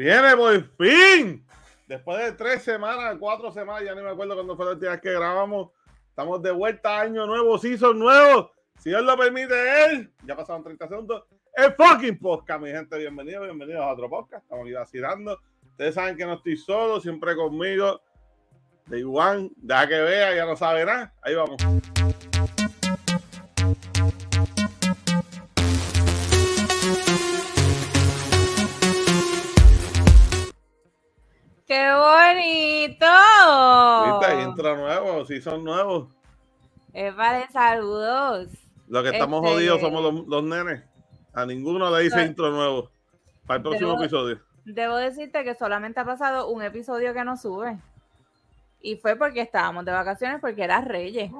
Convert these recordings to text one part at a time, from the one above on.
Viene por fin. Después de tres semanas, cuatro semanas, ya no me acuerdo cuándo fue la última vez que grabamos. Estamos de vuelta, año nuevo, season nuevo. Si Dios lo permite, él. Ya pasaron 30 segundos. El fucking podcast, mi gente. Bienvenidos, bienvenidos a otro podcast. Estamos aquí vacilando. Ustedes saben que no estoy solo, siempre conmigo. De igual, deja que vea, ya no sabe. Ahí vamos. ¿Viste? Intro nuevo, sí son nuevos. Es para saludos. Lo que estamos Este- jodidos somos los, los nenes. A ninguno le dice intro nuevo. Para el próximo Debo- episodio. Debo decirte que solamente ha pasado un episodio que no sube. Y fue porque estábamos de vacaciones porque era Reyes.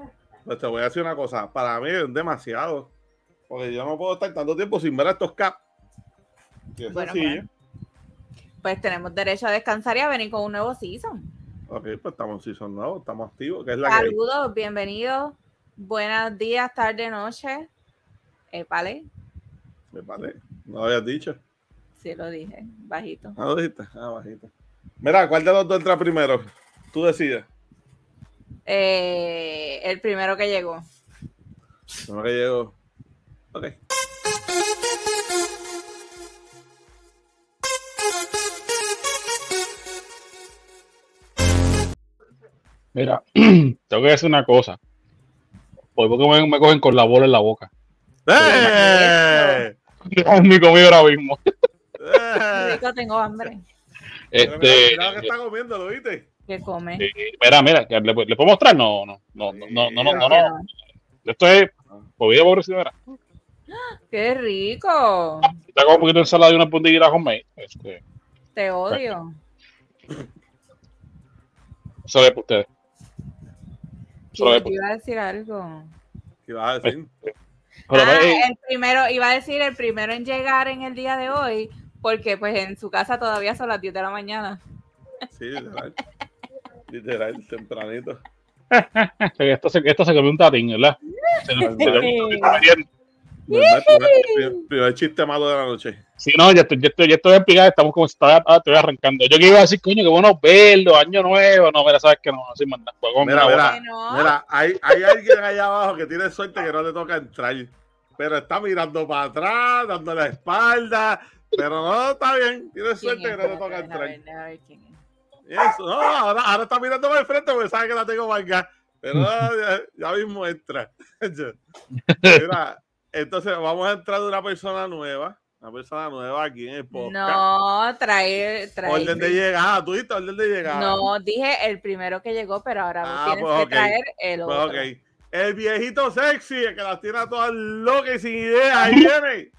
Pues te voy a decir una cosa. Para mí es demasiado. Porque yo no puedo estar tanto tiempo sin ver a estos caps. Y es Bueno, sencillo. Pues tenemos derecho a descansar y a venir con un nuevo season. Ok, pues estamos en season nuevo, estamos activos. Que es la Saludos, bienvenidos. Buenos días, tarde, noche. Vale, me vale. No lo habías dicho. sí lo dije, bajito. Ah, lo dijiste. Ah, bajito. Mira, ¿cuál de los dos entra primero? Tú decides. Eh, el primero que llegó. No que llego. Ok. Mira, tengo que decir una cosa. Por poco me, me cogen con la bola en la boca. ¡Eh! Ni comí ahora mismo. ¡Eh! Tengo hambre. Este, mira, que está comiendo, ¿lo viste? ¿Qué come? mira, mira, ¿le, ¿le, puedo mostrar? No, no, no, no, no, no, no, no. Esto es comida por ¡Qué rico! Está como un poquito de ensalada y una puntillita homemade. Este, Te odio. Eso es para ustedes. Te iba a decir algo. ¿Qué vas a decir? Ah, eh, el primero, iba a decir el primero en llegar en el día de hoy, porque pues en su casa todavía son las 10 de la mañana. Sí, literal. Literal, tempranito. esto, se, esto se comió un tatín, ¿verdad? Se- se- se- Normal, primer, primer chiste malo de la noche. Sí, no, ya estoy, ya estoy, ya estoy explicado, estamos como está, ah, estoy arrancando. Yo que iba a decir, coño, qué bueno verlo, año nuevo. No, mira, sabes que no, así manda. Con Mira, mira. Que. Mira, hay, hay alguien allá abajo que tiene suerte que no le toca entrar. Pero está mirando para atrás, dando la espalda. Pero no, está bien. Tiene ¿Quién suerte es? que no le toca entrar. ver, déjame ver quién es. Eso, no, ahora, ahora está mirando para el frente porque sabe que la tengo manga. Pero no, ya, ya mismo entra. Mira, entonces vamos a entrar de una persona nueva. Una persona nueva aquí en el podcast. No, trae, trae. Orden de llegada, tú dijiste orden de llegada. No, dije el primero que llegó, pero ahora Ah, tienes pues, que traer el Pues, otro. ok. El viejito sexy, el que las tiene a todas locas y sin ideas. Ahí viene.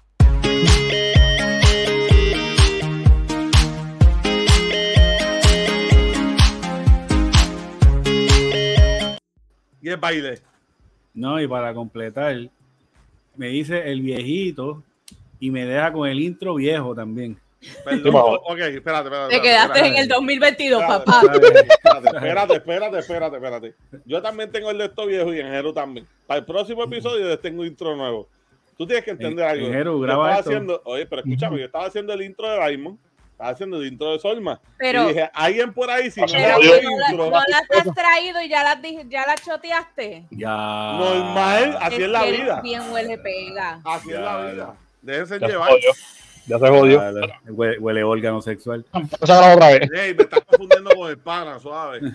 Y el baile. No, y para completar, me dice el viejito y me deja con el intro viejo también. Perdón. Ok, espérate, espérate. Te quedaste espérate. en el 2022, Espérate, papá. Espérate, espérate, espérate, espérate, espérate. Yo también tengo el de esto viejo y en Jero también. Para el próximo episodio les tengo intro nuevo. Tú tienes que entender En- algo. en Jero, graba estaba esto. haciendo, oye, pero escúchame, yo estaba haciendo el intro de estaba haciendo el intro de Solma. Pero, y dije, alguien por ahí, si no la- intro, no las has traído y ya las, dije- ya las choteaste. Ya. normal, así es, la vida. Bien huele pega. Así es la vida. Déjense Ya llevar. Ya se jodió. La- Huele, huele órgano sexual. A otra vez. Ey, me estás confundiendo con el pana, suave.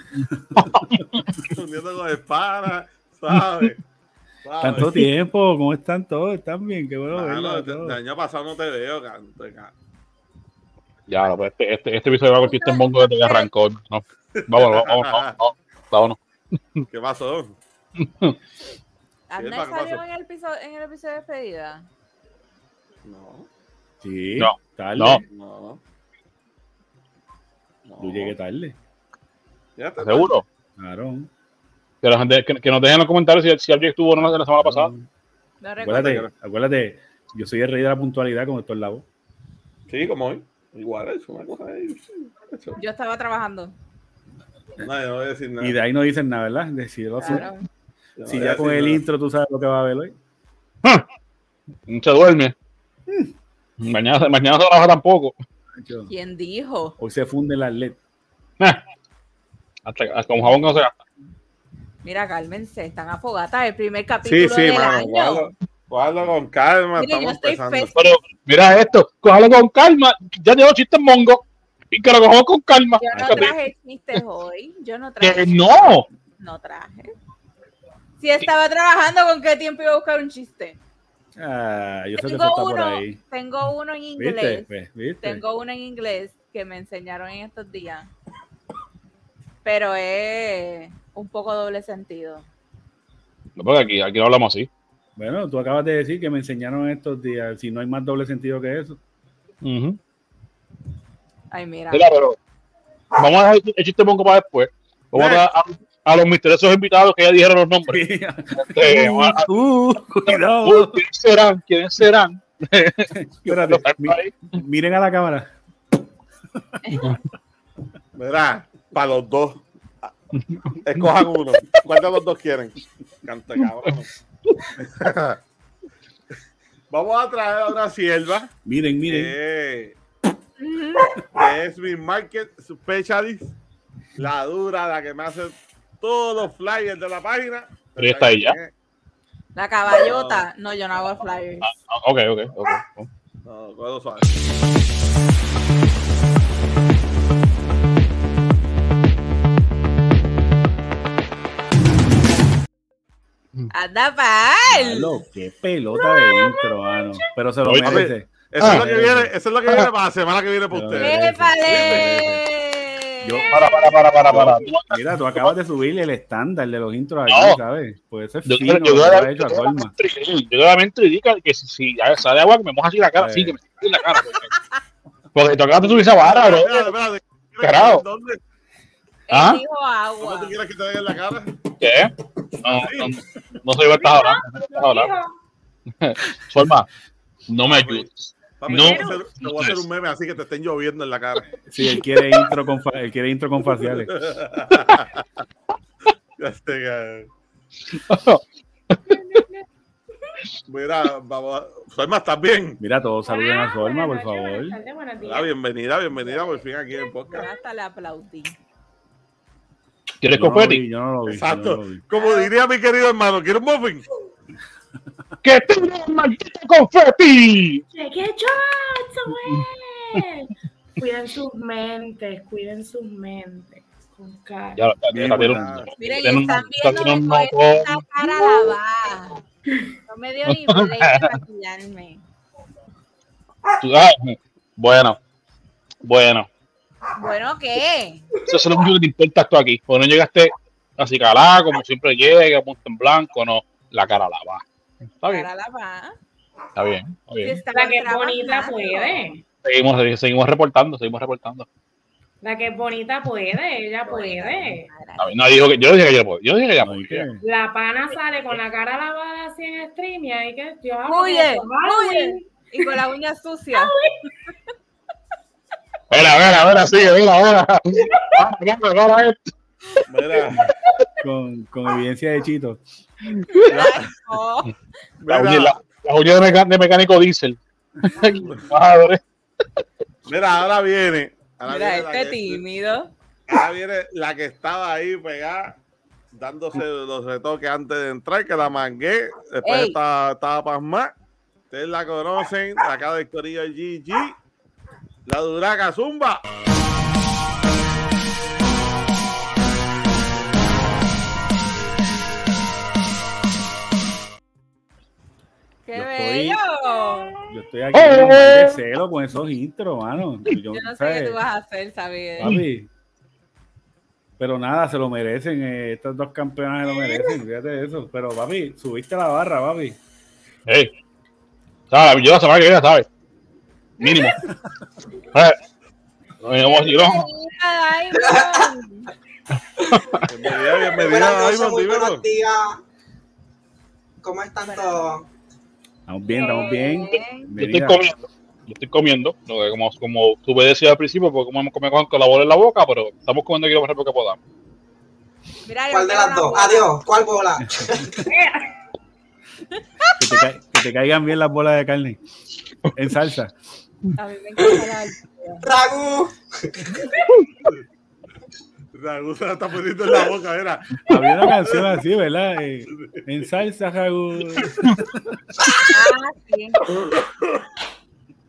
confundiendo con el pana, suave. Tanto tiempo, ¿cómo están todos? ¿Están bien? Qué bueno verlos a el año pasado no te veo, canto. Ya, no, pues este, este, este episodio va con chiste en mongo desde que arrancó. No. Vámonos, vámonos, vámonos, vámonos. ¿Qué pasó? ¿Anda ¿qué pasó? salió en el episodio, en el episodio de despedida? No, Sí, No, tarde. no. no. no. Yo llegué tarde. Ya está. ¿Seguro? Claro. Que, la gente- que, que nos dejen en los comentarios si, si alguien estuvo o no la semana pasada. No. Acuérdate, acuérdate, yo soy el rey de la puntualidad con estos labos. Sí, como hoy. Igual es una cosa ahí. Yo estaba trabajando. No, yo no voy a decir nada. Y de ahí no dicen nada, ¿verdad? De si, Claro. Si ya con el nada. intro tú sabes lo que va a haber hoy. Se duerme. Mañana, mañana se trabaja tampoco. ¿Quién dijo? Hoy se funde las LED. Hasta, hasta con jabón que no se gasta. Mira, cálmense, están afogatas. El primer capítulo Sí, sí, del mano. año. Guárdalo, guárdalo con calma. Mire, yo estamos estoy empezando. Pero mira esto, cójalo con calma. Ya tengo chistes mongo. Y que lo cojamos con calma. Yo no traje chistes hoy. Yo no traje. No. No traje. Si estaba trabajando, ¿con qué tiempo iba a buscar un chiste? Ah, yo sé que eso Tengo por uno, ahí. tengo uno en inglés. Pues, ¿Viste? Tengo uno en inglés que me enseñaron en estos días. Pero es un poco doble sentido. No, porque aquí, aquí no hablamos así. Bueno, tú acabas de decir que me enseñaron estos días. Si no hay más doble sentido que eso. Ay, mira. Mira, pero vamos a dejar el chiste mongo para después. Vamos a, dar a, a los misteriosos invitados que ya dijeron los nombres. Eh, a- uh, Uy, cuidado. ¿Quiénes serán? ¿Quiénes serán? Espérate, miren a la cámara. Mira, para los dos. Escojan uno. ¿Cuál de los dos quieren? Canta cabrón. Vamos a traer a una sierva Miren, miren. que es mi market specialist. La dura, la que me hace todos los flyers de la página. Pero ya está ahí ya. La caballota. No, yo no hago flyers. Ah, Ok, ok, ok. No. Anda, pal. Diablo, qué pelota de intro, mano. Pero se lo merece. Eso, Ah. es lo que viene, eso es lo que viene para la semana que viene para ustedes. ¡Épale! Yo- Para, para, para, para, para. Mira, tú acabas de subirle el estándar de los intros aquí, No. ¿sabes? Pues eso es Yo fino, yo ha hecho a Colma. Yo claramente indica que si, sale agua, que me moja así la cara, Eh. sí, que me moja así la cara. Porque, tú acabas de subir esa barra, bro. Espérate, espérate. Carajo. ¿Dónde? ¿Ah? dijo ¿Cómo agua. tú quieres que te la cara? ¿Qué? No, no, no soy verdad ahora. No ahora. Forma, no me ayudes. Papi, No. te voy a hacer- te voy a hacer un meme así que te estén lloviendo en la cara. Sí, él quiere intro con, fa- él quiere intro con faciales. Ya sé, cabrón. Mira, vamos a... Soyma, ¿estás bien? Mira, todos saluden a Solma, por favor. buenas tardes, buenos días. Hola, bienvenida, bienvenida por fin aquí en el podcast. hasta le aplaudí. ¿Quieres Yo no lo confeti? vi, yo no lo vi. Exacto. no lo vi. Como diría mi querido hermano, ¿quieres un muffin? ¡Que tengo un maldito confeti! ¡Qué güey! Cuiden sus mentes, cuiden sus mentes. Con calma. Ya, ya, ya, Miren, un- están viendo esta cara lavada. No me dio ni break de maquillarme. tú- ah, Bueno, bueno. Bueno, ¿qué? Eso es lo único que te importa esto aquí. Porque no llegaste así calada, como siempre llega, punto en blanco, no. La cara lava. Está bien, está bien. Está bien. La que es bonita puede. Seguimos, seguimos reportando, seguimos reportando. La que es bonita puede, ella puede. No, dijo que, yo dije que yo puedo. Yo dije que ya No, ¿y podía. qué? La pana sale con la cara lavada así en stream y hay que. Yo Muy bien, muy bien. Y con la uña sucia. Mira, mira, mira, sigue, mira, mira. Vamos, vamos, esto. Mira, Con, con evidencia de Chito. La la, la uña de, meca- de mecánico diésel. Madre. mira, ahora viene. Ahora mira, viene, este que, tímido. ahora viene la que estaba ahí pegada, dándose los retoques antes de entrar, que la mangué. Después Ey. estaba, estaba pasmada. Ustedes la conocen, la cara del Corillo GG. La Duraca Zumba. ¡Qué Yo estoy- bello! Yo estoy aquí con un par de celo con esos intros, mano. Yo, Yo no sé ¿sabes? qué tú vas a hacer, ¿sabes? Papi. Pero nada, se lo merecen. eh, estas dos campeonas se lo merecen. Fíjate de eso. Pero, papi, subiste la barra, papi. Hey. ¿Sabes? Yo la semana que viene, ¿sabes? Mínimo. Eh, Vamos, no. Diamond. Bienvenida, bienvenida, buenos días. ¿Cómo están todos? Estamos bien, estamos bien. Yo estoy comiendo. Yo estoy comiendo. como, como tú me decías al principio, porque como comer con, con la bola en la boca, pero estamos comiendo aquí lo más rápido que podamos. Mira, ¿Cuál de las dos? bola. Adiós. ¿Cuál bola? Que te, ca- que te caigan bien las bolas de carne. En salsa. A mí me encanta la Ragu. Ragu se la está poniendo en la boca, era. Había una canción así, ¿verdad? Eh, en salsa, Ragu. Ah, sí.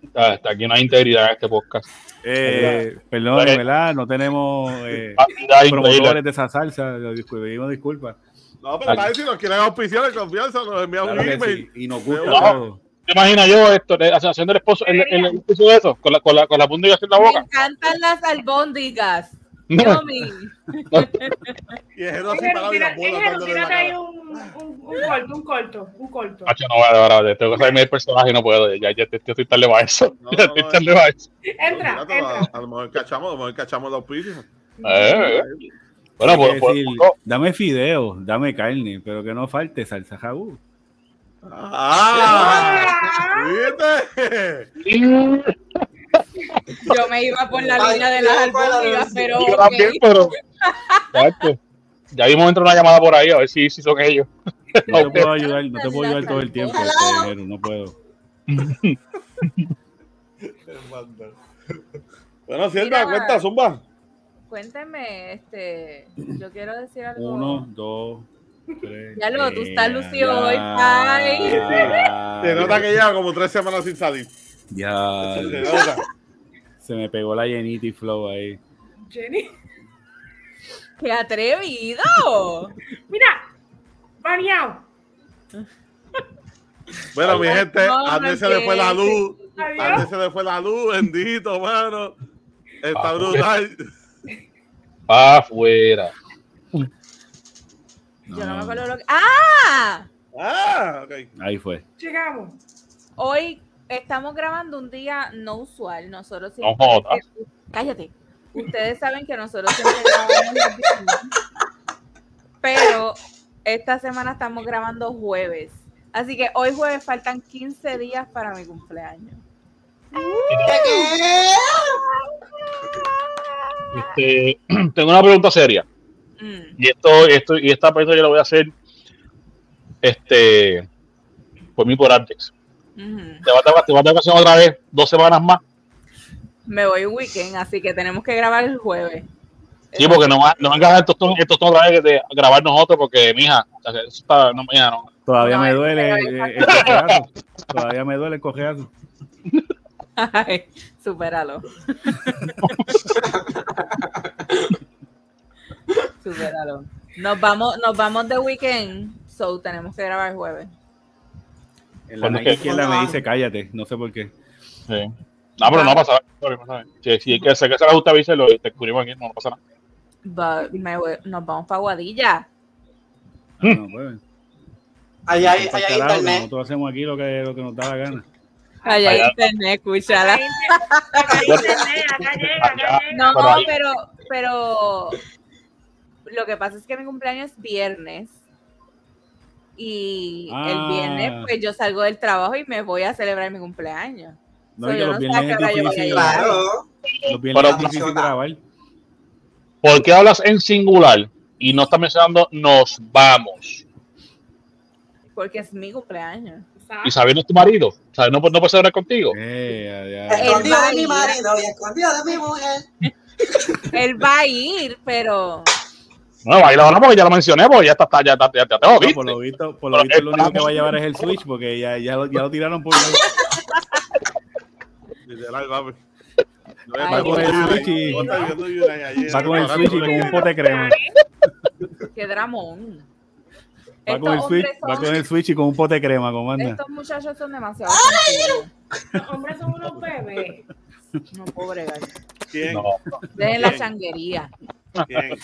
Está, está aquí una integridad en este podcast. Eh, perdón, ¿verdad? No tenemos eh, Ah, promotores de esa salsa. Pedimos disculpas. No, pero para si nos quieren auspiciar de confianza, nos envía un Claro que email. sí, Y nos gusta No. todo. ¿Te imaginas yo esto, eh, haciendo el esposo, el, el, el esposo de eso, con la, con la, con la en la Me boca? encantan las albóndigas. Y así parado la bola tírate ahí un, un, un corto, un corto, un corto. Macho, no, de verdad, tengo que saberme el personaje y no puedo. Ya, ya, ya estoy tarde para eso. No, Ya no, estoy no, tarde para eso. Entra, a, a lo mejor cachamos, a lo mejor cachamos los. Eh, bueno, pues, dame fideo, dame carne, pero que no falte salsa Ragu. ¡Ah! ¿Viste? Yo me iba por la Ay, línea de las albóndigas, pero yo también, pero. Exacto. Ya vimos entrar una llamada por ahí, a ver si, si son ellos. No te puedo ayudar, no te puedo ayudar todo el tiempo, este, Jero, no puedo. Bueno, Silva, cuenta, Zumba. Cuénteme, este, yo quiero decir algo. Uno, dos, tres. Ya lo, tú estás Eh, lucido ya, hoy, Se nota que lleva como tres semanas sin salir. Ya, Se nota. Se me pegó la llenita y flow ahí. Jenny. ¡Qué atrevido! Mira, baneado. Bueno, mi gente, a mí se le fue la luz. A mí se le fue la luz, bendito, mano. Está brutal. Afuera. Yo no me acuerdo lo que. ¡Ah! Ah, ok. Ahí fue. Llegamos. Hoy estamos grabando un día no usual. Nosotros No siempre. Cállate. Ustedes saben que nosotros siempre grabamos los viernes, Pero esta semana estamos grabando jueves. Así que hoy jueves faltan 15 días para mi cumpleaños. Este, tengo una pregunta seria. Mm. Y esto, esto, y esta pregunta yo la voy a hacer este por mí por Artex. Te vas a te vas a otra vez, dos semanas más. Me voy un weekend, así que tenemos que grabar el jueves. Sí, porque no, va- no vengas a el tostón, el tostón otra vez de grabar nosotros, porque mija, o sea, eso está, no, mija, no. Todavía No, me duele eh, el cojeazo. Todavía me duele el cojeazo. Ay, supéralo. supéralo. Nos vamos, nos vamos de weekend, so tenemos que grabar el jueves. En la ¿Cuándo mano es que- izquierda me dice cállate, no sé por qué. Sí. No, pero no pasa nada. Si, si que sé que se le gusta avíselo y te cubrimos aquí, no pasa nada. But me voy- nos vamos para Guadilla. Ah, no, pues, Allá hay, allá hay internet. Nosotros hacemos aquí lo que, lo que nos da la gana. Allá hay internet, escúchala. Acá hay internet, acá llega, acá llega. No, pero, pero lo que pasa es que mi cumpleaños es viernes. Y el Ah. viernes, pues yo salgo del trabajo y me voy a celebrar mi cumpleaños. No, So, yo los no sé viernes a qué es hora yo voy a difícil. llegar. Claro. Los viernes Pero- es difícil grabar. ¿Por qué hablas en singular y no estás mencionando nos vamos? Porque es mi cumpleaños. Y sabiendo tu marido, ¿sabes? No, no puede celebrar contigo. Eh, ya, ya. Escondido va de a mi marido y escondido de mi mujer. Él va a ir, pero No, baila no, porque ya lo mencioné, porque ya está, está- ya, está- ya, ya te lo No, viste. por lo visto, por lo visto lo único que va a llevar es el Switch porque ya, ya, lo, ya lo tiraron por. Literal, papi. Va con el Switch y- Va con el Switch y con un pote de crema. qué dramón. Va con el Switch, va con el Switch y con un pote de crema, comanda. Estos muchachos son demasiado. Los hombres son unos bebés. No bregar. ¿Quién? No, Dejen la changuería. ¿Quién?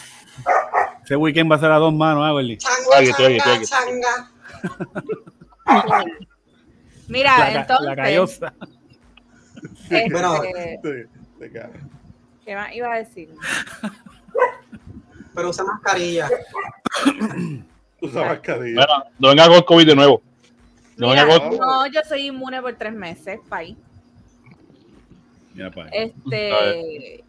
Ese weekend va a ser a dos manos, Everly. Changa, Oye, oye, changa, oye. changa. Mira, La, entonces, la callosa. este, Bueno. ¿qué más iba a decir? Pero usa mascarilla. Usa mascarilla. Mira, no venga con COVID de nuevo. No Mira, venga con... no, yo soy inmune por tres meses, país. Mira, pa. Este,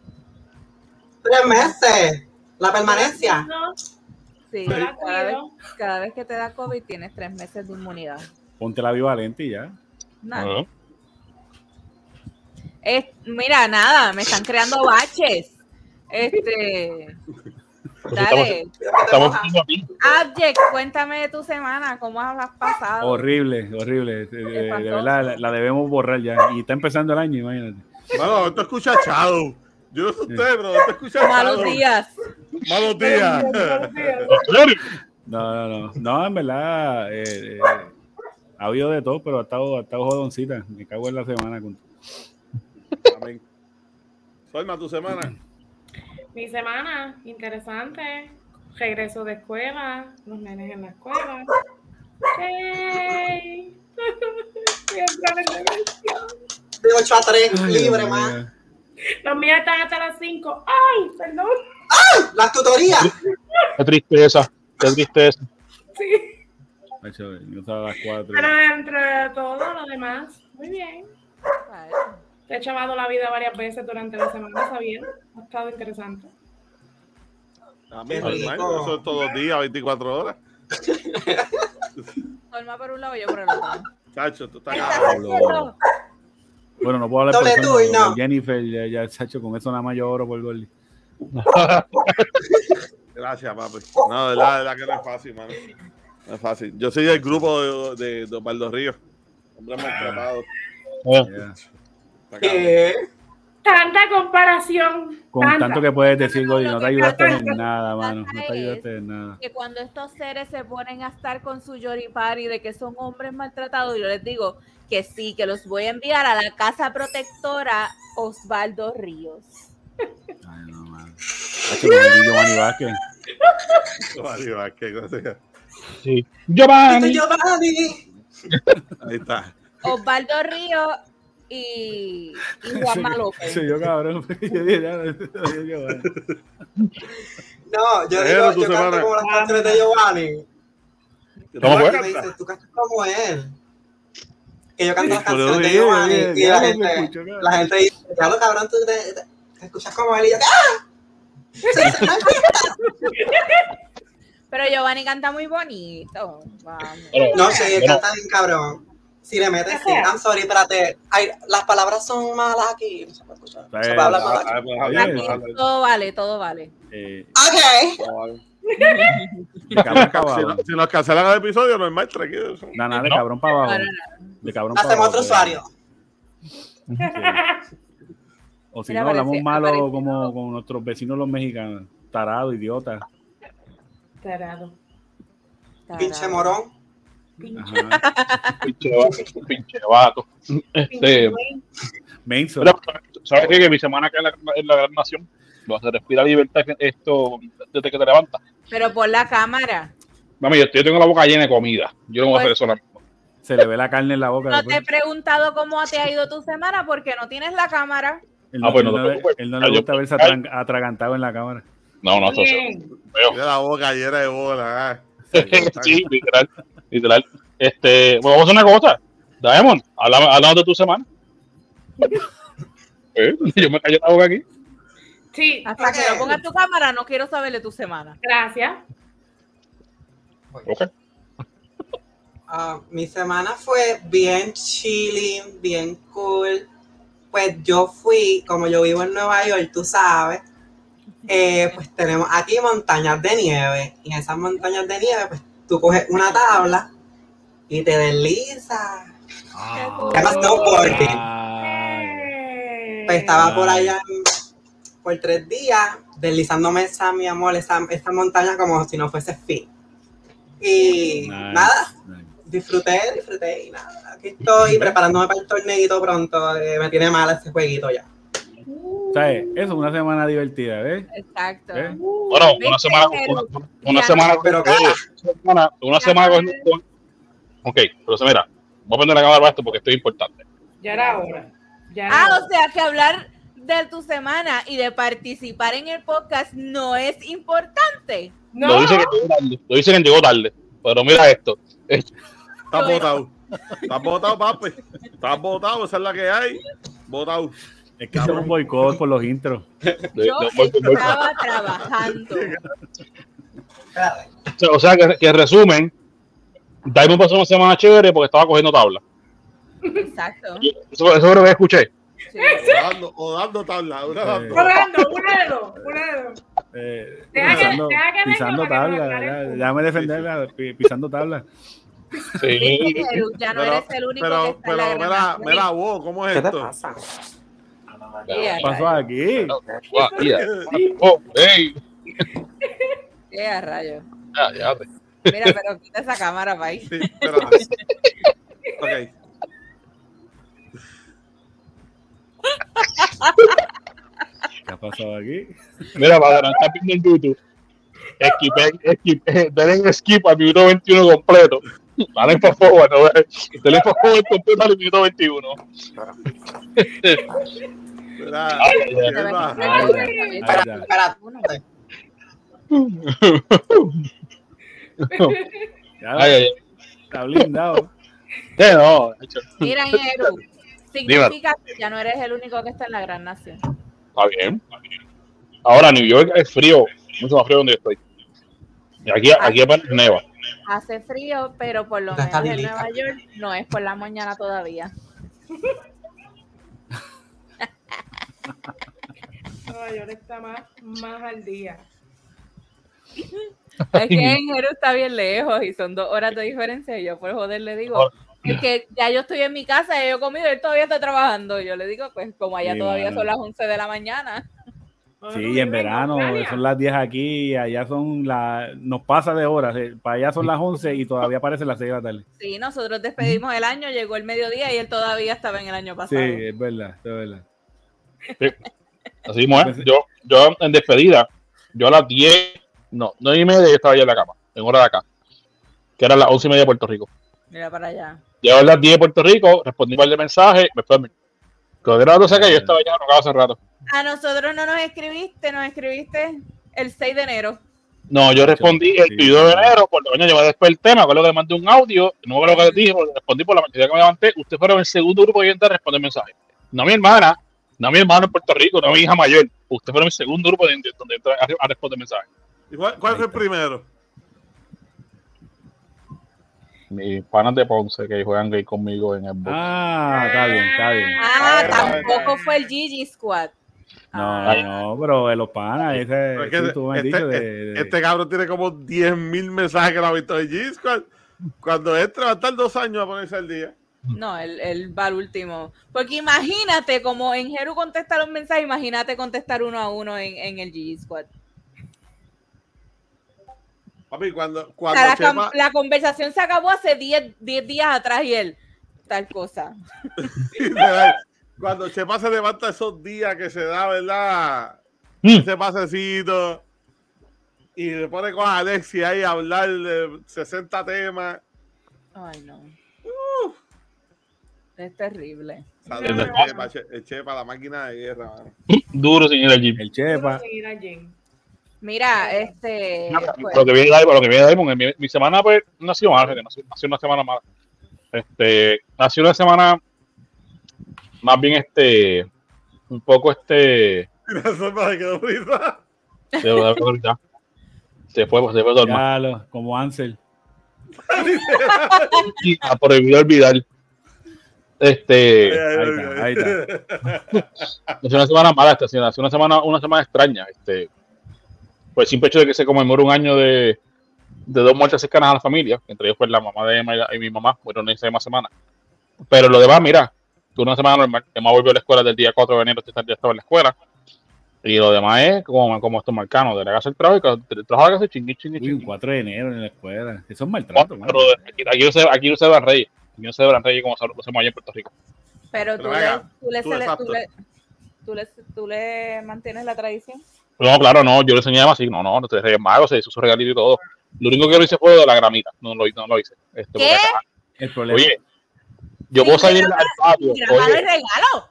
Tres meses. La permanencia. Sí, cada vez, cuido. cada vez que te da COVID tienes tres meses de inmunidad. Ponte la bivalente y ya. Nada. Es- mira, nada, me están creando baches. Este, dale. Estamos aquí. Abject, cuéntame de tu semana, ¿cómo has pasado? Horrible, horrible. De, de- verdad, la, la debemos borrar ya. Y está empezando el año, imagínate. Bueno, esto escucha Chado. Yo no sé usted, pero esto escucha Malos días. Malos días. No, no, no. No, en verdad, eh, eh, ha habido de todo, pero ha estado, ha estado jodoncita. Me cago en la semana. Con... Amén. Solma, tu semana. Mi semana, interesante. Regreso de escuela, los nenes en la escuela. Diversión. De 8 a 3, Ay, libre, más. Los míos están hasta las 5. ¡Ay! Perdón. Las tutorías. Qué tristeza, qué tristeza. Sí. Yo estaba a las cuatro. Pero entre todo lo demás, muy bien. Te he chavado la vida varias veces durante la semana, sabiendo. Ha estado interesante. A mí, Qué normal, rico. Eso es todos los días, 24 horas. Solma por un lado, yo por el otro. Chacho, tú estás ¿Qué cabrón. Bueno, no puedo hablar Doble por Jennifer, ya, ya, Sacho, con eso nada más yo oro por Gordy. Gracias, papi. No, de verdad, de verdad que no es fácil, mano. No es fácil. Yo soy del grupo de, de, de Osvaldo Ríos. Hombre maltratado. Eh, Ya. Está cabrón. ¿Qué? Tanta comparación. Con tanta. tanto que puedes decir, No, no, Gordy, lo no te ayudaste en nada, mano. No te ayudaste en nada. Que cuando estos seres se ponen a estar con su yoripari de que son hombres maltratados, yo les digo que sí, que los voy a enviar a la casa protectora Osvaldo Ríos. Ay, no, el Giovanni Vázquez. Qué cosa. sí. Giovanni. Giovanni. Ahí está. Osvaldo Ríos y, y Juanma López. Soy yo, cabrón. Yo dije, ya, Giovanni. No, yo digo, yo canto semana. como las canciones de Giovanni. ¿Cómo fue? Y me dice, tú cantas como él. Que yo canto las canciones de Giovanni. Y la gente, la gente dice, ya lo cabrón, tú te, escuchas como él. Y yo, ¡ah! Pero Giovanni canta muy bonito. Vamos. No sé, Bueno. canta bien cabrón. Si le metes, sí, I'm sorry, espérate. Ay, las palabras son malas aquí. No se puede escuchar. No se puede hablar mal aquí. Todo vale, todo vale. Eh, Ok. No, vale. de cabrón Si, para no- abajo. si nos cancelan el episodio, normal, tranquilo. eso. Nada, nada, de No. cabrón para abajo. No, no, De cabrón para Hacemos abajo. otro usuario. O si Mira, no, hablamos malo como con nuestros vecinos los mexicanos. Tarado, idiota. Tarado. Pinche morón. Pinche vato, pinche vato. Este, Menso. ¿sabes qué? Que mi semana acá en la, en la gran nación lo hace respira libertad esto desde que te levantas. Pero por la cámara. Mami, yo, yo tengo la boca llena de comida. Yo no voy a hacer Pues- eso ahora mismo. Se le ve la carne en la boca. No te he preguntado cómo te ha ido tu semana porque no tienes la cámara. Él Ah, pues no él te le- preocupes. él no Ah, le yo- gusta verse atran- atragantado en la cámara. No, no, eso. Mira la boca llena de bola. ah. sí, literal, literal. Este, bueno, vamos a hacer una cosa. Diamond, hablamos, de tu semana. Eh, Yo me callo la boca aquí. Sí, Hasta que no pongas tu cámara, no quiero saber de tu semana. gracias. Ok. Ah, mi semana fue bien chilling, bien cool. Pues yo fui, como yo vivo en Nueva York, tú sabes, eh, pues tenemos aquí montañas de nieve. Y en esas montañas de nieve, pues tú coges una tabla y te deslizas. Ah. Se llama snowboarding. Ay, Pues estaba por allá por tres días, deslizándome esa, mi amor, esa, esa montaña como si no fuese fin. Y nice, nada, nice. disfruté, disfruté y nada. Aquí estoy preparándome para el torneito pronto. eh, me tiene mal ese jueguito ya. ¿Sabes? Eso es una semana divertida, ¿ves? Exacto. ¿Eh? Bueno, una semana, una, semana. Pero, una semana, una semana con, con- Ok, pero se mira, voy a prender la cámara para esto porque esto es importante. Ya era hora. Ya era Ah, hora. o sea que hablar de tu semana y de participar en el podcast no es importante. No, Lo dice que llegó tarde, lo dice que llegó tarde. Pero mira esto. Estás botado. Estás botado, papi. Estás botado, esa es la que hay. Botado. Es que un boicot por los intros. Yo estaba trabajando. O sea, que, que en resumen, Diamond pasó una semana chévere porque estaba cogiendo tabla. Exacto. Eso, eso es lo que escuché. Sí. O, dando, o dando tabla. Una dando. O dando, una de dos. Una de dos. Eh, pisando, que, pisando tabla, déjame defenderla, pisando tabla. Sí. Ya no eres el único pero, que está pero, mira, mira, vos, ¿cómo es ¿Qué esto? te pasa? ¿Qué pasó aquí? Oh, hey. ¿Qué a rayo? Ya, ya. Mira, pero quita esa cámara, país. Sí, pero... ok. ¿Qué ha pasado aquí? Mira, para no estar viendo en YouTube, skip, skip, denle skip al minuto 21 completo. Dale por favor, no, denle por favor completo al minuto 21. Mira, ay, Está blindado. no, Mira, Eru, significa que ya no eres el único que está en la gran nación. Está bien, Ahora New York es frío, mucho más frío donde estoy. Y aquí, aquí apenas neva. Hace frío, pero por lo menos en Nueva York no es por la mañana todavía. Nueva York está más, más al día. Es que en Jeru está bien lejos y son dos horas de diferencia. Y yo por joder le digo, es que ya yo estoy en mi casa, y yo he comido, él todavía está trabajando. Yo le digo, pues como allá todavía son las 11 de la mañana. Sí, en verano son las 10 aquí, allá son las, nos pasa de horas, eh, para allá son las 11 y todavía aparecen las 6 de la tarde. Sí, nosotros despedimos el año, llegó el mediodía y él todavía estaba en el año pasado. Sí, es verdad, es verdad. Así mismo, ¿eh? yo, yo en despedida, yo a las 10, no, 9 y media yo estaba ya en la cama, en hora de acá, que era las 11 y media de Puerto Rico. Mira para allá. Llego a las 10 de Puerto Rico, respondí un de mensajes, me fue a Cuando era sé que yo estaba ya enojado hace rato. A nosotros no nos escribiste, nos escribiste el 6 de enero. No, yo respondí el 2 de enero, por lo menos yo me desperté, me acuerdo que le mandé un audio, no me acuerdo que le dije, respondí por la mayoría que me levanté, usted fue el segundo grupo de gente a responder mensajes. No mi hermana, no mi hermano en Puerto Rico, no mi hija mayor, usted fue el segundo grupo de gente donde entra a responder mensajes. ¿Cuál, cuál fue el primero? mis panas de Ponce que juegan gay conmigo en el box. Ah, está bien, está bien. Ah, tampoco fue el Gigi Squad. No, no, pero de los panas, ese, este, este, cabrón tiene como 10.000 mensajes que lo ha visto de Gigi Squad. Cuando entra va a estar dos años a ponerse al día. No, él, va al último. Porque imagínate, como en Jeru contestar un mensaje, imagínate contestar uno a uno en, en el G Squad. Papi, cuando, cuando la, conversación se acabó hace 10 días atrás y él, tal cosa. cuando Chepa se levanta esos días que se da, ¿verdad? Mm. Ese pasecito y le pone con Alexia ahí a hablar de 60 temas. Ay, no. Es terrible. el Chepa, la máquina de guerra. Duro sin ir al El Chepa. Mira, este. Pues lo que viene de lo que viene de mi, mi, semana pues nació mal, nació, nació, una semana mala. Este, nació una semana más bien este, un poco este. se. Se fue, se fue, se fue dormir. como Ansel. prohibido olvidar. Este. Ahí está, ahí está. Nació una semana mala, esta, nació una semana, una semana extraña. Este el simple hecho de que se conmemora un año de, de dos muertes cercanas a la familia, entre ellos fue la mamá de Emma y, mi mamá, fueron esa misma semana. Pero lo demás, mira, tuve una semana normal. Emma volvió a la escuela del día 4 de enero, este día estaba en la escuela. Y lo demás es como, como estos marcanos, de la casa del trabajo y trabajo que hace chingui, chingui, chingui. 4 de enero en la escuela. Eso es maltrato. Pero aquí, aquí, no se, aquí no se reyes. Aquí no se dan reyes como lo hacemos allá en Puerto Rico. Pero, tú, le, tú, le, tú, le, tú le mantienes la tradición. No, claro, no, yo le enseñé así, no, no, no te Reyes Magos, se hizo su regalito y todo. Lo único que lo hice fue de la gramita, no lo, no lo hice. Este, ¿Qué? el problema. Oye, yo puedo salir al patio. Oye, regalo?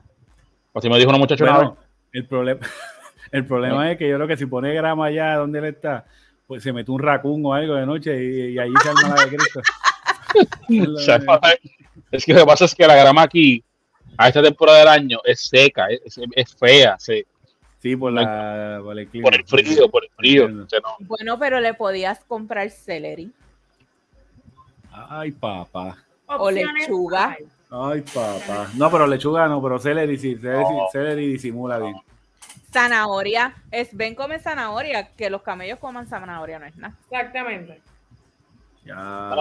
Así me dijo una muchacha bueno, El problema, el problema es que yo creo que si pone grama allá donde él está, pues se mete un racún o algo de noche y, y ahí se arma la de Cristo. es que lo que pasa es que la grama aquí, a esta temporada del año, es seca, es, es fea, se, Sí, por, la, por, el, por el frío, por el frío. Bueno, pero le podías comprar celery. Ay, papá. O lechuga. Ay, papá. No, pero lechuga no, pero celery sí. Celery, celery disimula bien. Zanahoria. Es ven come zanahoria, que los camellos coman zanahoria, no es nada. Exactamente. Ya.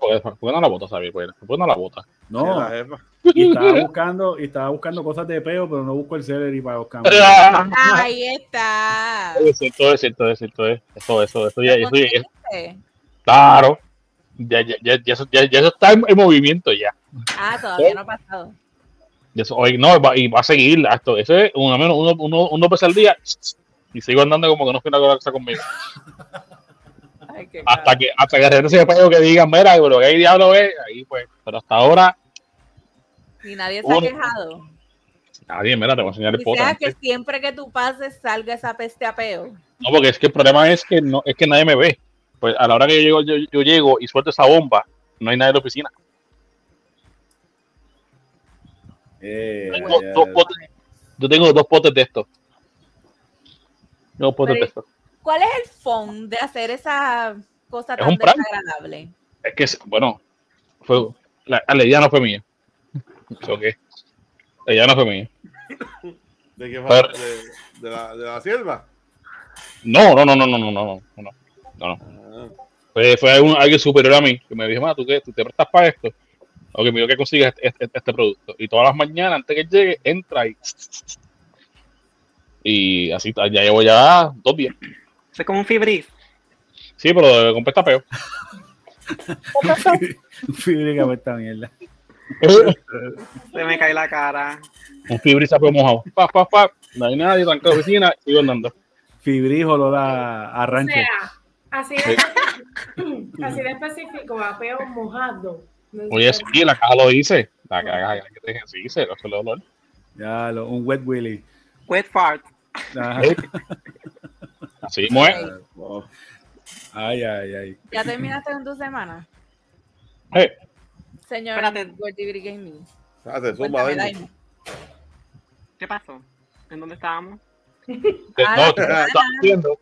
¿Por qué no la bota, Xavier? ¿Por qué no la bota? No. Y estaba buscando, y estaba buscando cosas de peo, pero no busco el celery para los camellos. Ahí está. Es cierto, es cierto, es cierto. Eso, eso, eso ya, eso ya, Claro. Ya, ya, ya, ya, eso, ya, ya eso está en, en movimiento ya. Ah, todavía no ha pasado. Eso, hoy, no, va, y va a seguir esto. Ese es uno, menos, uno, uno, uno veces al día y sigo andando como que no fui una cosa conmigo. Ay, hasta, que, hasta que regrese el que digan, mira, pero que hay diablo es, ahí pues. Pero hasta ahora. Y nadie se ha quejado. Nadie, mira, te voy a enseñar el foto. que siempre que tú pases salga esa peste a peo. No, porque es que el problema es que no, es que nadie me ve. Pues a la hora que yo llego, yo, yo llego y suelto esa bomba, no hay nadie en la oficina. Eh, tengo dos potes, yo tengo dos potes de esto. Dos potes de esto. ¿Cuál es el fondo de hacer esa cosa tan desagradable? Es que, bueno, fue, la, la, idea no fue mía. Okay. La idea no fue mía. ¿De qué fue? ¿De, de, la, ¿De la sierva? No, no, no, no, no, no, no, no. no. Fue, fue un, alguien superior a mí que me dijo, ¿tú, qué, tú te prestas para esto? Ok, mira que consigues este, este, este, producto. Y todas las mañanas, antes que llegue, entra y... Y así, ya llevo ya dos días. ¿Es como un fibris? Sí, pero compré esta peo. un fibris que esta mierda. Se me cae la cara. Un fibris apeo mojado. Pa, pa, pa. No hay nadie, la oficina, sigo andando. Fibris olor a, a rancho. O sea, así de, así de específico, apeo mojado. Oye, sí, la caja lo dice. La caja que te dice, no se lo dolor. Ya, lo, un wet willy. Wet fart. Así muere. Ay, ay, ay. ¿Ya terminaste con tu semana? Eh. Señor Espérate. Gaming. Espérate, ¿Qué pasó? ¿En dónde estábamos? Ah, no, te estaba viendo.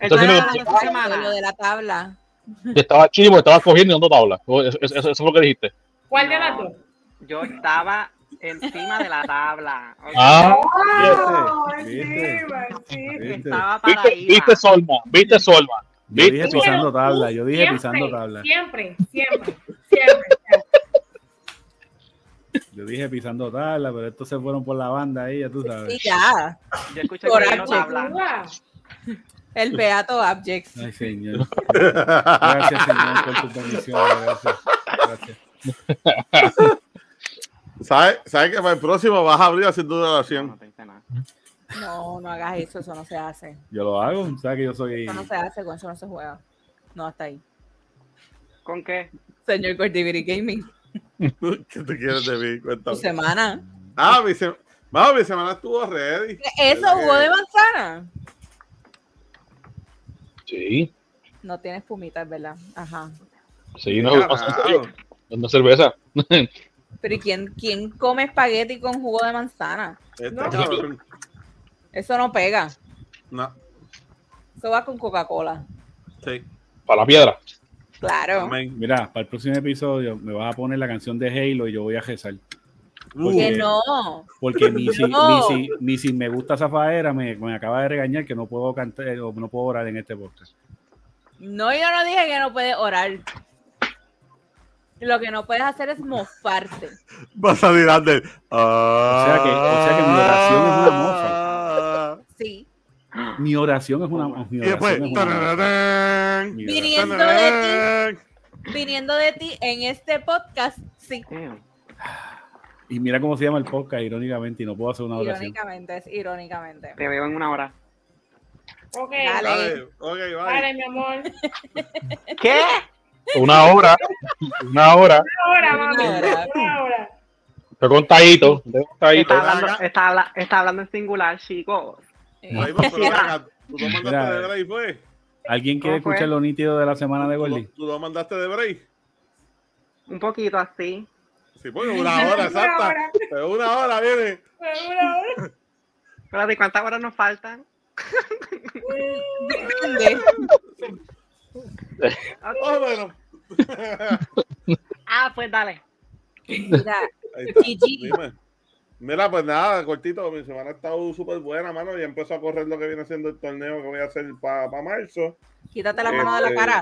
Lo de la tabla. estaba porque estabas cogiendo y dando tabla. Eso, eso, eso, es lo que dijiste. ¿Cuál de las dos? Yo estaba encima de la tabla. Ah, oh. Estaba para ¿Viste, viste Solma, viste Solma. Yo dije pisando tabla, yo dije siempre, pisando tabla. Siempre, siempre, siempre. Yo dije pisando tabla, pero estos se fueron por la banda ahí, ya tú sabes. Sí, ya. Yo escuché por que tabla. El Beato Abject. Ay, señor. Gracias, señor, por tu. Gracias. Gracias. ¿Sabes sabe que para el próximo vas a abrir haciendo una oración? No, no hagas eso, eso no se hace. Yo lo hago, sabes que yo soy. Eso no se hace, con eso no se juega. No, hasta ahí. ¿Con qué? Señor Cortiviri Gaming. ¿Qué tú quieres de mí? Cuéntame. Tu semana. Ah, mi, se... Vamos, mi semana estuvo ready. ¿Eso, jugo de manzana? Sí. No tienes pumitas, ¿verdad? Ajá. Sí, no, no cerveza. Pero ¿y quién, quién come espagueti con jugo de manzana? Este no. Eso no pega. No. Eso va con Coca-Cola. Sí. Para la piedra. Claro. Mira, para el próximo episodio me vas a poner la canción de Halo y yo voy a rezar. Porque, no. Porque mi, si, no. Si, me gusta Zafaera me, me acaba de regañar que no puedo cantar o no puedo orar en este podcast. No, yo no dije que no puedes orar. Lo que no puedes hacer es mofarte. Vas a mirar de. O, sea que, o sea que mi oración es una mofa. Sí. Mi oración es una, mi oración es una Viniendo de ti, viniendo de ti en este podcast, sí. Y mira cómo se llama el podcast, irónicamente, y no puedo hacer una oración. Irónicamente, es irónicamente. Te veo en una hora. Ok, dale. Dale, okay, dale mi amor. ¿Qué? Una hora. Una hora. Una hora, mami. Una hora. Estoy contadito. Está hablando, está, habla, está hablando en singular, chicos. Ahí va, pero ¿Tú lo mandaste de break, pues? ¿Alguien quiere escuchar lo nítido de la semana de Gordy? ¿Tú lo mandaste de break? Un poquito así. Sí, pues una hora exacta. Pero una hora viene. Una hora. Espérate, ¿cuántas horas nos faltan? Depende. Oh, bueno. ah, pues dale. Mira, Ahí está. GG. Dime. Mira, pues nada, cortito, mi semana ha estado súper buena, mano. Ya empezó a correr lo que viene siendo el torneo que voy a hacer para marzo. Quítate la mano de la Este, cara.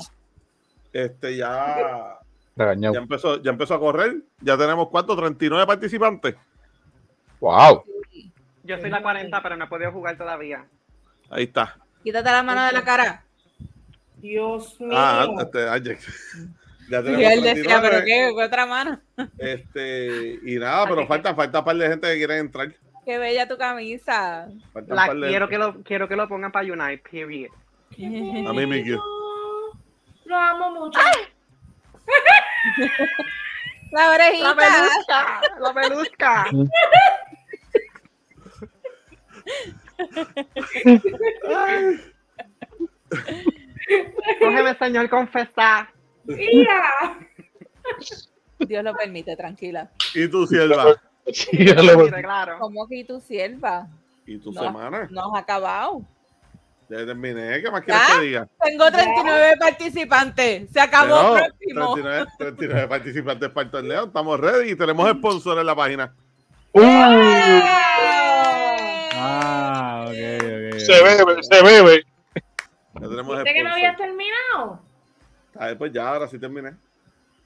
Este ya, Regañado. ya empezó, ya empezó a correr. Ya tenemos cuánto, 39 participantes. Wow. Yo soy la 40, pero no he podido jugar todavía. Ahí está. Quítate la mano de la cara. Dios mío. Ah, este, ay, ya Y tenemos él decía, 39. pero qué, ¿Qué otra mano. Este, y nada, pero falta, falta un par de gente que quiere entrar. Qué bella tu camisa. La quiero que lo quiero que lo pongan para Unite, period. A mí, Miki. Lo amo mucho. La orejita. La pelusca, la pelusca. Cógeme, señor, confesar. Mira. Dios lo permite, tranquila. Y tu sierva. Claro. ¿Cómo que tu sierva? Y tu No. semana. No has acabado. Ya terminé. ¿Qué más quieres ¿Ya? que diga? Tengo 39 participantes. Se acabó Pero, próximo. 39, 39 participantes para el torneo. Estamos ready y tenemos sponsor en la página. Uh, Ah, ok, ok. se bebe, se bebe. Ya tenemos ¿Viste que no habías terminado? Ah, pues ya, ahora sí terminé.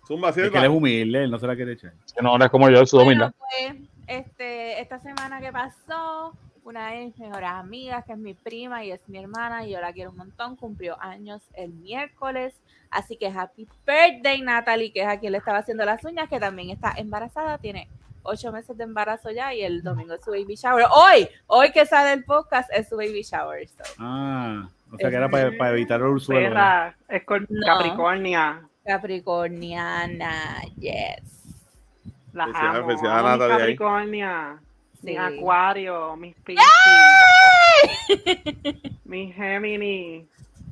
Zumba, Es que él es humilde, él no se la quiere echar. No, no es como yo, su Bueno, pues, este, esta semana que pasó, una de mis mejores amigas, que es mi prima y es mi hermana, y yo la quiero un montón, cumplió años el miércoles. Así que happy birthday, Natalie, que es a quien le estaba haciendo las uñas, que también está embarazada, tiene ocho meses de embarazo ya y el domingo es su baby shower. Hoy, hoy que sale el podcast es su baby shower. so. Ah, o sea que era para, para evitar el suelo. No. Capricornia. Capricorniana, yes. La Felicidades, amo. felicidades, amo mis Natalia, ahí. Capricornia. Sí. Mi Acuario, mis Piscis. mi Gemini.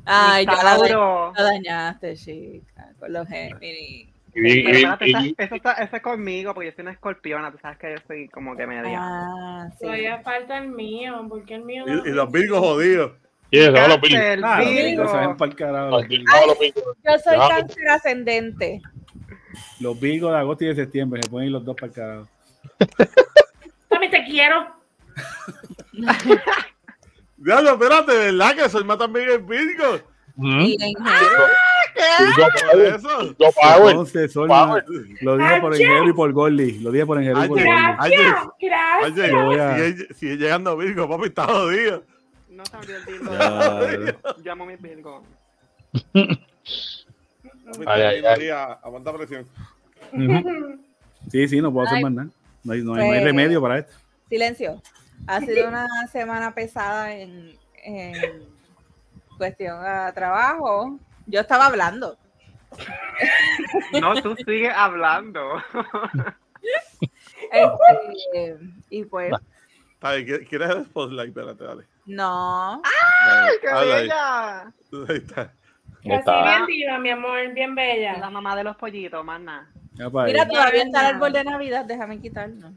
Ay, mi ya la, la dañaste, chica, con los Gemini. Y, y- espérate, y- esa- está, eso es conmigo, porque yo soy una escorpiona, tú sabes que yo soy como que media. Ah, sí. Todavía falta el mío, porque el mío Y, no- y los virgos jodidos. Los. Cáncer, Ah, Virgo. Virgos. Yo soy cáncer ascendente. Los Virgos de agosto y de septiembre se pueden ir los dos para el carajo. También te quiero. Diablo, espérate, ¿verdad que soy más también el virgo? Power. Entonces, son Power. lo dije por Ingeniero y por Gordy. Lo dije por Ingeniero y por ayer, Gracias. sigue, sigue llegando Virgo, papi, está jodido. No se olvide el Virgo. Ya, Yo amo mis Virgo. Ay, ay, ay. a- Aguanta presión. Sí, sí, no puedo hacer Ay. más nada. No hay, no hay- no hay Pues- remedio para esto. Silencio. Ha sido una semana pesada en, en cuestión a trabajo. Yo estaba hablando. No, tú sigues hablando. Este, y pues, Está bien, ¿quieres- ¿quieres el spotlight? Espérate, dale. No. Dale, ¡Qué bella! Ahí está. Así bien diva, mi amor, bien La bella. mamá de los pollitos, más nada. Mira, todavía está el árbol de Navidad. Déjame quitarlo.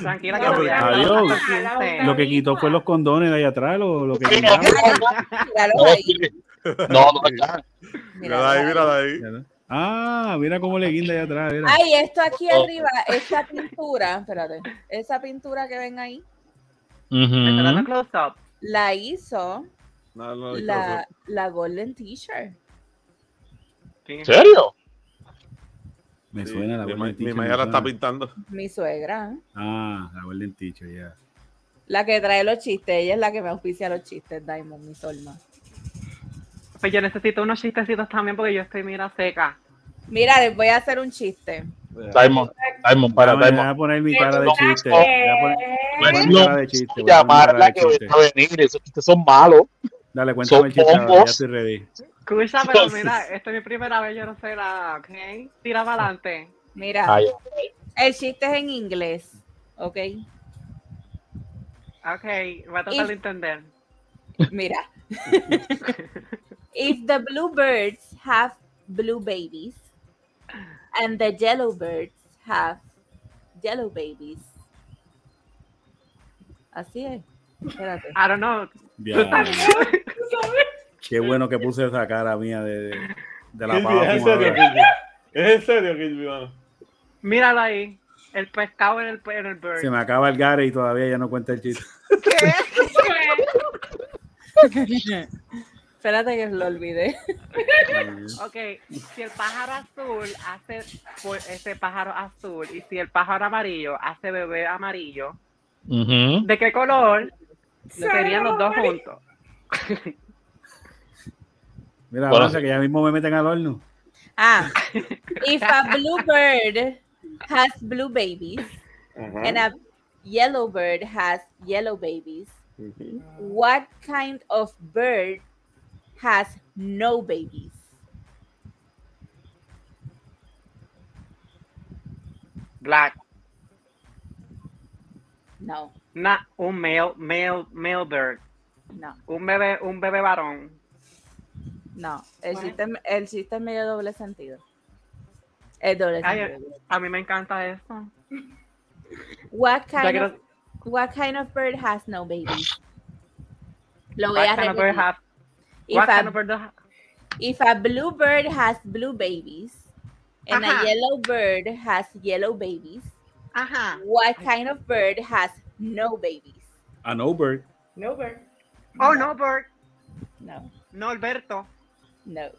Tranquila, No, que pero- voy a adiós. 15. Lo que quitó fue los condones de ahí atrás, lo, lo que Mira. No, no está. Mírala ahí, mírala ahí. Ah, mira cómo le guinda ahí atrás. Mira. Ay, esto aquí arriba, esa pintura, espérate, esa pintura que ven ahí, ¿Me está dando Ujú. close up? la hizo No, no, la, la Golden T-shirt. ¿Quién ¿En serio? Me Sí, suena la mi, Golden mi Teacher. Maya me la está suena. pintando. Mi suegra, Ah, la Golden Teacher, ya. la que trae los chistes, ella es la que me auspicia los chistes, Diamond, mi solma. Pues yo necesito unos chistecitos también porque yo estoy mira seca. Mira, les voy a hacer un chiste. Diamond, Diamond, para Voy a poner mi cara de No, chiste. no. Voy a poner, mi No, cara de chiste. Llamarla que va a venir. Esos chistes son malos. Dale, cuéntame el chiste ahora, ya estoy ready. Escucha, pero mira, esta es mi primera vez, yo no sé nada, ¿ok? Tira para adelante. Mira, Ay, el chiste es en inglés, ¿ok? Ok, voy a tratar Y- de entender. Mira. If the bluebirds have blue babies and the yellow birds have yellow babies. Así es. Espérate. I don't know. Qué bueno que puse esa cara mía de, de la pava es en serio, fumadora. Kilby. Es en serio, Kilby, mano. Míralo ahí. El pescado en el, en el bird. Se me acaba el gare y todavía ya no cuenta el chiste. ¿Qué? Espérate que lo olvidé. ok, si el pájaro azul hace pues, ese pájaro azul y si el pájaro amarillo hace bebé amarillo, Ujú. ¿de qué color serían los dos juntos? Mira, Bueno, avanza, que ya mismo me meten al horno. Ah, if a blue bird has blue babies Ajá. and a yellow bird has yellow babies, Ujú. what kind of bird has no babies? Black. No, Na, un male, male, male bird. no, Un bebé, un bebé varón. no. El, Bueno. chiste, el chiste es medio doble sentido. Es doble Ay, sentido. a mí me encanta eso. What kind quiero- of what kind of bird has no babies? Lo voy a What kind of bird repetir. have- If what a, kind of bird if a blue bird has blue babies and a uh-huh. yellow bird has yellow babies, Ajá. what kind of bird has no babies? A no bird. No, bird. Oh, no, bird. No, No, Alberto. no.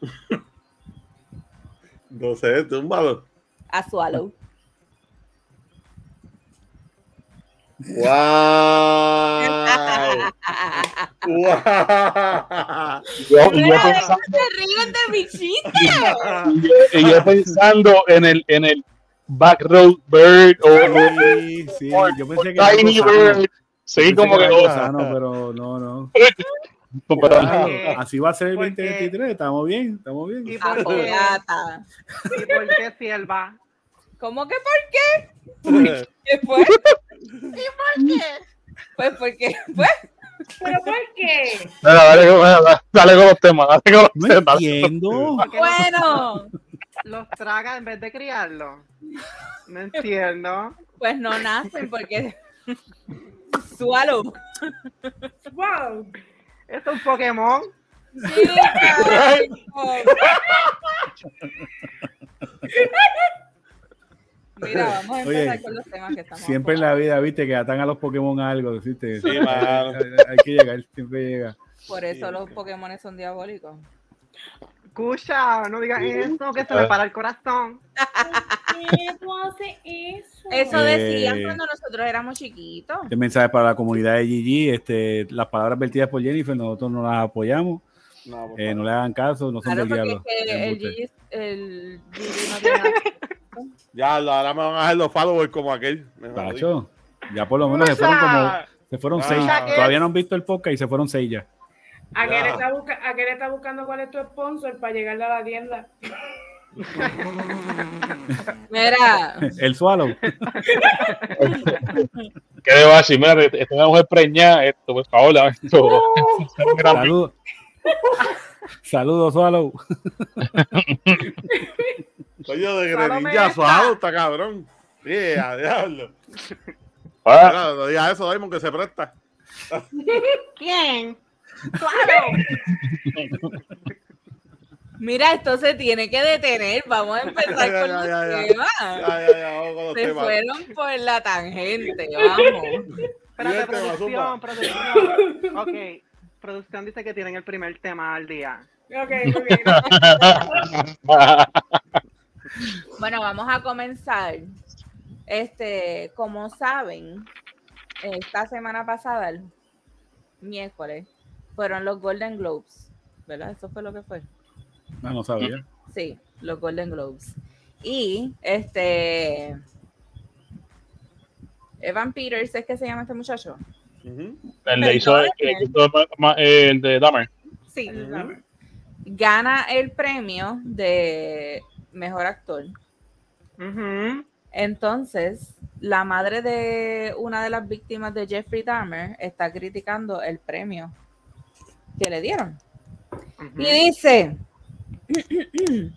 No sé, túmbalo. A swallow. ¡Wow! ¡Wow! Yo- yo pensando- de mi chiste. y yo- y yo pensando en el en el back road bird o, Sí, sí, o- yo pensé que tiny bird. Sí, Pensé como que era no. algo sano, pero no, no. Porque- Así va a ser el porque- 2023, estamos bien, estamos bien. ¿Y por qué? Apoyata. ¿Y por qué sierva? ¿Cómo que por qué? ¿Qué fue? Pues porque, pues, ¿Pero por qué? Dale, dale, dale, dale con los temas, dale con los No temas. entiendo. Bueno, los traga en vez de criarlos. No entiendo. pues no nacen porque swallow. Wow. Es un Pokémon. Chica, Mira, vamos a empezar Oye, con los temas que estamos Siempre en la vida, viste, que atan a los Pokémon a algo, ¿viste? Sí, hay, hay que llegar, siempre llega. Por eso los Pokémon son diabólicos. Escucha, no digas eso, que se me para el corazón. ¿Por qué eso? Eso Eh, decían cuando nosotros éramos chiquitos. Este mensaje para la comunidad de GG, este, las palabras vertidas por Jennifer, nosotros no las apoyamos, No, eh, no le hagan caso, no son Claro, del diablo. es que el embuste. Gigi, el Gigi no tiene nada. Ya, ahora me van a hacer los followers como aquel. Tacho, ya por lo menos se fueron como, se fueron Ah. seis. Todavía no han visto el podcast y se fueron seis ya. Aquel está, busca- aquel está buscando cuál es tu sponsor para llegarle a la tienda. Mira, El Swallow. ¿Qué le va a decir? Mira, esta una mujer preñada, esto, por favor, la- esto. Saludos. Saludos, Swallow. Coño de esta. suado, está cabrón. Sí, a diablo. Ah, Mira, No digas eso, Daimon, que se presta. ¿Quién? Claro. mira, esto se tiene que detener. Vamos a empezar Ya, con ya, los ya, ya. temas. Ya, ya, ya, vamos con los Se temas. fueron por la tangente, vamos. Espérate, Fíjate, producción, producción. Ok, producción dice que tienen el primer tema al día. Ok, muy bien. Bueno, vamos a comenzar. Este, como saben, esta semana pasada, el miércoles, fueron los Golden Globes, ¿verdad? Eso fue lo que fue. No, no sabía. Sí, los Golden Globes. Y este Evan Peters es que se llama este muchacho. Ujú. el de hizo, el, el de Dahmer. Sí. Ujú. Gana el premio de mejor actor. Entonces, la madre de una de las víctimas de Jeffrey Dahmer está criticando el premio que le dieron. Y dice,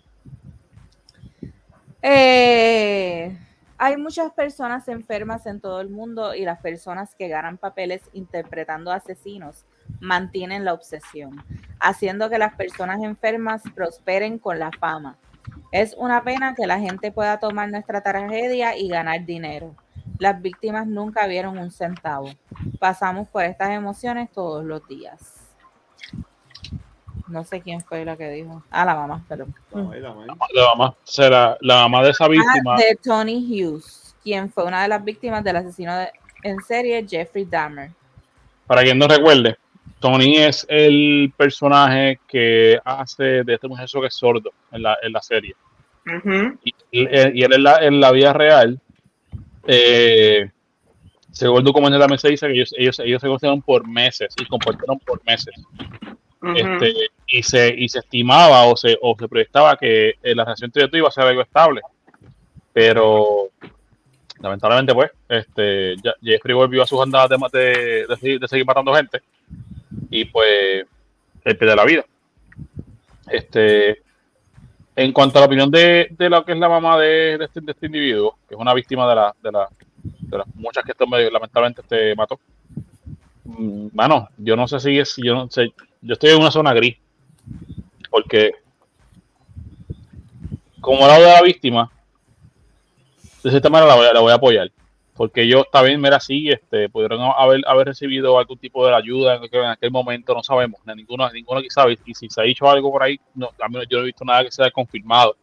eh, hay muchas personas enfermas en todo el mundo y las personas que ganan papeles interpretando asesinos mantienen la obsesión, haciendo que las personas enfermas prosperen con la fama. Es una pena que la gente pueda tomar nuestra tragedia y ganar dinero. Las víctimas nunca vieron un centavo. Pasamos por estas emociones todos los días. No sé quién fue la que dijo. Ah, la mamá, perdón. La mamá, será la mamá de esa víctima. Ah, de Tony Hughes, quien fue una de las víctimas del asesino en serie Jeffrey Dahmer. Para quien no recuerde, Tony es el personaje que hace de este muchacho que es sordo en la, en la serie. y, él en la, en la vida real, eh, según el documento también se dice que ellos, ellos, ellos se conocieron por meses y compartieron por meses. este, y, se, y se estimaba o se, o se proyectaba que la relación entre iba a ser algo estable. Pero lamentablemente, pues, este, Jeffrey volvió a sus andadas de, de, de seguir matando gente y pues el de la vida. Este, en cuanto a la opinión de, de lo que es la mamá de, este, este, individuo, que es una víctima de, la, de, la, las muchas que esto lamentablemente este mató. Mm, yo no sé si es, yo no sé, yo estoy en una zona gris, porque como lado de la víctima, de cierta manera la voy a apoyar porque yo también, mira, sí, este, pudieron haber, haber recibido algún tipo de ayuda en, aquel momento, no sabemos, ninguno, ninguno aquí sabe, y si se ha dicho algo por ahí, no, yo no he visto nada que sea confirmado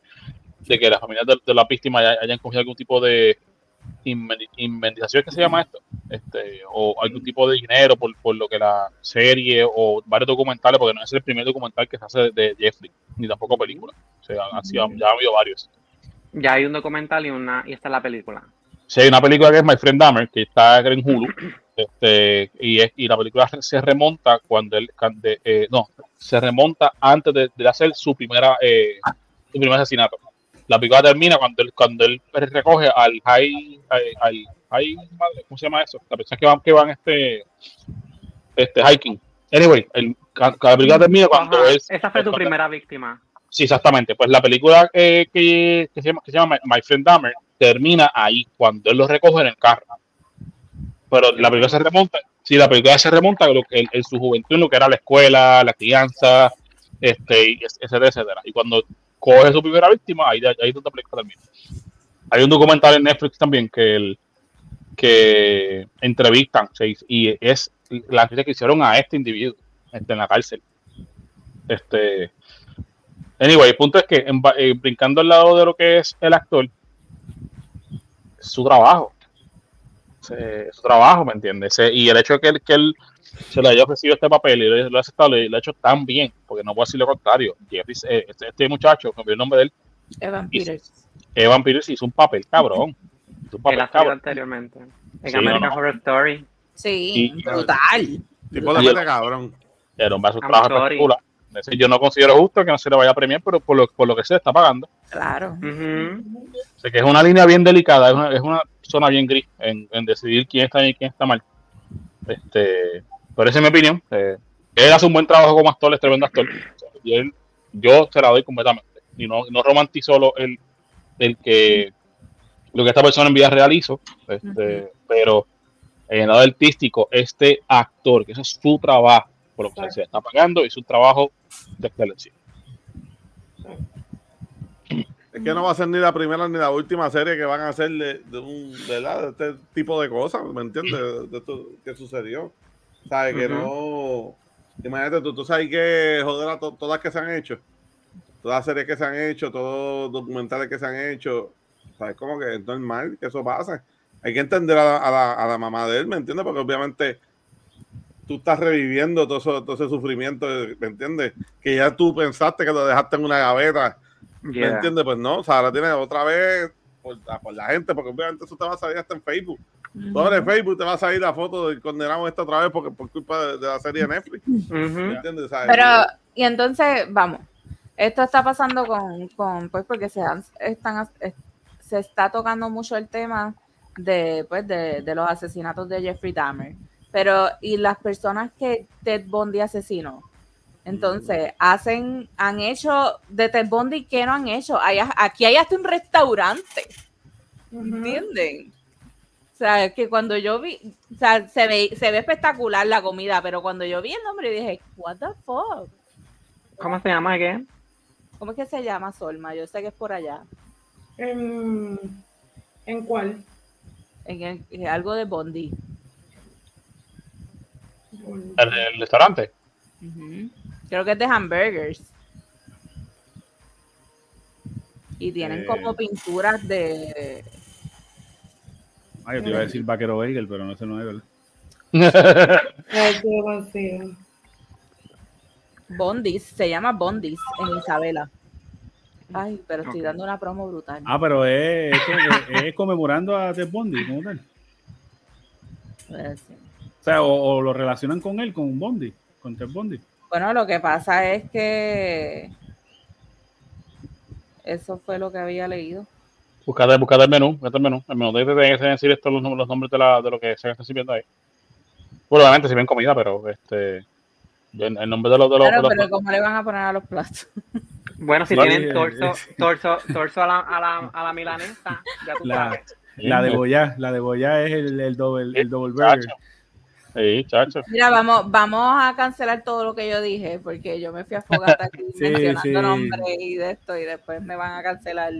de que las familias de, la víctima hayan cogido algún tipo de indemnización que se llama esto, este, o algún tipo de dinero por, por lo que la serie o varios documentales, porque no es el primer documental que se hace de, Jeffrey, ni tampoco película, o sea, ya ha habido varios. Ya hay un documental y una y esta es la película. Si hay una película que es My Friend Dahmer, que está en Hulu, este, y, y la película se remonta cuando él, eh, no, se remonta antes de, hacer su primera, eh, su primer asesinato. La película termina cuando él, cuando él recoge al high, al, high, ¿cómo se llama eso? La persona que van, que van este, este hiking. Anyway, el, la película termina cuando él, Esa fue tu primera víctima. Sí, exactamente. Pues la película eh, que, que, se llama, que se llama My Friend Dahmer termina ahí, cuando él lo recoge en el carro. Pero la película se remonta, si la película se remonta en, su juventud, lo que era la escuela, la crianza, este, etcétera, etcétera. Y cuando coge su primera víctima, ahí, ahí donde la película termina. Hay un documental en Netflix también que que entrevistan y es la gente que hicieron a este individuo este, en la cárcel. Este, anyway, el punto es que eh, brincando al lado de lo que es el actor, su trabajo. su trabajo, ¿me entiendes? y el hecho de que él, que él se le haya ofrecido este papel y lo haya aceptado, lo ha hecho tan bien, porque no puedo decir lo contrario. Jeffrey, eh, este, este, muchacho, me el nombre de él. Evan Peters. Evan Peters hizo un papel cabrón. Hizo un papel cabrón. anteriormente. En American Horror Story. Sí, brutal. Tipo de cabrón. Era un vaso trabajo yo no considero justo que no se le vaya a premiar, pero por lo, por lo que se está pagando. Claro. que es una línea bien delicada, es una, es una zona bien gris en, decidir quién está bien y quién está mal. Este, pero esa es mi opinión. Eh, él hace un buen trabajo como actor, es tremendo actor. y él, yo se la doy completamente. Y no, no romantizo lo, el, el que lo que esta persona en vida real hizo, este, pero en el lado artístico, este actor, que eso es su trabajo, por lo que se está pagando, y su trabajo de excelencia. Es que no va a ser ni la primera ni la última serie que van a hacer de, de, un, de, este tipo de cosas, ¿me entiendes? De, esto que sucedió. ¿Sabes? Que no. Imagínate, tú, tú sabes que joder a todas las que se han hecho. Todas las series que se han hecho, todos los documentales que se han hecho. ¿Sabes? Como que es normal que eso pase. Hay que entender a la, a la, a la mamá de él, ¿me entiendes? Porque obviamente tú estás reviviendo todo, todo ese sufrimiento, ¿me entiendes? Que ya tú pensaste que lo dejaste en una gaveta, ¿me entiendes? Pues no, o sea, ahora tienes otra vez por, la gente, porque obviamente eso te va a salir hasta en Facebook. Sobre Facebook te va a salir la foto de condenamos esta otra vez porque por culpa de, la serie de Netflix. ¿Me entiendes? Pero, y entonces, vamos, esto está pasando con, con pues porque se, están, se está tocando mucho el tema de, pues, de, de los asesinatos de Jeffrey Dahmer. Pero, y las personas que Ted Bundy asesinó, entonces, hacen, han hecho de Ted Bundy, ¿qué no han hecho? aquí hay hasta un restaurante. ¿Entienden? O sea, que cuando yo vi, o sea, se ve, se ve espectacular la comida, pero cuando yo vi el nombre dije, what the fuck? ¿Cómo se llama again? ¿Cómo es que se llama Solma? Yo sé que es por allá. ¿En, ¿en cuál? En, algo de Bondi. ¿El, restaurante? Creo que es de hamburgers. Y tienen como eh. pinturas de. Ay, yo te iba a decir vaquero bagel, pero no sé, no es verdad. Bondis, se llama Bondis en Isabela. Ay, pero estoy dando una promo brutal. Ah, pero es, es, conmemorando a Ted Bondi, ¿cómo tal? O sea, o, lo relacionan con él, con Bondi, con Ted Bondi. Bueno, lo que pasa es que eso fue lo que había leído. Buscate, buscate el menú, buscate el menú. El menú debe decir estos los, los nombres de, la, de lo que se está sirviendo ahí. Bueno, obviamente si ven comida, pero este el nombre de los de los. Claro, pero ¿cómo le van a poner a los platos? Bueno, si tienen torso, torso, torso a la, a la, a la milanesa, ya tú la, sabes. La de Boyá, la de Boyá es el, el doble, el double burger. Sí, chacho. Mira, vamos, vamos a cancelar todo lo que yo dije, porque yo me fui a fogata aquí mencionando sí. nombres y de esto, y después me van a cancelar.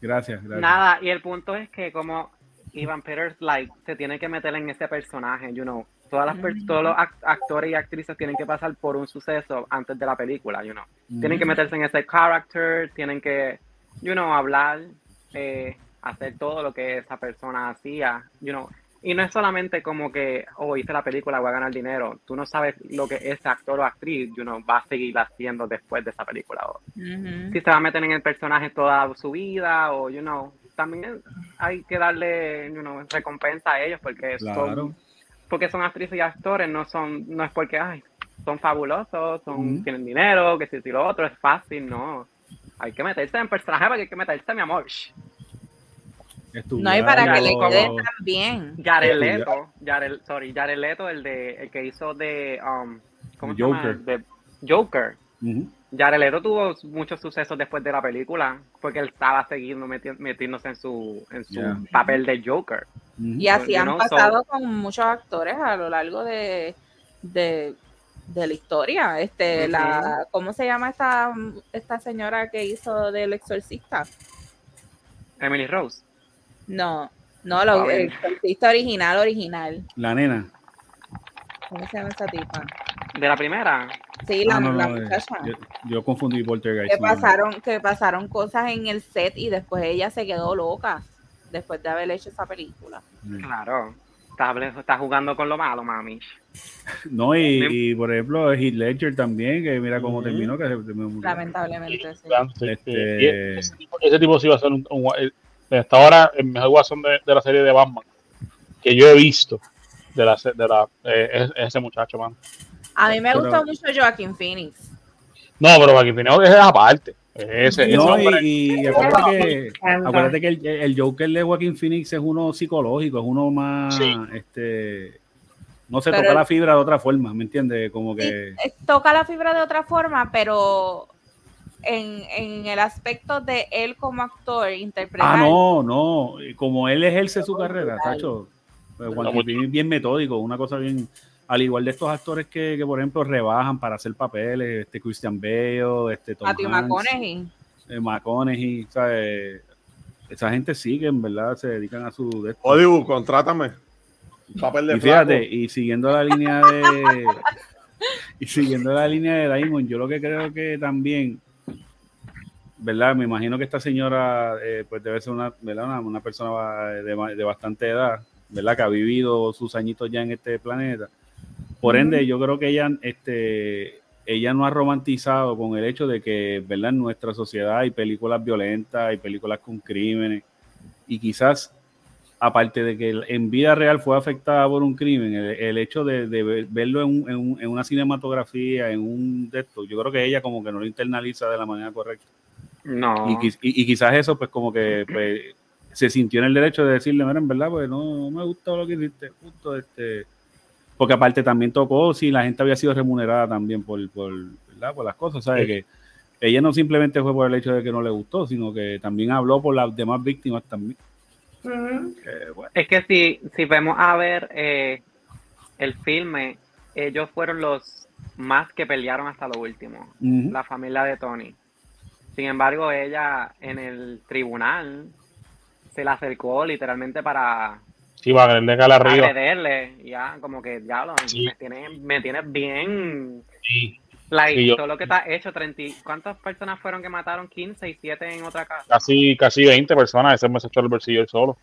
Gracias, gracias. Nada, y el punto es que como Ivan Peters like se tiene que meter en ese personaje, you know. Todas las todos los actores y actrices tienen que pasar por un suceso antes de la película, you know. Tienen que meterse en ese character, tienen que, you know, hablar, eh, hacer todo lo que esa persona hacía, you know. Y no es solamente como que, oh, hice la película, voy a ganar dinero. Tú no sabes lo que ese actor o actriz, you know, va a seguir haciendo después de esa película. O, Si se va a meter en el personaje toda su vida, o, you know, también hay que darle, you know, recompensa a ellos porque son porque son actrices y actores, no son, no es porque ay, son fabulosos, son, tienen dinero, que si, si lo otro es fácil, no. Hay que meterse en personaje porque hay que meterse, mi amor. No hay para que le quede tan bien. Jared Leto, Jared, sorry, Jared Leto, el de el que hizo de um, ¿cómo se Joker. llama? De Joker. Jared Leto tuvo muchos sucesos después de la película porque él estaba siguiendo metiéndose en su, en su papel de Joker. Y así han pasado con muchos actores a lo largo de, de, la historia. Este, la, ¿Cómo se llama esta, esta señora que hizo del exorcista? Emily Rose. No, no, lo, el exorcista original, original. La nena. ¿Cómo se llama esa tipa? ¿De la primera? Sí, la, ah, eh, muchacha. Yo, confundí Poltergeist. Que pasaron, que pasaron cosas en el set y después ella se quedó loca después de haber hecho esa película. Mm. Claro. Está, jugando con lo malo, mami. No, y, por ejemplo, Heath Ledger también, que mira cómo terminó. Que Lamentablemente, sí. Este... Ese, tipo, sí va a ser un, hasta ahora el mejor guasón de, de, la serie de Batman que yo he visto de la, de la eh, ese muchacho, man. A mí me gusta mucho Joaquin Phoenix. No, pero Joaquin Phoenix es aparte. Ese, no, y, acuérdate que, acuérdate que el, Joker de Joaquin Phoenix es uno psicológico, es uno más, este, no se toca la fibra de otra forma, ¿me entiendes? Como que... toca la fibra de otra forma, pero en, en, el aspecto de él como actor, interpretar... Ah, no, no, como él ejerce su carrera, Tacho. Joaquin bien metódico, una cosa bien al igual de estos actores que, que, por ejemplo, rebajan para hacer papeles, este Christian Bale, este Tom Matthew McConaughey. Eh, McConaughey, ¿sabes? Esa gente sigue, en verdad, se dedican a su... Hollywood, contrátame. Papel de y fíjate, y siguiendo la línea de... y siguiendo la línea de Diamond, yo lo que creo que también, ¿verdad? Me imagino que esta señora, eh, pues debe ser una, ¿verdad? Una, persona de, de bastante edad, ¿verdad? Que ha vivido sus añitos ya en este planeta por ende, yo creo que ella, este, ella no ha romantizado con el hecho de que, ¿verdad? En nuestra sociedad hay películas violentas, hay películas con crímenes, y quizás, aparte de que en vida real fue afectada por un crimen, el, hecho de, verlo en, una cinematografía, en un de yo creo que ella como que no lo internaliza de la manera correcta. No. Y, quizás eso, pues, como que pues, se sintió en el derecho de decirle, mira, en verdad, pues no, me gustó lo que hiciste, justo este porque aparte también tocó si la gente había sido remunerada también por, por, por las cosas, ¿sabes? Que ella no simplemente fue por el hecho de que no le gustó, sino que también habló por las demás víctimas también. Es que si, si vemos a ver eh, el filme, ellos fueron los más que pelearon hasta lo último, la familia de Tony. Sin embargo, ella en el tribunal se la acercó literalmente para Sí, va a agredirle ya, como que ya lo, me, tienes, me tienes bien. Sí. Like, todo lo que está hecho, 30, ¿cuántas personas fueron que mataron? 15 y 7 en otra casa. Casi, casi 20 personas, ese me echó el bolsillo él solo.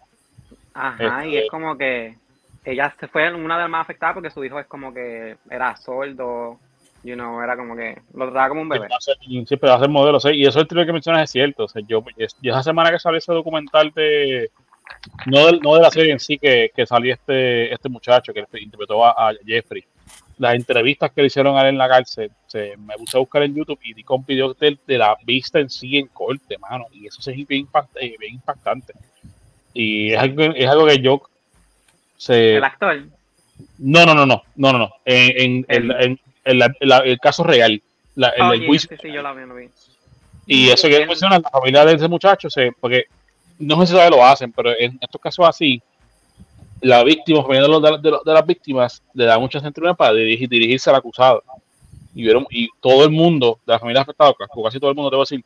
Ajá, y es este como que ella se fue una de las más afectadas porque su hijo es como que era sordo, you know, era como que lo trataba como un bebé. Sí, pero hacer modelos, y eso el trío que mencionas es cierto. O sea, yo, yo esa semana que salió ese documental de no de, no de la serie en sí que, que salió este, este muchacho que interpretó a, Jeffrey. Las entrevistas que le hicieron a él en la cárcel, se, me puse a buscar en YouTube y di con videos de, de, la vista en sí en corte, mano. Y eso es bien, eh, bien impactante. Y es algo, es algo que yo se, ¿El actor? No, no, no, no, no, no, no. En, en, en, el caso real. La, oh, el, sí, sí, yo la vi, lo vi. Y eso que menciona la familia de ese muchacho, se, porque no sé si todavía lo hacen, pero en estos casos así, la víctima, de, de, de, las víctimas, le da muchas centurias para dirigir, dirigirse al acusado. Y, vieron, y todo el mundo de la familia afectada, casi todo el mundo, debo decir,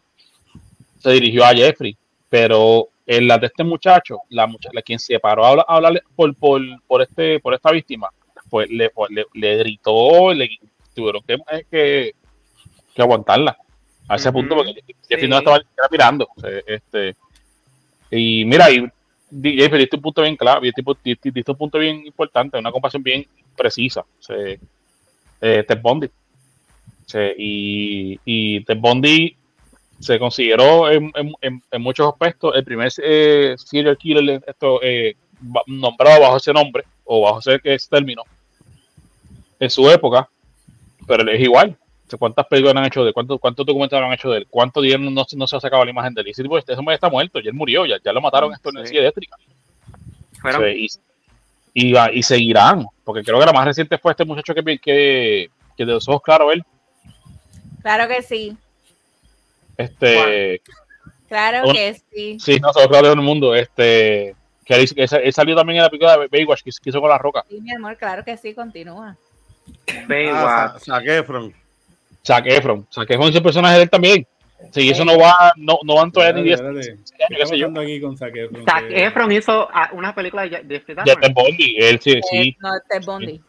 se dirigió a Jeffrey. Pero en la de este muchacho, la muchacha, quien se paró a hablarle por, por, por, este, por esta víctima, pues le, pues, le, le gritó, le tuvieron que, que, que aguantarla a ese punto porque Jeffrey no estaba mirando. Este, y mira, y DJ, diste un punto bien claro, diste un punto bien importante, una comparación bien precisa. Se, eh, Ted Bundy. y, y Ted Bundy se consideró en, en, en, muchos aspectos el primer eh, serial killer esto, eh, nombrado bajo ese nombre o bajo ese, ese término en su época, pero es igual cuántas películas han hecho de él, cuántos, cuántos documentales han hecho de él, cuánto dinero no, no, se ha sacado la imagen de él. Y ese tipo, este hombre está muerto, ya él murió, ya, ya lo mataron esto en sí. eléctrica. y, y, y, seguirán, porque creo que la más reciente fue este muchacho que, que, que de los ojos claros él. Claro que sí. Este. Claro que sí. Sí, no, solo claro en el mundo. Este. Que él, él, salió también en la película de Baywatch que, hizo con la roca. Sí, mi amor, claro que sí, continúa. Baywatch. Ah, Zac Efron. Zac Efron. Zac Efron es el personaje de él también. Sí, eso no va, no, no van todavía ni 10 años, aquí con Zac Efron. Zac Efron hizo ah, una película de Jeffrey Dahmer. De Ted Bundy, él sí, sí. No, Ted Bundy.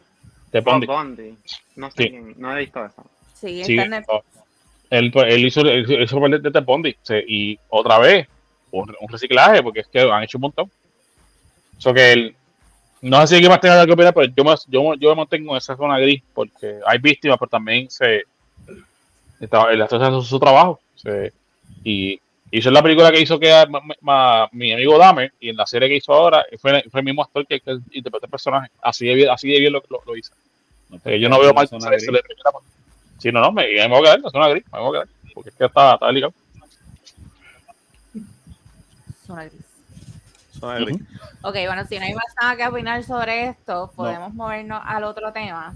Ted Bundy. Bundy. No sé, sí. no he visto eso. Sí, sí está él, él, hizo, él hizo papel de Ted Bundy. Sí, y otra vez, un, un, reciclaje, porque es que han hecho un montón. Eso que él, no sé si más tenga que opinar, pero yo me, yo, yo me mantengo en esa zona gris, porque hay víctimas, pero también se él está haciendo su trabajo. y hizo la película que hizo que mi amigo Dame, y en la serie que hizo ahora, fue, fue el mismo actor que, que interpretó el personaje. Así de bien, así de bien lo, lo, hizo. yo no veo mal que se le Sí, no, no, me, me voy a quedar, la zona gris, me voy a quedar, porque es que está, está delicado. Zona gris. Ok, bueno, si no hay más nada que opinar sobre esto, podemos movernos al otro tema.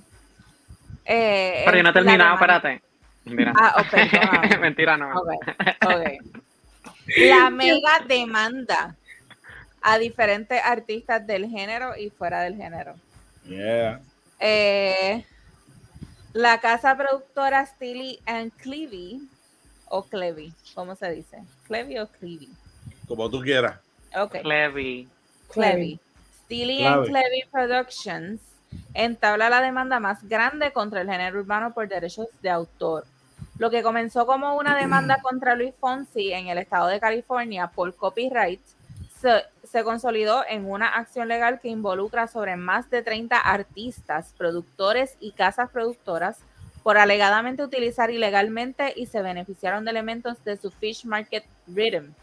Eh, Pero yo no he terminado, espérate. Ah, oh, Mentira, no. La mega demanda a diferentes artistas del género y fuera del género. Eh, la casa productora Steely and Clevy, o Clevy, ¿cómo se dice? Clevy o Clevy. Como tú quieras. Okay. Clevy. Clevy. Steely and Clevy Productions entabla la demanda más grande contra el género urbano por derechos de autor. Lo que comenzó como una demanda contra Luis Fonsi en el estado de California por copyright se, consolidó en una acción legal que involucra sobre más de 30 artistas, productores y casas productoras por alegadamente utilizar ilegalmente y se beneficiaron de elementos de su Fish Market Rhythm.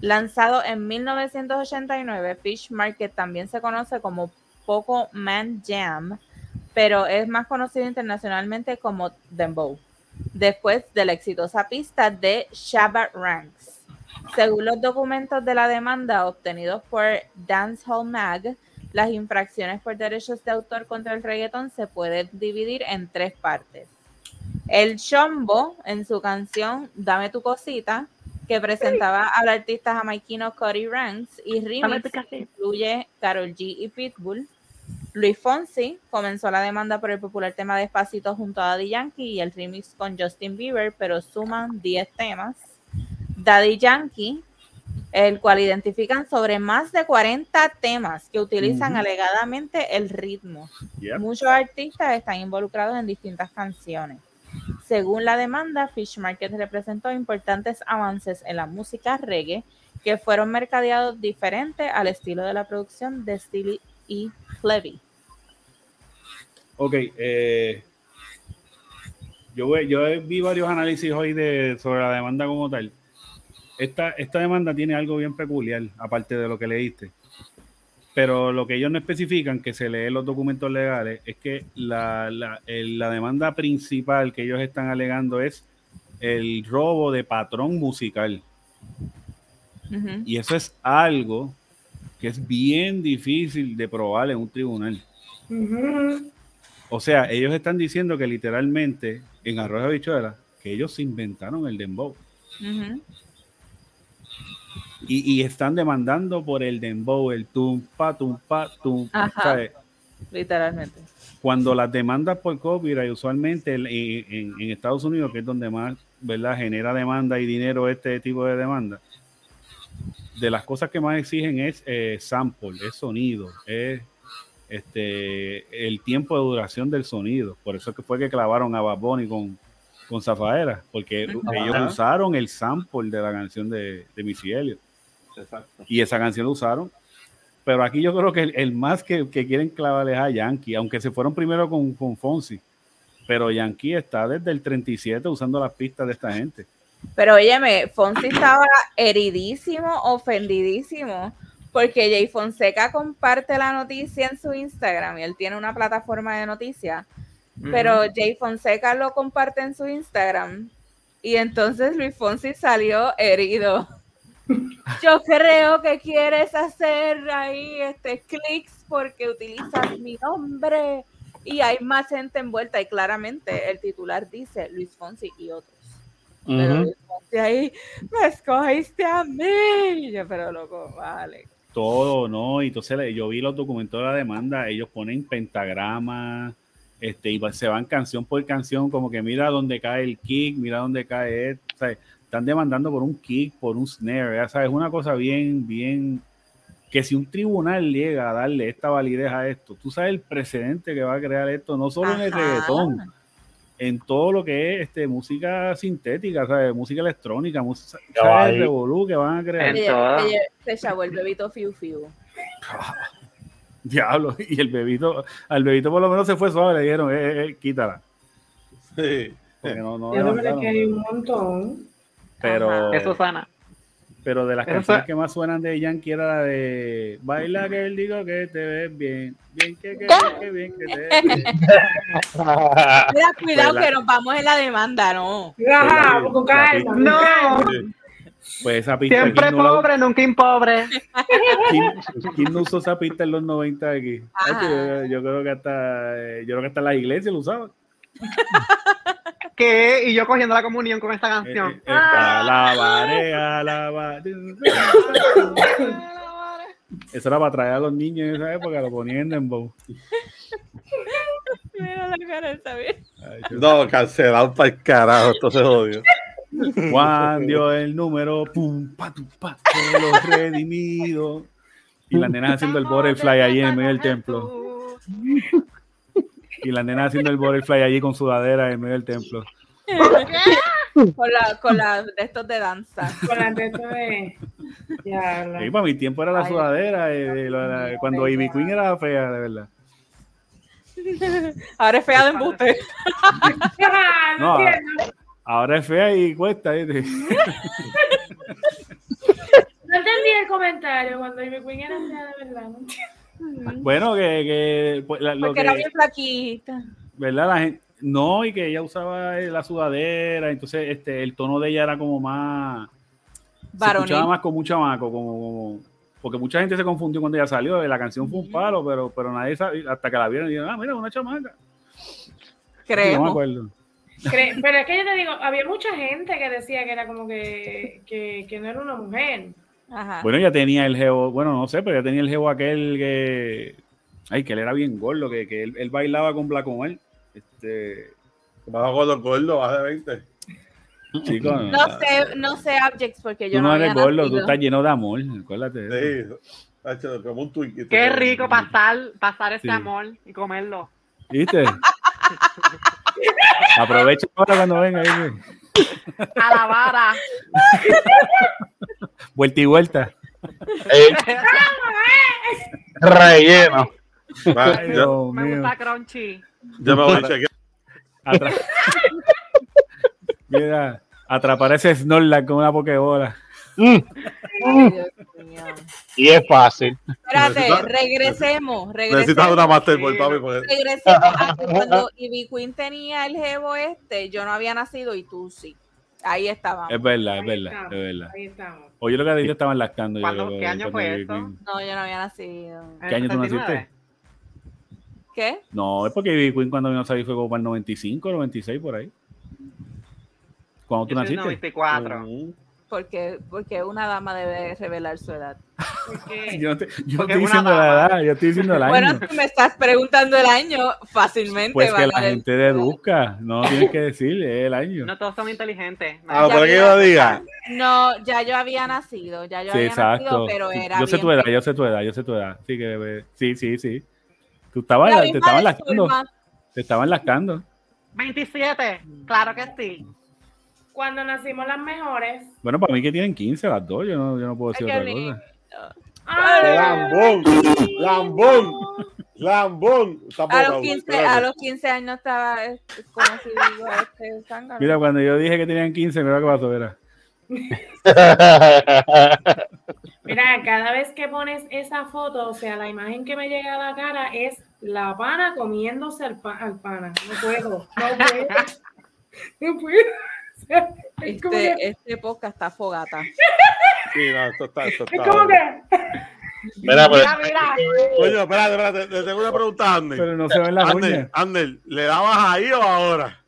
Lanzado en 1989, Fish Market también se conoce como Poco Man Jam, pero es más conocido internacionalmente como Dembow después de la exitosa pista de Shabbat Ranks. Según los documentos de la demanda obtenidos por Dancehall Mag, las infracciones por derechos de autor contra el reggaeton se pueden dividir en tres partes. El Chombo, en su canción Dame tu cosita, que presentaba al artista jamaiquino Cody Ranks y remix incluye Carol G y Pitbull, Luis Fonsi comenzó la demanda por el popular tema Despacito junto a Daddy Yankee y el remix con Justin Bieber, pero suman 10 temas. Daddy Yankee, el cual identifican sobre más de 40 temas que utilizan alegadamente el ritmo. Muchos artistas están involucrados en distintas canciones. Según la demanda, Fish Market representó importantes avances en la música reggae que fueron mercadeados diferente al estilo de la producción de Steely y Flevy. Ok, eh, yo, yo vi varios análisis hoy de, sobre la demanda como tal. Esta, esta demanda tiene algo bien peculiar, aparte de lo que leíste. Pero lo que ellos no especifican, que se lee en los documentos legales, es que la, la, la demanda principal que ellos están alegando es el robo de patrón musical. Y eso es algo que es bien difícil de probar en un tribunal. O sea, ellos están diciendo que literalmente en Arroyo Bichuela, que ellos inventaron el dembow. Y, y, están demandando por el dembow, el tumpa, tumpa, tumpa. Literalmente. Cuando las demandas por copyright, usualmente en, en, Estados Unidos, que es donde más ¿verdad? genera demanda y dinero este tipo de demanda, de las cosas que más exigen es eh, sample, es sonido, es este, el tiempo de duración del sonido. Por eso que fue que clavaron a Baboni con, con Zafaera, porque ellos usaron el sample de la canción de, de Missy Elliott. Y esa canción lo usaron. Pero aquí yo creo que el, más que, quieren clavar es a Yankee, aunque se fueron primero con, con Fonsi. Pero Yankee está desde el 37 usando las pistas de esta gente. Pero óyeme, Fonsi estaba heridísimo, ofendidísimo, porque Jay Fonseca comparte la noticia en su Instagram y él tiene una plataforma de noticias, pero Jay Fonseca lo comparte en su Instagram y entonces Luis Fonsi salió herido. Yo creo que quieres hacer ahí este clics porque utilizas mi nombre y hay más gente envuelta y claramente el titular dice Luis Fonsi y otros. Pero ahí, me escogiste a mí. pero loco, vale. Todo, ¿no? Y entonces yo vi los documentos de la demanda, ellos ponen pentagrama, este, y se van canción por canción, como que mira dónde cae el kick, mira dónde cae esto, están demandando por un kick, por un snare, ya sabes, una cosa bien, bien, que si un tribunal llega a darle esta validez a esto, tú sabes el precedente que va a crear esto, no solo en el reggaetón, en todo lo que es este, música sintética, ¿sabes? música electrónica, música ¿sabes? Revolú que van a crear. se chavó el bebito Fiu Fiu. Diablo, y el bebito, al bebito por lo menos se fue suave, le dijeron, eh, eh, eh quítala. Sí. Porque no, no Yo creo que hay un montón. Pero. Eso sana. Pero de las canciones que más suenan de Yankee era la de Baila que él digo que te ves bien. Bien que, que, que bien que te ves bien. Mira, cuidado pues que nos vamos en la demanda, ¿no? Ajá, con calma. No. Pues esa pista. Siempre pobre, nunca impobre. ¿Quién, no usó esa pista en los 90 aquí? Yo, yo, creo que hasta, yo creo que hasta las iglesias lo usaban. ¿Qué? Y yo cogiendo la comunión con esta canción. Eh, eh, alabaré, alabaré. Eso era para traer a los niños en esa época, lo ponían en Dembow. Mira la cara, está bien. No, cancelado para el carajo, esto se jodió. Juan dio el número, pum, pa, pum, pa, los redimidos. Y la nena haciendo el butterfly ahí en medio del templo. Y la nena haciendo el butterfly allí con sudadera en medio del templo. con la, con la de estos de danza. Con la de estos de. Ya, sí, para mi tiempo era la sudadera, eh, cuando Ivy Queen era fea, de verdad. Ahora es fea de embuste. no, ahora, es fea y cuesta. ¿eh? No entendí el comentario cuando Ivy Queen era fea de verdad. Bueno, que, que pues, lo Porque era bien flaquita. ¿Verdad? La gente, no, y que ella usaba la sudadera, entonces este, el tono de ella era como más. Se escuchaba más como un chamaco, como, porque mucha gente se confundió cuando ella salió. La canción fue un palo, pero, pero nadie sabe, hasta que la vieron y dijeron, ah, mira, una chamaca. Creo. No me acuerdo. Pero es que yo te digo, había mucha gente que decía que era como que, que, que no era una mujer. Bueno, ya tenía el geo, bueno, no sé, pero ya tenía el geo aquel que. Ay, que él era bien gordo, que, que él, bailaba con Black Omar. Este. Bajo gordo, gordo, baja de 20. Chico, No sé, no sé objects porque yo tú no, no había eres gordo, tú nacido. estás lleno de amor. Acuérdate. de eso. Sí, como un Twinkie. Qué rico pasar, pasar ese Sí. amor y comerlo. ¿Viste? Aprovecha ahora cuando venga. ahí. A la vara. Vuelta y vuelta. Eh, relleno. Va, Ay, Dios Me mío. gusta crunchy. ya me voy a chequear. Atra- Mira, atrapar ese Snorlax con una pokebola. Mm, Ay, Dios mío. y es fácil. Espérate, Necesita- regresemos, Necesitas regresemos. una Masterboard, papi. Regresemos a que cuando Ivy Queen tenía el jevo este, yo no había nacido y tú sí. Ahí estábamos. Es verdad, es Ahí verdad, estamos, es verdad. Ahí estamos. O yo lo que te estaban lactando. yo ¿Cuándo- qué año cuando fue eso? Queen- No, yo no había nacido. ¿Qué año tú 69. naciste? ¿Qué? No, es porque Ivy Queen cuando vino a salir fue como para el 95, 96, por ahí. Cuando tú Yo naciste. 94. Mm. Porque, porque una dama debe revelar su edad. Porque Yo no, te- yo no Porque estoy diciendo la edad, yo estoy diciendo el año. Bueno, si me estás preguntando el año, fácilmente. pues que la a gente deduzca, no tienes que decirle el año. No todos son inteligentes. Ah, para que vi- yo lo diga. No, ya yo había nacido, ya yo sí, había exacto. nacido, pero era yo sé tu edad, yo sé tu edad, yo sé tu edad. Sí, que, sí, sí, sí. Tú estabas, La te estaban lactando, te estaban lactando. 27. Claro que sí. Cuando nacimos las mejores. Bueno, para mí que tienen 15 las dos, yo no, yo no puedo decir Ay, otra cosa. Lambón, lambón, lambón. A los, 15, espérate. a los 15 años estaba eh, como si digo este. Mira, cuando yo dije que tenían 15, mira qué pasó, mira. Mira, cada vez que pones esa foto, o sea, la imagen que me llega a la cara es la pana comiéndose al, pa- al pana. No puedo, no puedo. No puedo. Que. Este, este podcast está fogata. Sí, no, esto está, esto está. Es como que Mira, Mira, mira. Coño, espérate, espérate. Le tengo una pregunta a Ander. Pero no se ven las Ander, uñas. Ander, ¿le dabas ahí o ahora?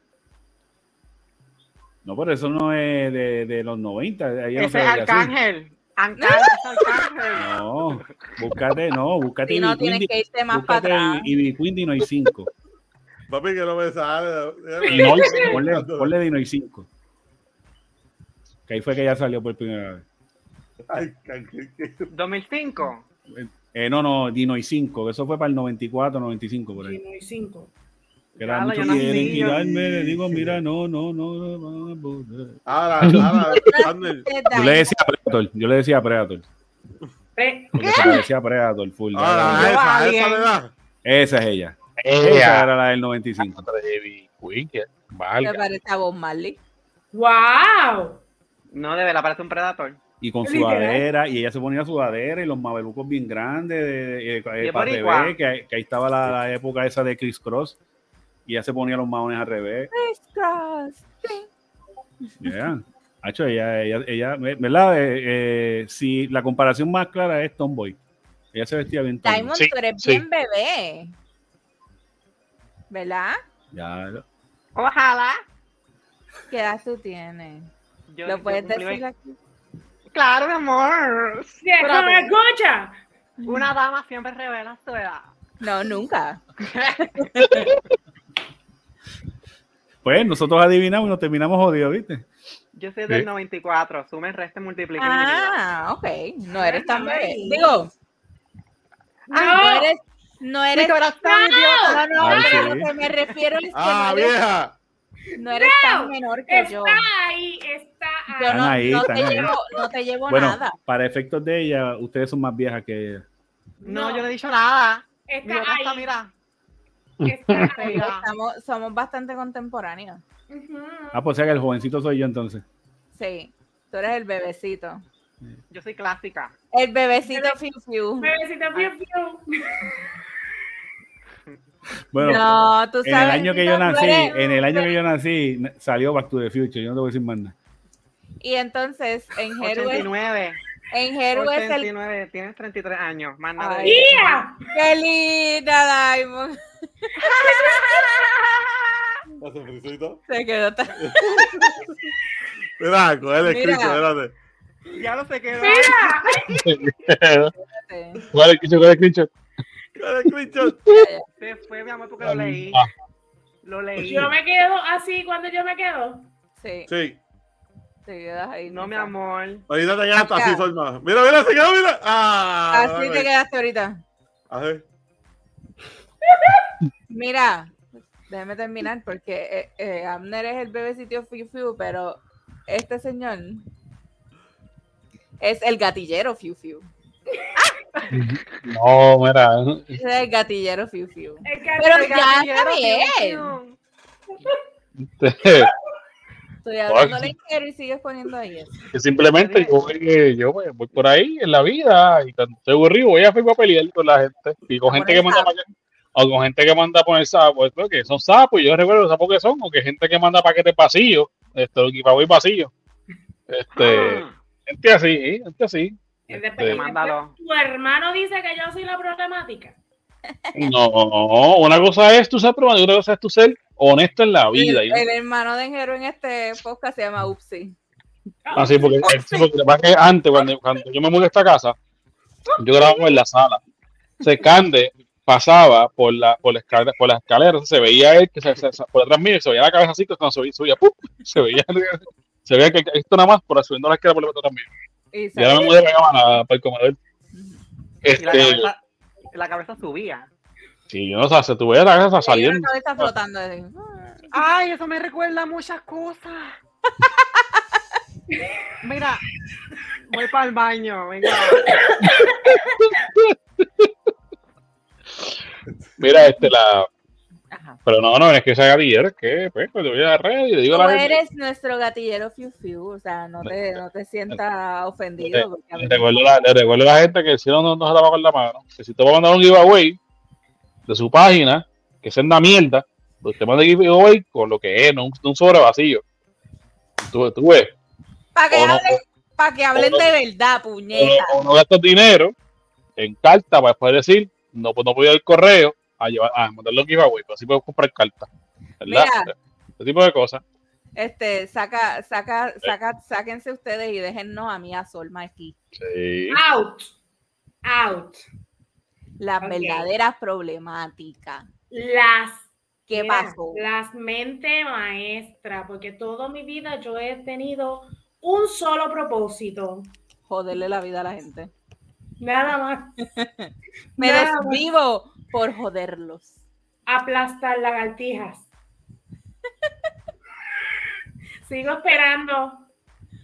No, pero eso no es de, de los 90. ahí no Ese es. Arcángel. No, búscate, no, búscate Si no, tienes que irte más para atrás. Ivy Queen Dino y 5. Papi, que no me sale. Ponle, ponle Dinoy 5. Que ahí fue que ya salió por primera vez. Ay, can- que- que- 2005. Eh, no, no, Dinoy 5, eso fue para el 94, 95 por ahí. 5. Que era mucho quieren quitarme, le digo, mira, no, no, no, no, no, no. Ahora, ahora. Yo le decía Predator, yo le decía Predator, Pre- porque se parecía a Predator full. Esa, esa. Esa es ella. Esa ella. era la del 95. Ivy Queen, que Me valga. parece a Bob Marley. ¡Wow! No, de verdad parece un predator. Y con Literal. sudadera, y ella se ponía sudadera y los mamelucos bien grandes, de, de- eh, eh, ¿Y para boricua? revés, que, ahí- que ahí estaba la, la época esa de Chris Cross, y ella se ponía los maones al revés. Crisscross. Yeah. Hacho, ella, ella, ella, ¿verdad? Eh, eh, si la comparación más clara es Tomboy. Ella se vestía bien tomboy. Diamond, Sí, tú eres sí. bien bebé. ¿Verdad? Ya, Ojalá. ¿Qué edad tú tienes? Yo- ¿Lo puedes decir aquí? Claro, mi amor. Sí, es como Espérate. escucha. Una dama siempre revela su edad. No, nunca. Pues nosotros adivinamos y nos terminamos jodidos, ¿viste? Yo soy del Sí. 94. Sumen, resten, multipliquen. Ah, ok. No eres tan bebé. Digo, No. no eres, no Mi eres. corazón, No, idiota. no, Ay, pero sí. lo que me refiero es que Ah, no, eres, no tan menor que yo. Está ahí, está Yo ahí. Están no, ahí, no te ahí. llevo, no te llevo Bueno, nada. para efectos de ella, ustedes son más viejas que ella. No, yo no he dicho nada. Mi Está ahí. mira. Está ahí. Estamos, somos bastante contemporáneos. Ujú. Ah, pues sea que el jovencito soy yo entonces. Sí. Tú eres el bebecito. Yo soy clásica. El bebecito Fiu Fiu. Bebecita, fiu, fiu. Bueno, no, tú en el sabes. año que yo nací, eres- en el año que yo nací, salió Back to the Future, yo no te voy a decir más nada. Y entonces, en Heru es, 89. en Heru es el 89. Tienes 33 años. Más nada. Ay. ¡Qué linda, Diamond! Se quedó tan... Mira, el escrito, espérate. Ya no sé qué. ¡Mira! ¿Cuál es el clicho? ¿Cuál es el clicho? Coge el screenshot. Se fue, mi amor, porque lo leí. Ah. Lo leí. Yo me quedo así cuando yo me quedo. Sí. Sí. Te quedas ahí. No, mi amor. Ahorita te quedaste así, Solma. Mira, mira, se quedó, mira. Ah, Así dale. te quedaste ahorita. A ver. Mira, déjame terminar porque eh, eh, Abner es el bebecito Fiu Fiu, pero este señor es el gatillero Fiu Fiu. No, mira. Es el gatillero Fiu Fiu. Pero el ya está bien. Este, Estoy hablando ligero y sigues poniendo ahí eso. que simplemente yo, voy- yo voy, voy por ahí en la vida y cuando estoy aburrido voy a firmar a pelear con la gente y con gente que manda sapo. pa- o con gente que manda a poner sapos, esto que son sapos, y yo recuerdo los sapos que son, o que gente que manda paquetes vacíos, esto, equipados y vacíos. Este, Ah, gente así, ¿eh? gente así. Es Este, mándalo. Tu hermano dice que yo soy la problemática. No, una cosa es tu ser y otra cosa es tu ser honesto en la vida. El, hermano de Jero en este podcast se llama Upsi. Así, porque, sí, porque lo que pasa es que antes, cuando, cuando yo me mudé a esta casa, yo grababa en la sala. Se Cande pasaba por la, por la escalera, por las escaleras, se veía él que se, se- se- por detrás mío, se veía la cabeza así, que cuando subía, subía ¡pum! se veía, se veía que esto nada más por subiendo la escalera por detrás mío. Y me mudé para acá, para, el comedor. Y la Este, cabeza, la cabeza subía. sí, yo no sé, se tuve la cabeza saliendo. cabeza flotando. así. Ay, eso me recuerda a muchas cosas. Mira, voy para el baño. Venga. Mira, este, la. Ajá. Pero no, no, es que esa gatillera es que, pues, cuando voy a la red y le digo a la gente. eres nuestro gatillero Fiu Fiu, o sea, no te, no te sientas ofendido. porque a Le recuerdo, la, le recuerdo a la gente que si no, no, no se con la mano. Que si te va a mandar un giveaway de su página, que sea una mierda, pues te manda el giveaway con lo que es, no un, un sobre vacío. Tú, tú ves, Para que, o no- hablen, pa' que hablen o no- de verdad, o, puñeta. o no gastas dinero en carta para después decir, no, pues no voy al correo a llevar, a mandarle un giveaway, pero así puedes comprar cartas. ¿Verdad? Mira. Ese tipo de cosas. Este, saca, saca, saca, sáquense ustedes y déjennos a mí a Solma aquí. Sí. Out. Out. Las verdaderas problemáticas. Las. ¿Qué mira, pasó? Las mente maestra, porque toda mi vida yo he tenido un solo propósito. Joderle la vida a la gente. Nada más. Me Nada más. Por joderlos. aplastar lagartijas. Sigo esperando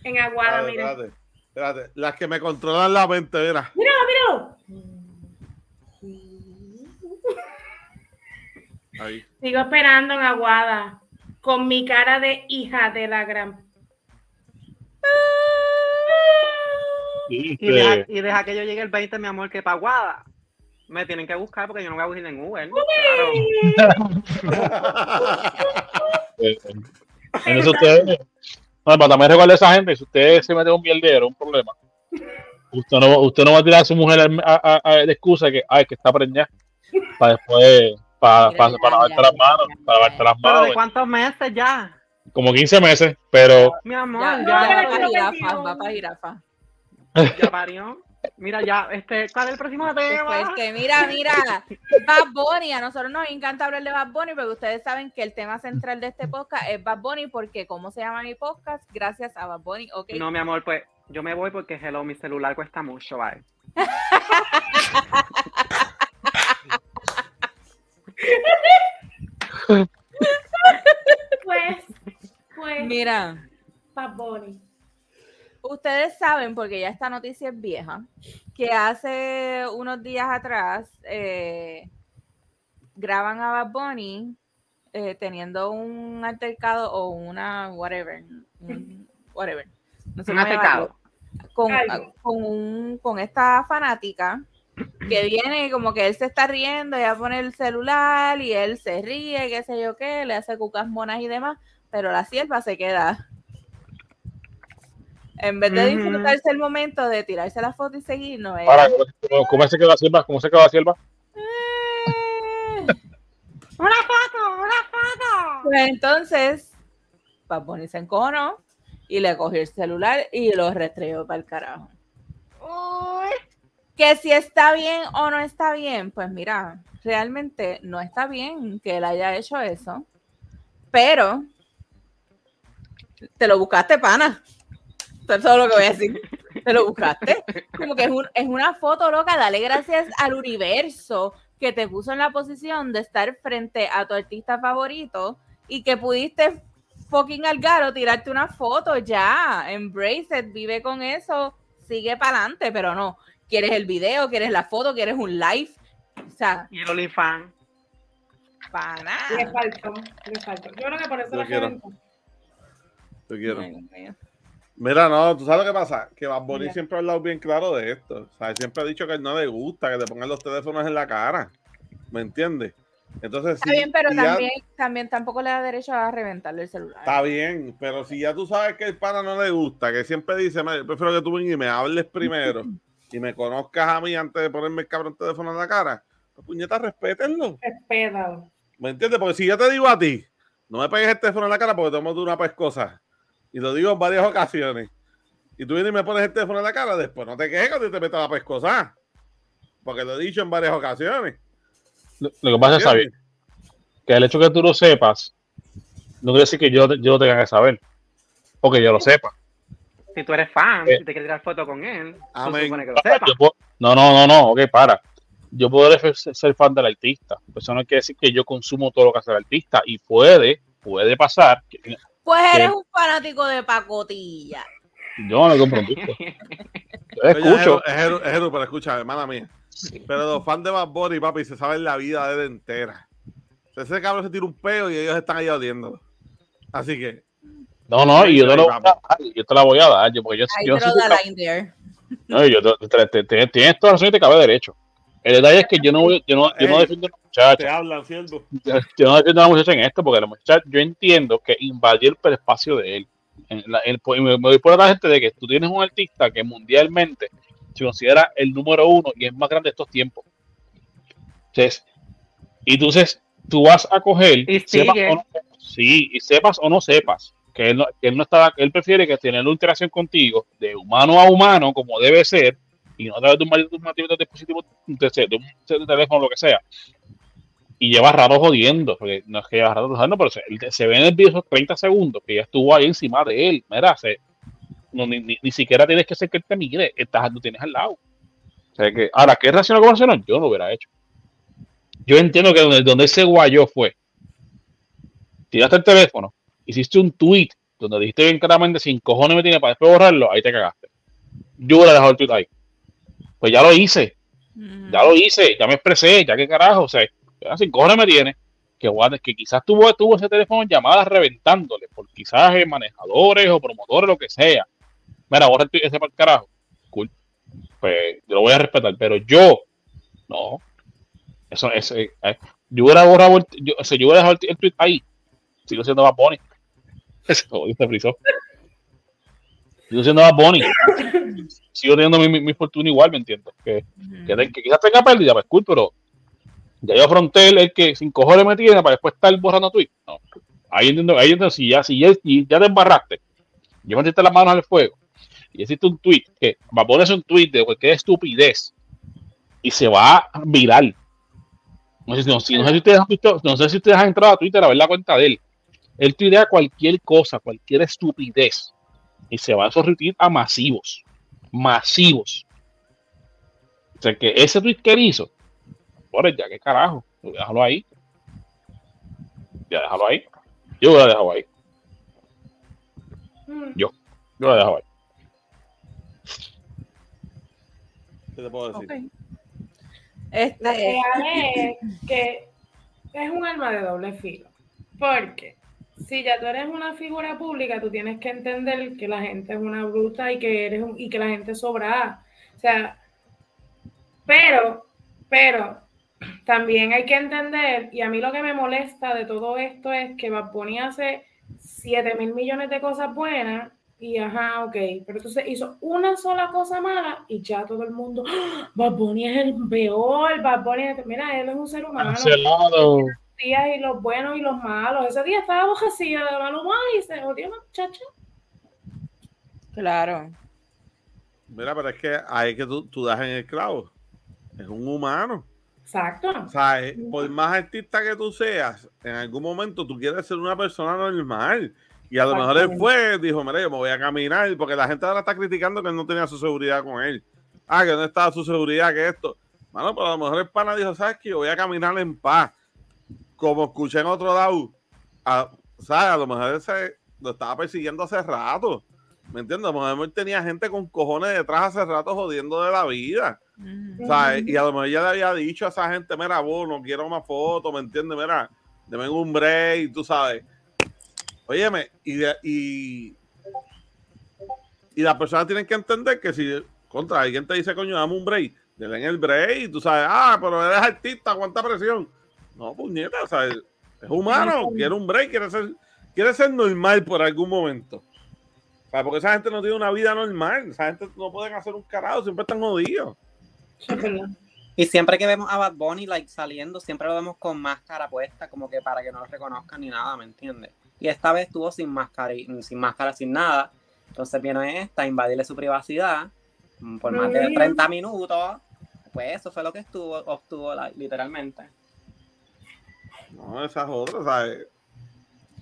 en Aguada, mira. espérate, espérate. Las que me controlan la mente, mira. Míralo, Ahí. Sigo esperando en Aguada con mi cara de hija de la gran. Y deja, y deja que yo llegue el 20, mi amor, que paguada. Me tienen que buscar porque yo no voy a ir en Uber. Claro. eh, en eso ustedes, no, pero también recuerda a esa gente, si usted se mete un mierdero, un problema, usted no, usted no va a tirar a su mujer a, a- a- de excusa que, ay, que está preñada, para después, para, para, ya, para ya, lavarte ya, las ya, manos, ya, para ya, lavarte las ¿Pero manos, de cuántos meses ya? como 15 meses, pero Mi amor, Ya, ya, ya pero para contigo. va para jirafa. ya parió. Mira, ya, este, ¿cuál es el próximo tema? Este, mira, mira, Bad Bunny, a nosotros nos encanta hablar de Bad Bunny porque ustedes saben que el tema central de este podcast es Bad Bunny porque ¿cómo se llama mi podcast? Gracias a Bad Bunny, ok. No, mi amor, pues yo me voy porque hello, mi celular cuesta mucho, bye. Pues, pues, Mira, Bad Bunny. Ustedes saben, porque ya esta noticia es vieja, que hace unos días atrás eh, graban a Bad Bunny eh, teniendo un altercado o una whatever, un- whatever. No sé Un altercado. con, con, un, con esta fanática que viene y como que él se está riendo, ella pone el celular y él se ríe, qué sé yo qué, le hace cucas monas y demás, pero la sierva se queda. En vez de disfrutarse el momento de tirarse la foto y seguir, no para, ¿cómo, cómo se quedó la sierva? ¿Cómo se quedó la sierva? "Eh". ¡Una foto! ¡Una foto! Pues entonces, Bad Bunny se encojonó y le cogió el celular y lo restregó para el carajo. Uy. Que si está bien o no está bien, pues mira, realmente no está bien que él haya hecho eso, pero te lo buscaste, pana. Eso es todo lo que voy a decir. Te lo buscaste. Como que es, un- es una foto loca. Dale gracias al universo que te puso en la posición de estar frente a tu artista favorito y que pudiste fucking al garo tirarte una foto ya. Embrace it, vive con eso, sigue para adelante, pero no. Quieres el video, quieres la foto, quieres un live. O sea, Y el OnlyFans. para Le nada. faltó, le faltó. Yo creo que por eso la quiero. Te quiero. Ay. Mira, no, tú sabes lo que pasa, que Bad Bunny siempre ha hablado bien claro de esto. O sea, siempre ha dicho que no le gusta que le pongan los teléfonos en la cara. ¿Me entiendes? Entonces, Está si- bien, pero si ya- también, también tampoco le da derecho a reventarle el celular. Está bien, pero si ya tú sabes que el pana no le gusta, que siempre dice, "Mira, yo prefiero que tú vengas y me hables primero y me conozcas a mí antes de ponerme el cabrón teléfono en la cara, pues puñeta, respétenlo. Respétalo. ¿Me entiendes? Porque si yo te digo a ti, no me pegues el teléfono en la cara porque tomo de una pescosa. Y lo digo en varias ocasiones. Y tú vienes y me pones el teléfono en la cara, después no te quejes cuando te metas la pescosa. Porque lo he dicho en varias ocasiones. Lo, lo que pasa es, Xavi, ¿Entiendes? que el hecho que tú lo sepas, no quiere decir que yo, yo lo tenga que saber. Porque yo lo sepa. Si tú eres fan Eh. y te quieres tirar foto con él, tú supone que lo sepas. Yo puedo- no, no, no, no, ok, para. Yo puedo ser, ser fan del artista. Eso no quiere decir que yo consumo todo lo que hace el artista. Y puede, puede pasar. que Pues eres ¿Qué? un fanático de pacotilla. yo no compro un disco. Yo escucho. Es Jeru, es pero escucha, hermana mía. Pero los fans de Bad Bunny, papi, se saben la vida de él entera. Ese cabrón se tira un peo y ellos están ahí odiándolo. Así que, No, no, y yo te, lo voy a dar, yo te la voy a dar. Yo, porque yo, I yo no, yo te- te- te- te- tienes toda la razón y te cabe derecho. El detalle es que yo no, voy- yo no, yo no defiendo a la muchacha. te hablan, siervo. yo yo no defiendo a la muchacha en esto, porque la muchacha, yo entiendo que invadió el espacio de él. En la- el- pues, me, me voy por la gente de que tú tienes un artista que mundialmente se considera el número uno y es más grande de estos tiempos. Entonces, y entonces tú vas a coger, Y sepas o no, sí, y sepas o no sepas, que él no, que él no está, que él prefiere que tener una interacción contigo de humano a humano, como debe ser, y no a través de un maldito dispositivo de, de un teléfono lo que sea. Y lleva rato jodiendo, porque no es que lleva rato jodiendo, pero se, se ve en el video esos 30 segundos que ya estuvo ahí encima de él. Mira, se, no, ni, ni, ni siquiera tienes que ser que él te mire, estás, lo tienes al lado. O sea que, ahora, ¿qué reaccionó como reaccionó? Yo no lo hubiera hecho. Yo entiendo que donde, donde ese guayo fue, tiraste el teléfono, hiciste un tweet donde dijiste bien claramente sin cojones me tiene para después borrarlo, ahí te cagaste. Yo hubiera dejado el tweet ahí. Pues ya lo hice, Ujú. ya lo hice, ya me expresé, ya que carajo, o sea, sin cojones me tiene. Que, que quizás tuvo, tuvo ese teléfono en llamadas reventándole por quizás manejadores o promotores, lo que sea. Mira, borra el tweet ese para el carajo. Cool. Pues yo lo voy a respetar, pero yo, no. Eso es. eh, yo hubiera borrado el, yo, o sea, yo hubiera dejado el, el tweet ahí. Sigo siendo más. Ese jodido se frizó. Sigo siendo más Bonnie. Sigo teniendo mi, mi, mi fortuna igual, ¿me entiendes? Que, que, quizás tenga pérdida, pues cool, pero ya yo afronté el, el que sin cojones me tiene para después estar borrando tweets. No. Ahí entiendo, ahí entiendo, si ya, si ya, si ya te embarraste, yo metiste las manos al fuego y hiciste un tweet que va a ponerse un tweet de cualquier estupidez y se va a viral. No sé, si- no, si- no sé si ustedes han visto- no sé si ustedes han entrado a Twitter a ver la cuenta de él. Él tuitea cualquier cosa, cualquier estupidez y se va a esos retweets a masivos. Masivos. O sea que ese tweet que él hizo, por ya, qué carajo, déjalo ahí. Ya déjalo ahí. Yo lo he dejado ahí. Mm. Yo lo he dejado ahí. ¿Qué te puedo decir? Ok. La Este, que es un arma de doble filo. Porque si ya tú eres una figura pública, tú tienes que entender que la gente es una bruta y que eres un- y que la gente sobra. O sea, pero, pero también hay que entender, y a mí lo que me molesta de todo esto es que Bad hace 7 mil millones de cosas buenas y ajá, ok, pero entonces hizo una sola cosa mala y ya todo el mundo, ¡Ah! Es el peor, Bad es... Mira, él es un ser humano. Días y los buenos y los malos. Ese día estaba bojecilla de mal humor y se odió una muchacha. claro. Mira, pero es que ahí que tú, tú das en el clavo. Es un humano. Exacto. O sea, eh, por más artista que tú seas, en algún momento tú quieres ser una persona normal. Y a lo mejor él fue, dijo, mira, yo me voy a caminar, porque la gente ahora está criticando que él no tenía su seguridad con él. Ah, que no estaba su seguridad, que esto. Mano, pero a lo mejor el pana dijo, ¿sabes qué? Yo voy a caminar en paz. Como escuché en otro lado, a, ¿sabes? A lo mejor ese lo estaba persiguiendo hace rato. ¿Me entiendes? A lo mejor tenía gente con cojones detrás hace rato jodiendo de la vida. ¿sabes? Y a lo mejor ya le había dicho a esa gente, mira, vos, no quiero más fotos, ¿me entiendes? Mira, deme un break, tú sabes. Óyeme, y, de- y, y las personas tienen que entender que si contra alguien te dice, coño, dame un break, le den el break, y tú sabes, ah, pero eres artista, aguanta presión. No, puñeta, o sea, es humano, quiere un break, quiere ser, quiere ser normal por algún momento. O sea, porque esa gente no tiene una vida normal, esa gente no pueden hacer un carajo, siempre están jodidos. Y siempre que vemos a Bad Bunny like, saliendo, siempre lo vemos con máscara puesta, como que para que no lo reconozcan ni nada, ¿me entiendes? Y esta vez estuvo sin máscara, y- sin máscara, sin nada. Entonces viene esta a invadirle su privacidad mm, por más de Mm. 30 minutos. Pues eso fue lo que estuvo, obtuvo like, literalmente. No, esas otras, ¿sabes?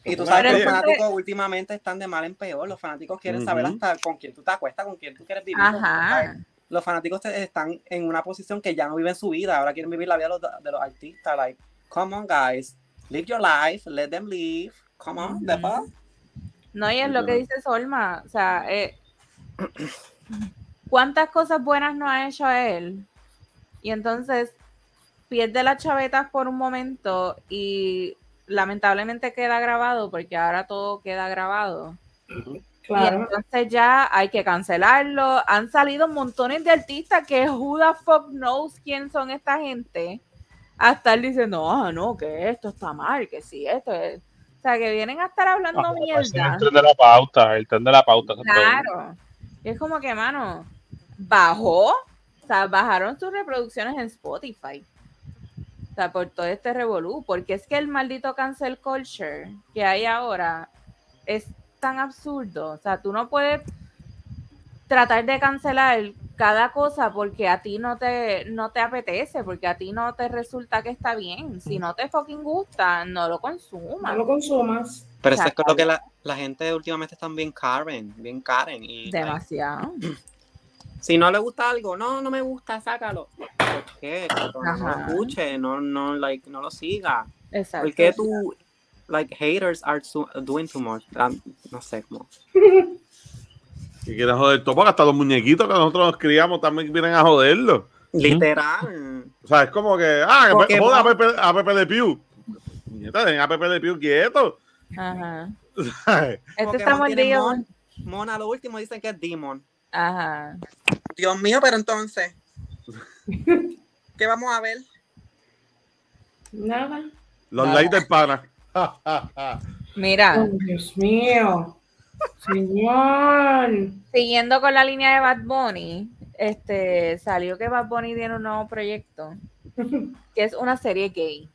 Y tú sabes que los fanáticos últimamente están de mal en peor. Los fanáticos quieren saber Ujú. hasta con quién tú te acuestas, con quién tú quieres vivir. Ajá. Los fanáticos te- están en una posición que ya no viven su vida. Ahora quieren vivir la vida de los, de los artistas. Like, come on, guys. Live your life. Let them live. Come on, Ujú. the fuck? No, y es lo que dice Solma. O sea, eh, ¿cuántas cosas buenas no ha hecho él? Y entonces pierde las chavetas por un momento y lamentablemente queda grabado porque ahora todo queda grabado. Claro. entonces ya hay que cancelarlo. Han salido montones de artistas que who the fuck knows quién son esta gente. A estar diciendo, ah, no, que esto está mal, que sí, esto es. O sea, que vienen a estar hablando Ah, mierda. El tren de la pauta, el tren de la pauta. Claro. Y es como que, mano, bajó. O sea, bajaron sus reproducciones en Spotify. O sea, por todo este revolú. Porque es que el maldito cancel culture que hay ahora es tan absurdo. O sea, tú no puedes tratar de cancelar cada cosa porque a ti no te, no te apetece, porque a ti no te resulta que está bien. Si no te fucking gusta, no lo No consumas. lo consumas. Pero O sea, eso es lo que la, la gente últimamente están bien Karen. Bien Karen. Y, Demasiado. Si no le gusta algo, no, no me gusta, sácalo. ¿Por qué? No lo escuche. No, no, like, no lo siga. Exacto. ¿Por qué tú, like, haters are so- doing too much? Um, no sé cómo. Y quieren joder todo, porque hasta los muñequitos que nosotros nos criamos también vienen a joderlo. Literal. O sea, es como que, ah, que joda a Pepe, a Pepe de Pew. Nieta, den a Pepe de Pew quieto. Ajá. Este está mordido. Mon. Mona, lo último dicen que es Demon. Ajá. Dios mío, pero entonces. ¿Qué vamos a ver? Nada. Los Nada. likes del pana. Mira, Oh, Dios mío. Señor. siguiendo con la línea de Bad Bunny, este salió que Bad Bunny tiene un nuevo proyecto, que es una serie gay.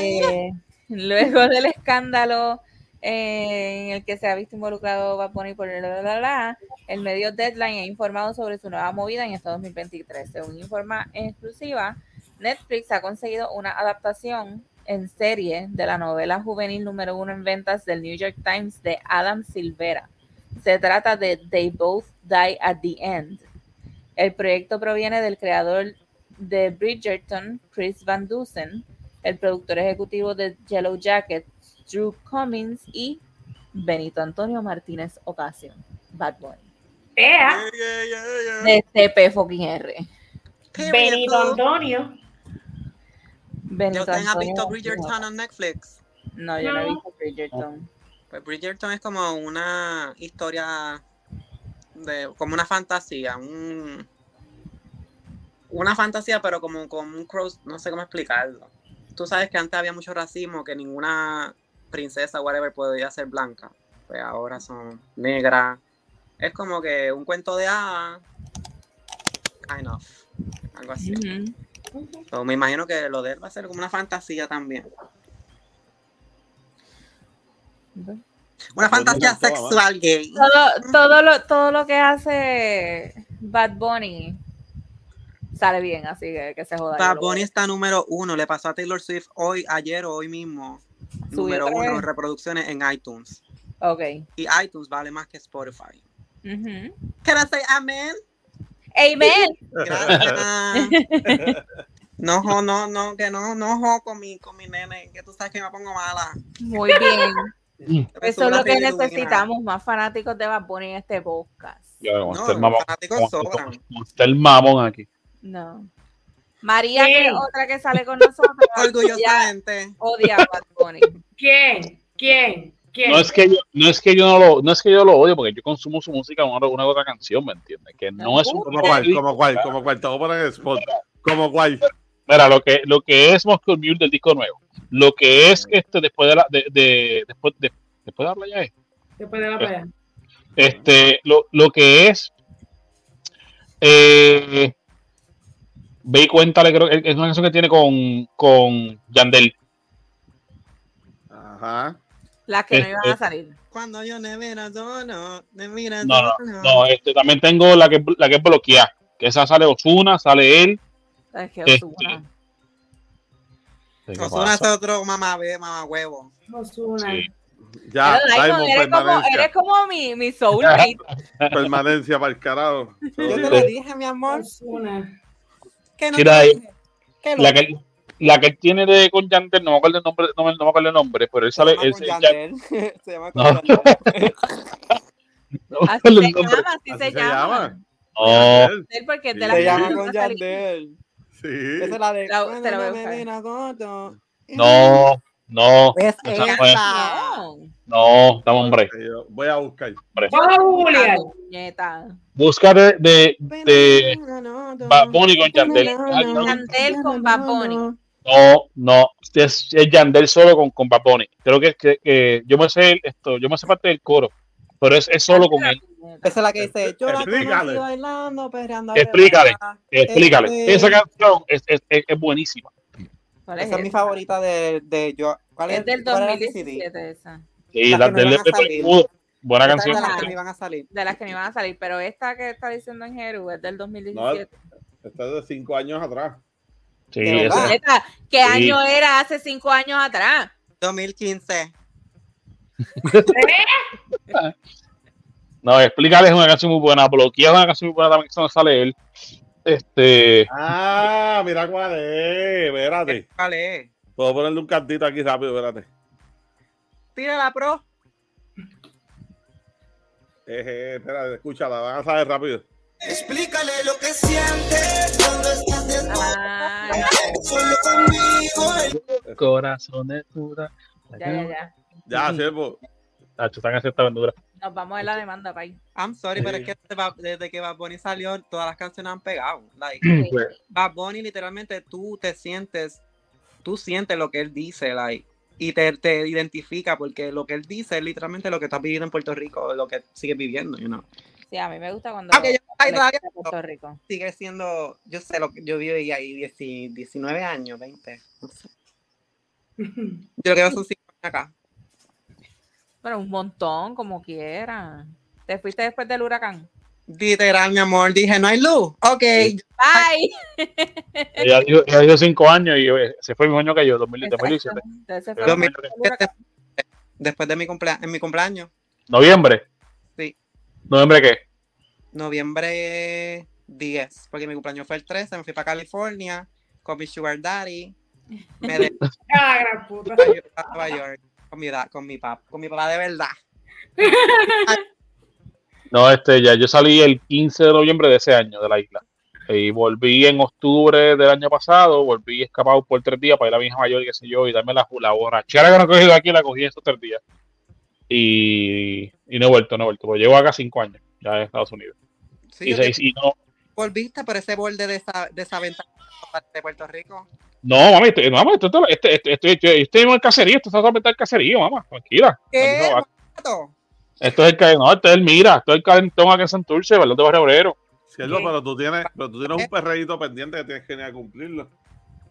Eh, luego del escándalo en el que se ha visto involucrado Bad Bunny por el medio Deadline ha informado sobre su nueva movida en este 2023. Según informa exclusiva, Netflix ha conseguido una adaptación en serie de la novela juvenil número uno en ventas del New York Times de Adam Silvera. Se trata de They Both Die at the End. El proyecto proviene del creador de Bridgerton, Chris Van Dusen, el productor ejecutivo de Yellow Jacket, Drew Cummins y Benito Antonio Martínez Ocasio, Bad Bunny. Ea, De CP fucking R. Benito Antonio. Benito ¿Ya ustedes han Antonio visto Bridgerton en Netflix? No, yo no he visto Bridgerton. Pues Bridgerton es como una historia de como una fantasía, un una fantasía pero como con un cross, no sé cómo explicarlo. Tú sabes que antes había mucho racismo, que ninguna princesa whatever podía ser blanca. Pues ahora son negras. Es como que un cuento de hadas. Kind of. Algo así. So, me imagino que lo de él va a ser como una fantasía también. Una fantasía sexual gay. Todo, todo, lo, todo lo que hace Bad Bunny sale bien, así que que se joda. Bad Bunny está número uno. Le pasó a Taylor Swift hoy, ayer o hoy mismo. Número uno reproducciones en iTunes. Ok. Y iTunes vale más que Spotify. Ujú. Can I say amen? Amen. Gracias. No, no, no, que no, no jo con mi, con mi nene, que tú sabes que me pongo mala. Muy bien. Me Eso es lo que necesitamos, más fanáticos de Bad Bunny en este podcast. Ya, vamos a No, ser mamón. los fanáticos sobran. ser mamón aquí. No. María, que es otra que sale con nosotros, Orgullosamente. odia a Bad Bunny. ¿Quién? ¿Quién? ¿Quién? No es que yo, no es que yo no lo, no es que yo lo odio, porque yo consumo su música una, una u otra canción, ¿me entiendes? Que no es un ¿Como cuál? ¿Como cuál? ¿Como a poner en el spot. ¿Como cuál? Mira, lo que, lo que es Moscow Mule del disco nuevo, lo que es este después de la, de, de- después de, después de la playa es, Después de la pelea. este, lo, lo que es, eh, ve y cuéntale, creo que es una canción que tiene con, con Yandel. Ajá. Las que no Este- iban a salir. Cuando yo me mira no, me mira No, no, no, este, también tengo la que, la que es bloqueada, que esa sale Osuna, sale él. Es que Este. ¿Qué Osuna es otro mamá, ve, mamá huevo. Ozuna. Sí. Ya, Pero, Diamond, eres, como, eres como mi, mi soulmate. Permanencia para el carajo. Yo te lo dije, mi amor. Ozuna. Que no. Que La que, la que tiene de con Yandel, no me acuerdo el nombre, no me, no me acuerdo el nombre, pero él se sale, llama él con se- Yandel. Se llama con No. No Así se llama, así Así se se llama. No, Sí, porque Sí. Se no con. Yandel. Sí. Esa es la de. La- cuando te la voy a me buscar. mira corto. no, no, Es Esa esa. fue- No. no, estamos hombre. Voy a buscar. Vamos a googlear. Puñeta. Busca de, de, de Bad Bunny con Yandel. Yandel con Bad Bunny. No, no, es, es Yandel solo con, con Bad Bunny. Creo que, que, que yo me sé el- esto, yo me sé parte del coro, pero es, es solo con él. Esa es la que dice, yo la Explícale. conocí bailando, perreando. Explícale. Explícale. Este- Esa canción es, es, es, es buenísima. ¿Cuál es Esa es mi favorita de, de yo. ¿Cuál es, Es del cuál era el CD? 2017 esa. Sí, Las no. Buena Esa es canción. de las que me iban a salir. De las que no iban a salir, pero esta que está diciendo en Jeru es del 2017. Esta es de cinco años atrás. Sí, esa- ¿Qué Sí. año era hace cinco años atrás? 2015. No, explícale, es una canción muy buena. Bloquea es una canción muy buena también, que eso no sale él. Este, Ah, mira cuál es. Espérate. ¿Cuál es? Puedo ponerle un cantito aquí rápido, espérate. Tírala, pro. Eh, eh, espérate, escúchala, van a saber rápido. Explícale lo que sientes cuando estás desnudo. Ah, Solo conmigo. corazón de dura. ya, ya, ya. Ya, siervo. Tacho, están haciendo esta aventura. Nos vamos a la demanda, pay. I'm sorry, pero es Sí. que desde que Bad Bunny salió, todas las canciones han pegado. Like, Pues, Bad Bunny literalmente tú te sientes, tú sientes lo que él dice, like, y te, te identifica porque lo que él dice es literalmente lo que estás viviendo en Puerto Rico, lo que sigues viviendo, you know. Sí, a mí me gusta cuando Aunque yo ay, le todavía quita Puerto Rico. sigue siendo, yo sé lo que yo viví ahí 10 19 años, 20, no sé. Yo creo que son 5 años acá. Pero un montón, como quiera. ¿Te fuiste después del huracán? Literal, mi amor, dije, no hay luz. Ok, Bye. ella, dio, ella dio cinco años y se fue el mismo año que yo, 2000 Exacto. 2017. Entonces fue Dos después de mi cumpleaños, en mi cumpleaños, ¿Noviembre? Sí. ¿Noviembre qué? noviembre 10, porque mi cumpleaños fue el 13, me fui para California con mi sugar daddy, me de Ah, gran puta. a Nueva York con mi, da- con mi papá, con mi papá de verdad. No, este, ya yo salí el 15 de noviembre de ese año de la isla. Y volví en octubre del año pasado, volví escapado por tres días para ir a mi hija mayor, qué sé yo, y darme la, la borrachera que no he cogido aquí, la cogí esos tres días. Y, y no he vuelto, no he vuelto, porque llevo acá cinco años, ya en Estados Unidos. Sí, y, no, volviste por ese borde de esa, de esa ventana de Puerto Rico. no, mami, estoy, no, mami, esto, esto- estoy, yo- estoy en el caserío, esto es solamente el caserío, mamá, tranquila. ¿Qué? No? Esto es el, no, esto es el Mira, esto es el calentón acá en Santurce, ¿verdad? De Barrio Obrero. Siervo, Sí. pero tú tienes, pero tú tienes un perreíto pendiente que tienes que ir a cumplirlo.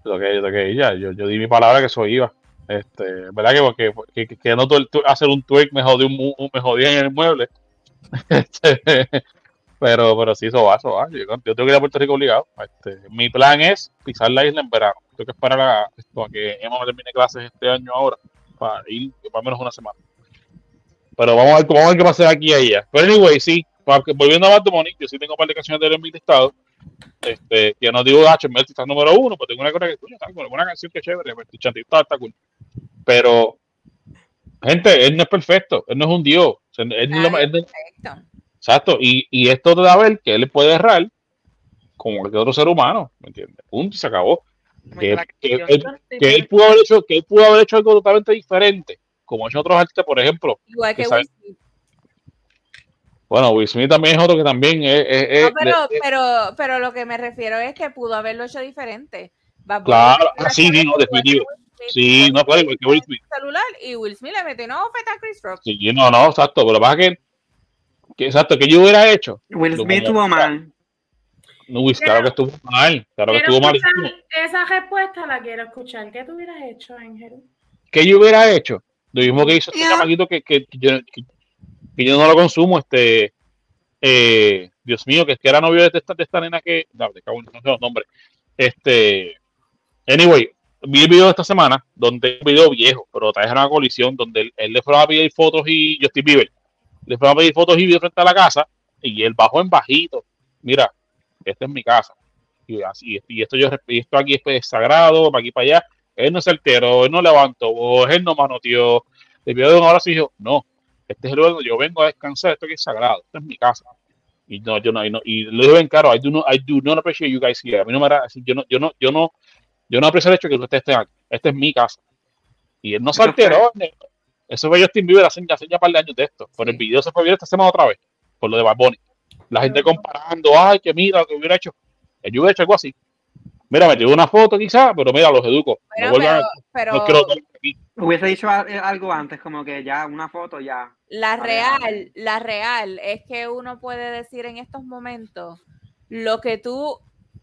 lo que, lo que ya, yo, yo di mi palabra que eso iba. Este, ¿verdad? Que, que, que, que no todo el tu- hacer un twerk me jodió, un, mu- me jodía en el mueble. Este, pero, pero sí, eso va, eso va. Yo, yo tengo que ir a Puerto Rico obligado. Este, mi plan es pisar la isla en verano. Tengo que esperar a, esto, a que Emma termine clases este año ahora para ir por menos una semana. Pero vamos a ver, vamos a ver qué pasa aquí a allá. Pero anyway, sí, volviendo a Bad Bunny, yo sí tengo un par de canciones de él en mi listado. Este, que no digo H, Melty está número uno, pues tengo una cosa que cool, buena canción que chévere, Melty Chanty está, está cool. Pero, gente, él no es perfecto, él no es un dios. O sea, él no es lo más- él no- Perfecto. exacto, y, y esto te da a ver que él puede errar como cualquier otro ser humano, ¿me entiendes? Punto y se acabó. Que, que él, que él pudo haber hecho, que él pudo haber hecho algo totalmente diferente, como han hecho otros artistas, por ejemplo. Igual que Will Smith. Bueno, Will Smith también es otro que también es, No, pero, pero, pero lo que me refiero es que pudo haberlo hecho diferente. Bad Claro, metió ah, cara definitivo. Sí, no, claro, igual que Will Smith. el celular y Will Smith le metió no feta a Chris Rock. Sí, no, no, exacto, pero lo que pasa es que, que exacto, que yo hubiera hecho. Will Lo Smith como- tuvo mal. No, Will, claro que estuvo mal, claro que estuvo mal. esa respuesta, la quiero escuchar. ¿Qué tú hubieras hecho, Ángel? ¿Qué yo hubiera hecho? Lo mismo que hizo este Yeah. chamaquito que, que, que yo, que, que yo no lo consumo, este, eh, Dios mío, que es que era novio de esta, de esta nena que, no, cago no sé los nombres. Este, anyway, vi el video de esta semana, donde un video viejo, pero trae una colisión, donde él, él le fue a pedir fotos y Justin Bieber, le fue a pedir fotos y video frente a la casa, y él bajó en bajito, mira, esta es mi casa, y así, y esto yo, y esto aquí es sagrado, para aquí para allá, él no se alteró, él no levantó él no manoteó, pidió de un abrazo y dijo, no, este es el lugar donde yo vengo a descansar, esto aquí es sagrado, esta es mi casa. Y no, yo no, y, no, y le digo bien claro, I do, not, I do not appreciate you guys here. A mí no me así, yo no, yo no, yo no, yo no aprecio el hecho de que ustedes estén aquí. Esta es mi casa. Y él no se alteró. Eso fue Justin Bieber hace, hace ya un par de años de esto. Por el video se fue viral esta semana otra vez, por lo de Bad Bunny. La gente comparando, ay, que mira lo que hubiera hecho. Yo hubiera hecho algo así. Mira, me tiró una foto quizás, pero mira, los educo. Bueno, no vuelvan, pero, no pero quiero. Hubiese dicho eh, algo antes, como que ya, una foto, ya. la real, la real es que uno puede decir en estos momentos lo que tú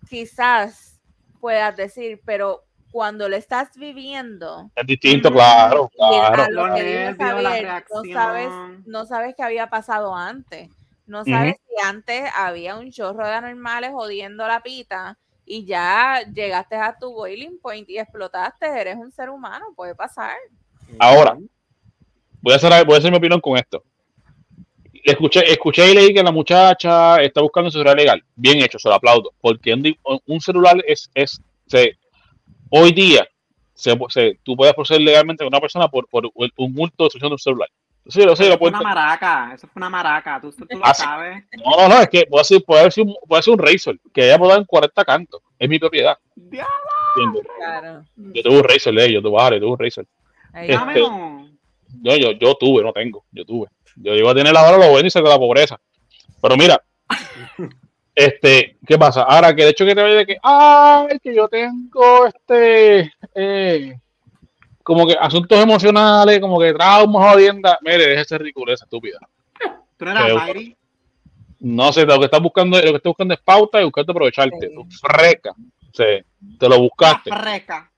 quizás puedas decir, pero cuando lo estás viviendo, Es distinto, Ujú. claro, claro. lo que no sabes, no sabes qué había pasado antes. No sabes si antes había un chorro de anormales jodiendo la pita y ya llegaste a tu boiling point y explotaste, eres un ser humano, puede pasar. Ahora, voy a hacer, voy a hacer mi opinión con esto. Escuché, escuché y leí que la muchacha está buscando un celular legal. Bien hecho, se lo aplaudo. Porque un, celular es, es se, hoy día, se, se- tú puedes proceder legalmente con una persona por, por un multo de destrucción de un celular. Sí, lo sé, Eso lo fue puedo una maraca, eso fue una maraca, tú, tú lo Ah, sabes. No, no, no, es que puede ser, puede ser, un, puede ser un Razor, que haya podado en 40 cantos. Es mi propiedad. Claro. Yo tuve un Razor, de ellos, tuve, yo tuve un Razor. Ahí Este, va. dámelo. Yo, yo, yo tuve, no tengo, yo tuve. Yo iba a tener ahora lo bueno y sacar la pobreza. Pero mira, este, ¿qué pasa? Ahora que de hecho que te vaya de que, ay, que yo tengo este, eh, como que asuntos emocionales, como que traumas, jodienda. Mire, deje esa ridiculez estúpida. Tú no eras Mayri. No sé, lo que estás buscando, lo que estás buscando es pauta y buscarte aprovecharte. Sí. Tú freca. Sí, te lo buscaste. Freca,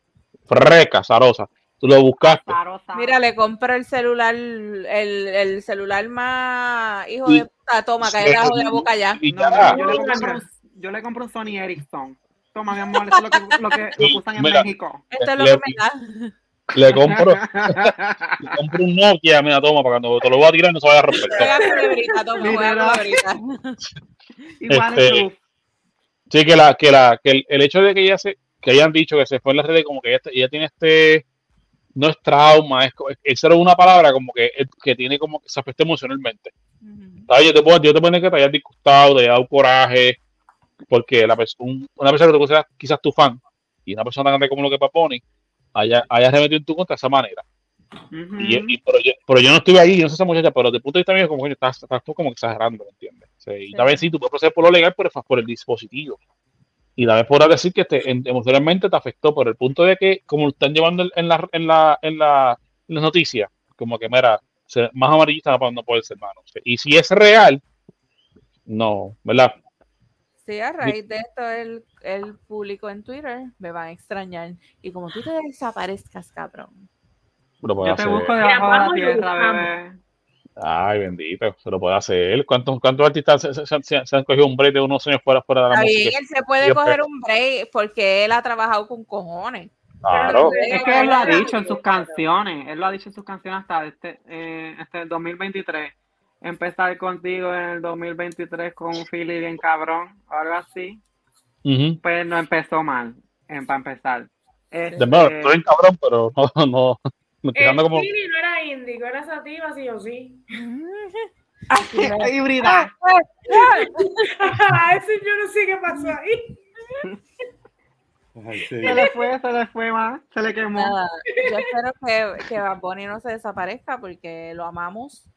Freca, zarosa. Tú lo buscaste. Mira, le compro el celular, el, el celular más hijo Y- de puta, toma, cállate de la boca ya. Y No, yo, le compro un, yo le compro un Sony Ericsson. Toma, mi amor, eso es lo que, lo que, lo que usan en Mira. México. Esto es lo le- que me da. Le compro, le compro un Nokia, mira, toma, para cuando te lo voy a tirar no se vaya a romper. Este, Sí, que, la, que, la, que el, el hecho de que ella se, que hayan dicho que se fue en las redes como que ella, ella tiene este, no es trauma, es, co- es, es solo una palabra como que, que tiene como que se afecta emocionalmente. ¿Sabes? Yo te puedo, yo te puedo decir que te hayas disgustado, te haya dado coraje, porque la pers- un- una persona que tú consideras quizás tu fan y una persona grande como lo que Paponi haya, haya remetido en tu contra de esa manera. Ujú. Y, y- pero, yo, pero yo no estuve ahí, yo no sé esa muchacha, pero desde el punto de vista mío, como que estás, estás tú como exagerando, ¿me entiendes? Sí, y tal vez sí, tú puedes proceder por lo legal, pero es por el dispositivo. Y tal vez podrás decir que te, en- emocionalmente te afectó por el punto de que, como lo están llevando en, la, en, la, en, la, en las noticias, como que, mira, más amarillista no puede ser, hermano. Y si es real, no, ¿verdad? Sí, a raíz de esto, el, el público en Twitter me va a extrañar. Y como tú te desaparezcas, cabrón. Lo puede Yo te hacer. busco debajo de la tierra, bebé. Ay, bendito, se lo puede hacer. ¿Cuántos, cuántos artistas se, se- se- se han cogido un break de unos años fuera, fuera de la música? bien, él se puede coger un break porque él ha trabajado con cojones. Claro. Es que él lo ha dicho en sus canciones, él lo ha dicho en sus canciones hasta este, eh, este 2023. Empezar contigo en el 2023 con un Philly bien cabrón, o algo así. Ujú. Pues no empezó mal, en, para empezar. Este, De nuevo, estoy bien cabrón, pero no, no. Me El como. Philly no era índigo, era sativa, sí o sí. híbrida. Ese yo no sé qué pasó ahí. Ay, sí. Se le fue, se le fue más, se le quemó. Nada, yo espero que, que Bad Bunny no se desaparezca porque lo amamos.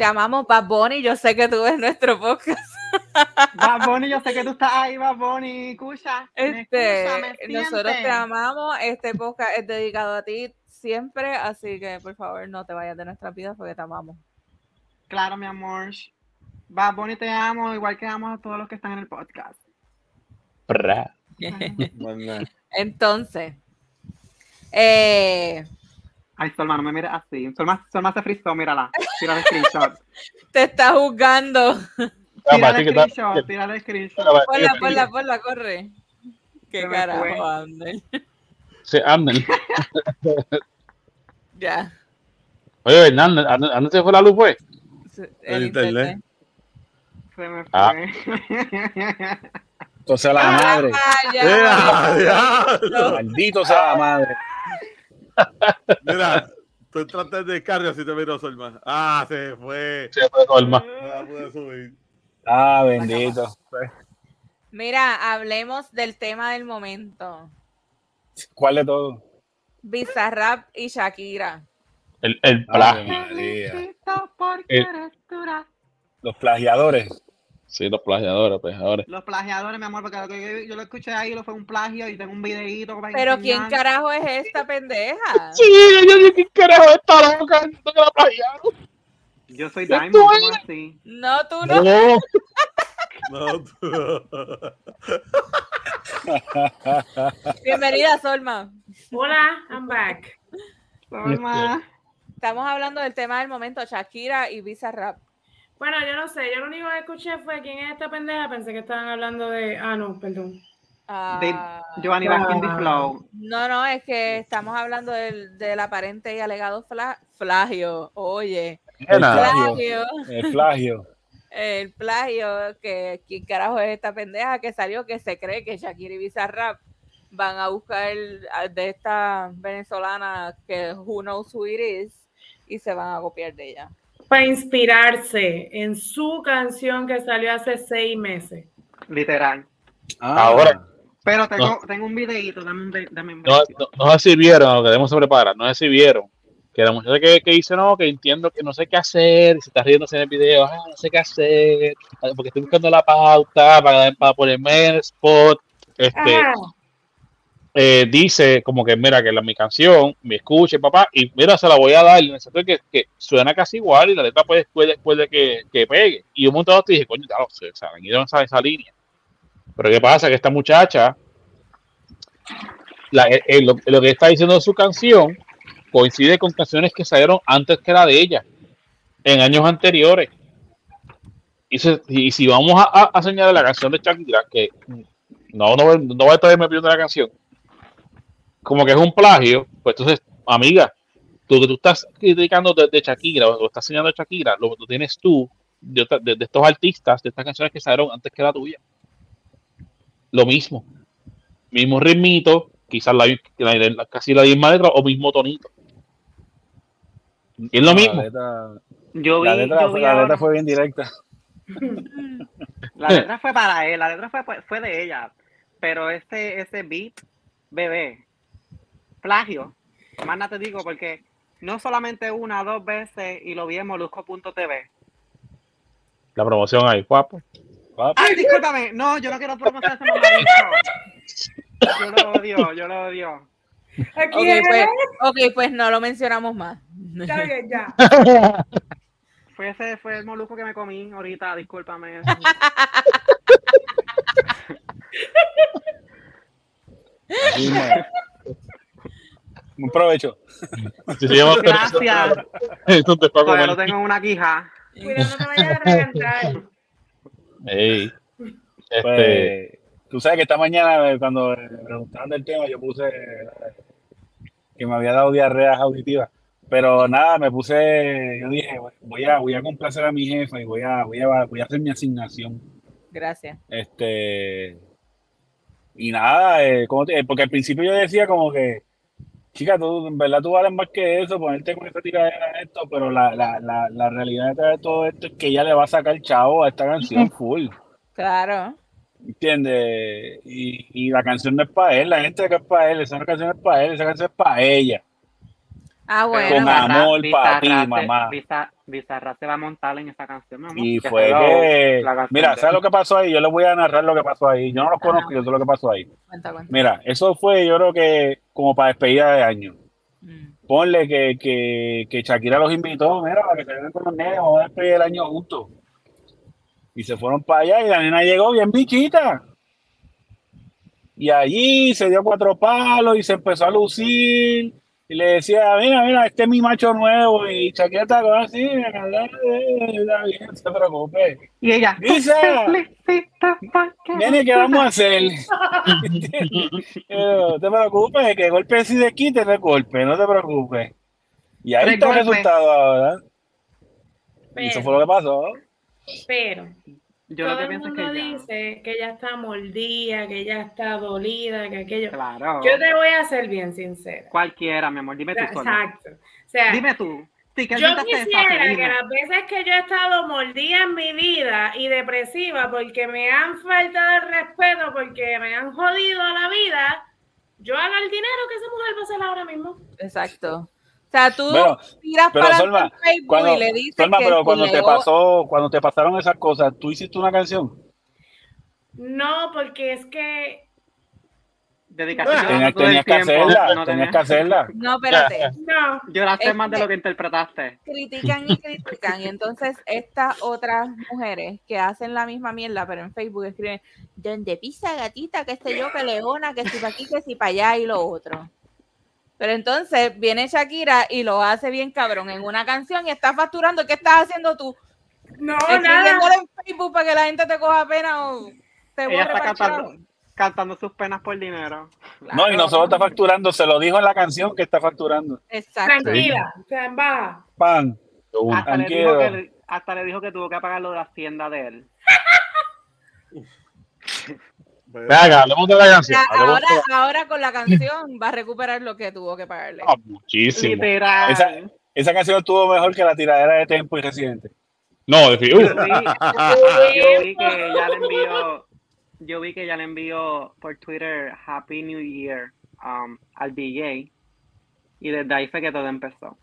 Te amamos, Bad Bunny. Yo sé que tú ves nuestro podcast. Bad Bunny, yo sé que tú estás ahí, Bad Bunny, escucha. me Este, escucha, me nosotros te amamos. Este podcast es dedicado a ti siempre. Así que por favor no te vayas de nuestras vidas porque te amamos. Claro, mi amor. Bad Bunny, te amo, igual que amo a todos los que están en el podcast. Entonces, eh, Ay, Solma, no me mires así. Solma, Solma se frizó, mírala. Tira el screenshot. te está juzgando. Ah, Tira el screenshot, tira el screenshot. Ponla, ponla, ponla, corre. Qué carajo, Ander. Sí, Ander. Ya. Oye, Hernández, ¿a dónde se fue la luz, pues? El internet. Se me fue. Ah. Entonces la madre. Ah, ya. Mira, diablo. Maldito sea la madre. Mira, tú entraste de carga si te miró Solma. Ah, se fue. Se fue Norma. No la pude subir. Ah, bendito. Mira, hablemos del tema del momento. ¿Cuál de todos? Bizarrap y Shakira. El, el plagio. Eh. Los plagiadores. Sí, los plagiadores, pues ahora. Los plagiadores, mi amor, porque lo que yo, yo lo escuché ahí lo fue un plagio y tengo un videíto para Pero ¿quién carajo es esta pendeja? Sí, yo dije, ¿qué carajo loca? Que la plagiaron. Yo soy Diamond, ¿cómo es- así? No, tú no. No. No, tú- Bienvenida, Solma. Hola, I'm back. Solma. Estamos hablando del tema del momento, Shakira y Bizarrap. Bueno, yo no sé, yo lo único que escuché fue quién es esta pendeja, pensé que estaban hablando de. Ah, no, perdón. De Ah, Giovanni Vázquez de Flow. no, no, es que estamos hablando del, del aparente y alegado fla- flagio. Oye, El plagio. El plagio. El plagio, que quién carajo es esta pendeja que salió que se cree que Shakira y Bizarrap van a buscar de esta venezolana que who knows who it is y se van a copiar de ella. Para inspirarse en su canción que salió hace seis meses. Literal. Ah, Ahora. Pero tengo, tengo un videíto, dame un, dame un No, no, no sé si vieron, lo que debemos preparar, no sé si vieron. Que la muchacha que, que dice, no, que entiendo que no sé qué hacer, y se está riéndose en el video, ah, no sé qué hacer, ah, porque estoy buscando la pauta para, para ponerme en el spot. Este, Ajá. Eh, dice como que, mira, que la, mi canción, me escuche, papá, y mira, se la voy a dar, y necesito que, que suena casi igual, y la letra puede, puede, puede que, que pegue. Y un de otros dije, coño, claro, se, se han ido en esa, esa línea. Pero ¿qué pasa? Que esta muchacha, eh, eh, lo, lo que está diciendo de su canción coincide con canciones que salieron antes que la de ella, en años anteriores. Y, y si vamos a, a, señalar la canción de Shakira, que no, no, no voy a traerme pidiendo la canción, como que es un plagio, pues entonces, amiga, tú que tú estás criticando de, de Shakira o estás señalando de Shakira, lo que tú tienes tú de, otra- de- de estos artistas, de estas canciones que salieron antes que la tuya. Lo mismo. Mismo ritmito, quizás la, la- la- casi la misma letra o mismo tonito. Es lo mismo. La letra, Yo vi, la letra, yo vi la letra fue bien directa. La letra fue para él, la letra fue, fue de ella. Pero ese, ese beat, bebé, plagio. Más nada te digo porque no solamente una, dos veces y lo vi en molusco.tv. La promoción ahí, guapo. Ay, discúlpame. No, yo no quiero promocionar ese mamabicho. Yo lo odio, yo lo odio. Aquí pues, ok, pues no lo mencionamos más. Está bien, ya. Fue ese, fue el molusco que me comí ahorita, discúlpame. Un provecho. Si se llama Gracias. Esto te a Todavía lo tengo en una quija. Cuidado, no te vayas a reventar. Ey. Este, Pues, tú sabes que esta mañana, eh, cuando me preguntaban del tema, yo puse eh, que me había dado diarreas auditivas. Pero nada, me puse, yo dije, voy a, voy a complacer a mi jefa y voy a, voy a, voy a hacer mi asignación. Gracias. Este, y nada, eh, ¿cómo te- porque al principio yo decía como que, chica, tú, en verdad tú vales más que eso, ponerte con esta tiradera de esto, pero la, la, la, la realidad detrás de todo esto es que ella le va a sacar chavo a esta canción full. Claro. ¿Entiendes? Y, y la canción no es para él, la gente que es para él, esa canción es para él, esa canción es para ella. Ah, Con amor Bizarra- para ti, Bizarra mamá. Bizarra- se va a montar en esa canción, mi amor. Y fue que, la mira, ¿sabes lo que pasó ahí? Yo les voy a narrar lo que pasó ahí. Yo no los conozco, yo sé lo que pasó ahí. Cuenta, cuenta. Mira, eso fue, yo creo que como para despedida de año. Mm. Ponle que, que, que Shakira los invitó, mira, para que se vean con los nenes, vamos a despedir el año juntos. Y se fueron para allá y la nena llegó bien bichita. Y allí se dio cuatro palos y se empezó a lucir. Y le decía, mira, mira, este es mi macho nuevo. Y está como así, está bien, no se preocupe. Y ella, Lisa. Nene, ¿qué vamos a hacer? No te preocupes, que golpe si de quite de golpe, no te preocupes. Y ahí está el resultado ahora. Eso fue lo que pasó. pero Yo lo todo que el pienso es mundo que ya- dice que ella está mordida, que ella está dolida, que aquello. Claro. Yo te voy a ser bien sincera. Cualquiera, mi amor, dime tú. Exacto. O sea, Dime tú. Sí, ¿qué yo quisiera que las veces que yo he estado mordida en mi vida y depresiva porque me han faltado el respeto, porque me han jodido la vida, yo haga el dinero que esa mujer va a hacer ahora mismo. Exacto. O sea, tú Bueno, tiras pero para Solma, Facebook Cuando, y le dices Solma, que pero cuando te pasó, cuando te pasaron esas cosas, ¿tú hiciste una canción? No, porque es que Ah, llorando Tenías, el que tiempo, hacerla, no tenías que hacerla. No, espérate. no. Lloraste más de Este- lo que interpretaste. critican y critican. Y entonces estas otras mujeres que hacen la misma mierda, pero en Facebook escriben, donde pisa gatita, que sé yo, que leona, que si para aquí, que si para allá y lo otro. Pero entonces viene Shakira y lo hace bien cabrón en una canción y está facturando. ¿Qué estás haciendo tú? No, nada. en Facebook para que la gente te coja pena o te Ella está cantando, cantando sus penas por dinero. No, y no solo está facturando, se lo dijo en la canción que está facturando. Exacto. Tranquila, sea, en baja. Pan. Hasta le, dijo que, hasta le dijo que tuvo que pagar lo de la hacienda de él. Ven acá, hablemos de la canción. ahora, de- ahora con la canción va a recuperar lo que tuvo que pagarle. Ah, muchísimo. Literal. Esa, esa canción estuvo mejor que la tiradera de Tempo y Residente. No, defi- uh, Yo vi, yo vi que ya le envió, yo vi que ya le envió por Twitter Happy New Year um, al DJ y desde ahí fue que todo empezó.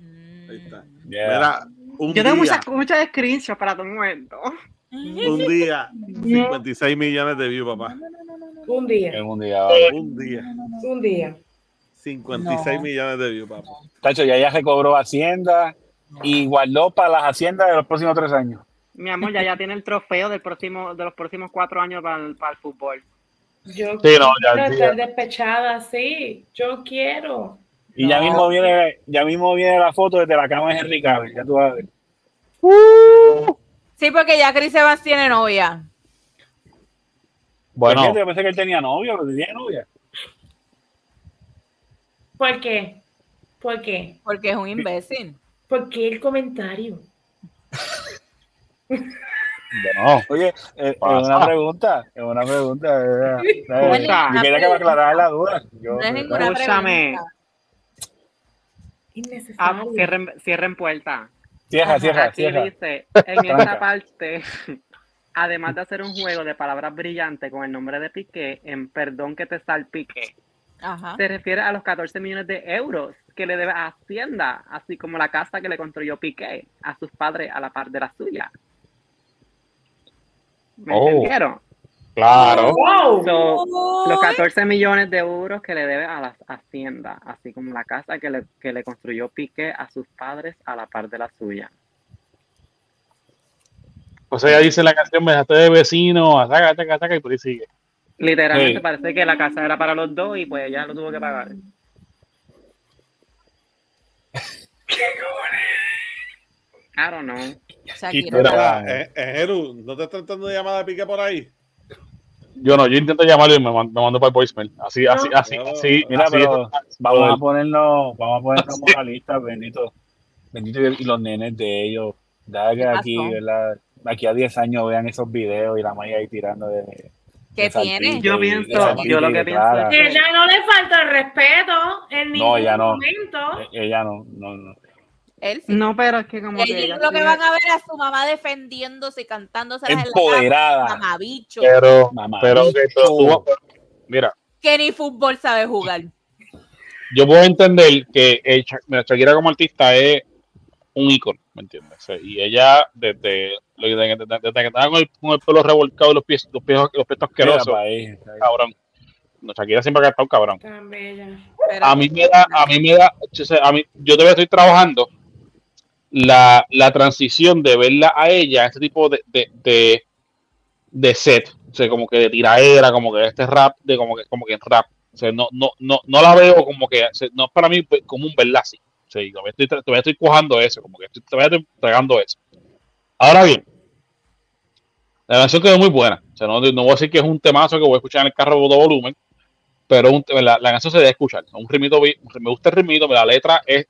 Ahí está. Yeah. Mira, un Yo tengo día, muchas, muchas screenshots para todo el momento. Un día, 56 millones de views, papá. Un día, El mundial. Un día, un día. 56 No. millones de views, papá. Tacho, ya ella recobró Hacienda y guardó para las haciendas de los próximos tres años. Mi amor, ya ya tiene el trofeo del próximo, de los próximos cuatro años para el, para el fútbol. Yo Sí, no, ya, quiero ya. estar despechada, sí. Yo quiero. Y ya No. mismo viene, ya mismo viene la foto desde la cama de Henry Cavill, ya tú vas a ver. Sí, porque ya Chris Evans tiene novia. bueno, Yo pensé que él tenía novia, pero tenía novia. ¿Por qué? ¿Por qué? Porque es un imbécil. ¿Por qué el comentario? no. Oye, eh, es una pregunta, es una pregunta. eh, eh, eh, yo quería que me aclarara la duda. Yo, No es ninguna Escúchame. pregunta. Ah, cierren, cierren puerta. Cierra, cierra, Aquí cierra. dice, en esta parte, además de hacer un juego de palabras brillantes con el nombre de Piqué, en Perdón que te salpique, Ajá. se refiere a los 14 millones de euros que le debe a Hacienda, así como la casa que le construyó Piqué a sus padres a la par de la suya. ¿Me Oh. entendieron? Claro. ¡Wow! So, los Uy. 14 millones de euros que le debe a la Hacienda, así como la casa que le, que le construyó Piqué a sus padres a la par de la suya. O sea, ella dice la canción, me dejaste de vecino, ataca, ataca, ataca, y por ahí sigue. Literalmente Sí. parece que la casa era para los dos y pues ella lo tuvo que pagar. I don't know. Shakira. Mira, eh, eh, ¿no te estás tratando de llamar a Piqué por ahí? Yo no, yo intento llamarlo y me, man- me mando para el voicemail. Así, así, así, así. Mira, así pero vamos a ponernos, vamos a ponernos moralistas, bendito, bendito y los nenes de ellos. Ya que ¿Qué aquí, pasó? ¿verdad? Aquí a 10 años vean esos videos y la Maya ahí tirando de. ¿Qué de tiene? Yo pienso- yo lo que pienso Ella no le falta el respeto en ningún No, ella no. momento. E- Ella no, no, no. Él sí. No, pero es que como que Ellos ella lo que van a ver es a su mamá defendiéndose y cantándose Empoderada. mamabicho, Pero, Mamá. pero, que tú- mira, que ni fútbol sabe jugar. yo puedo entender que eh, Shakira como artista es un ícono, ¿me entiendes? Y ella, desde, desde, desde- desde que estaba con el, con el pelo revolcado y los pies, los pies, los pies asquerosos, cabrón. No, Shakira siempre ha estado cabrón. Tan bella. Pero- A mí me da, a mí me da, a mí, yo todavía estoy trabajando la, la transición de verla a ella, este tipo de, de, de, set, o sea, como que de tiraera, como que este rap, de como que, como que rap. O sea, no, no, no, no la veo como que, no es para mí común verla así. O sea, todavía estoy, todavía estoy cojando eso, como que estoy, todavía estoy tragando eso. Ahora bien, la canción quedó muy buena. O sea, no, no voy a decir que es un temazo que voy a escuchar en el carro de volumen, pero un- la, la canción se debe escuchar. Un ritmito, bi- me gusta el ritmito, pero la letra es,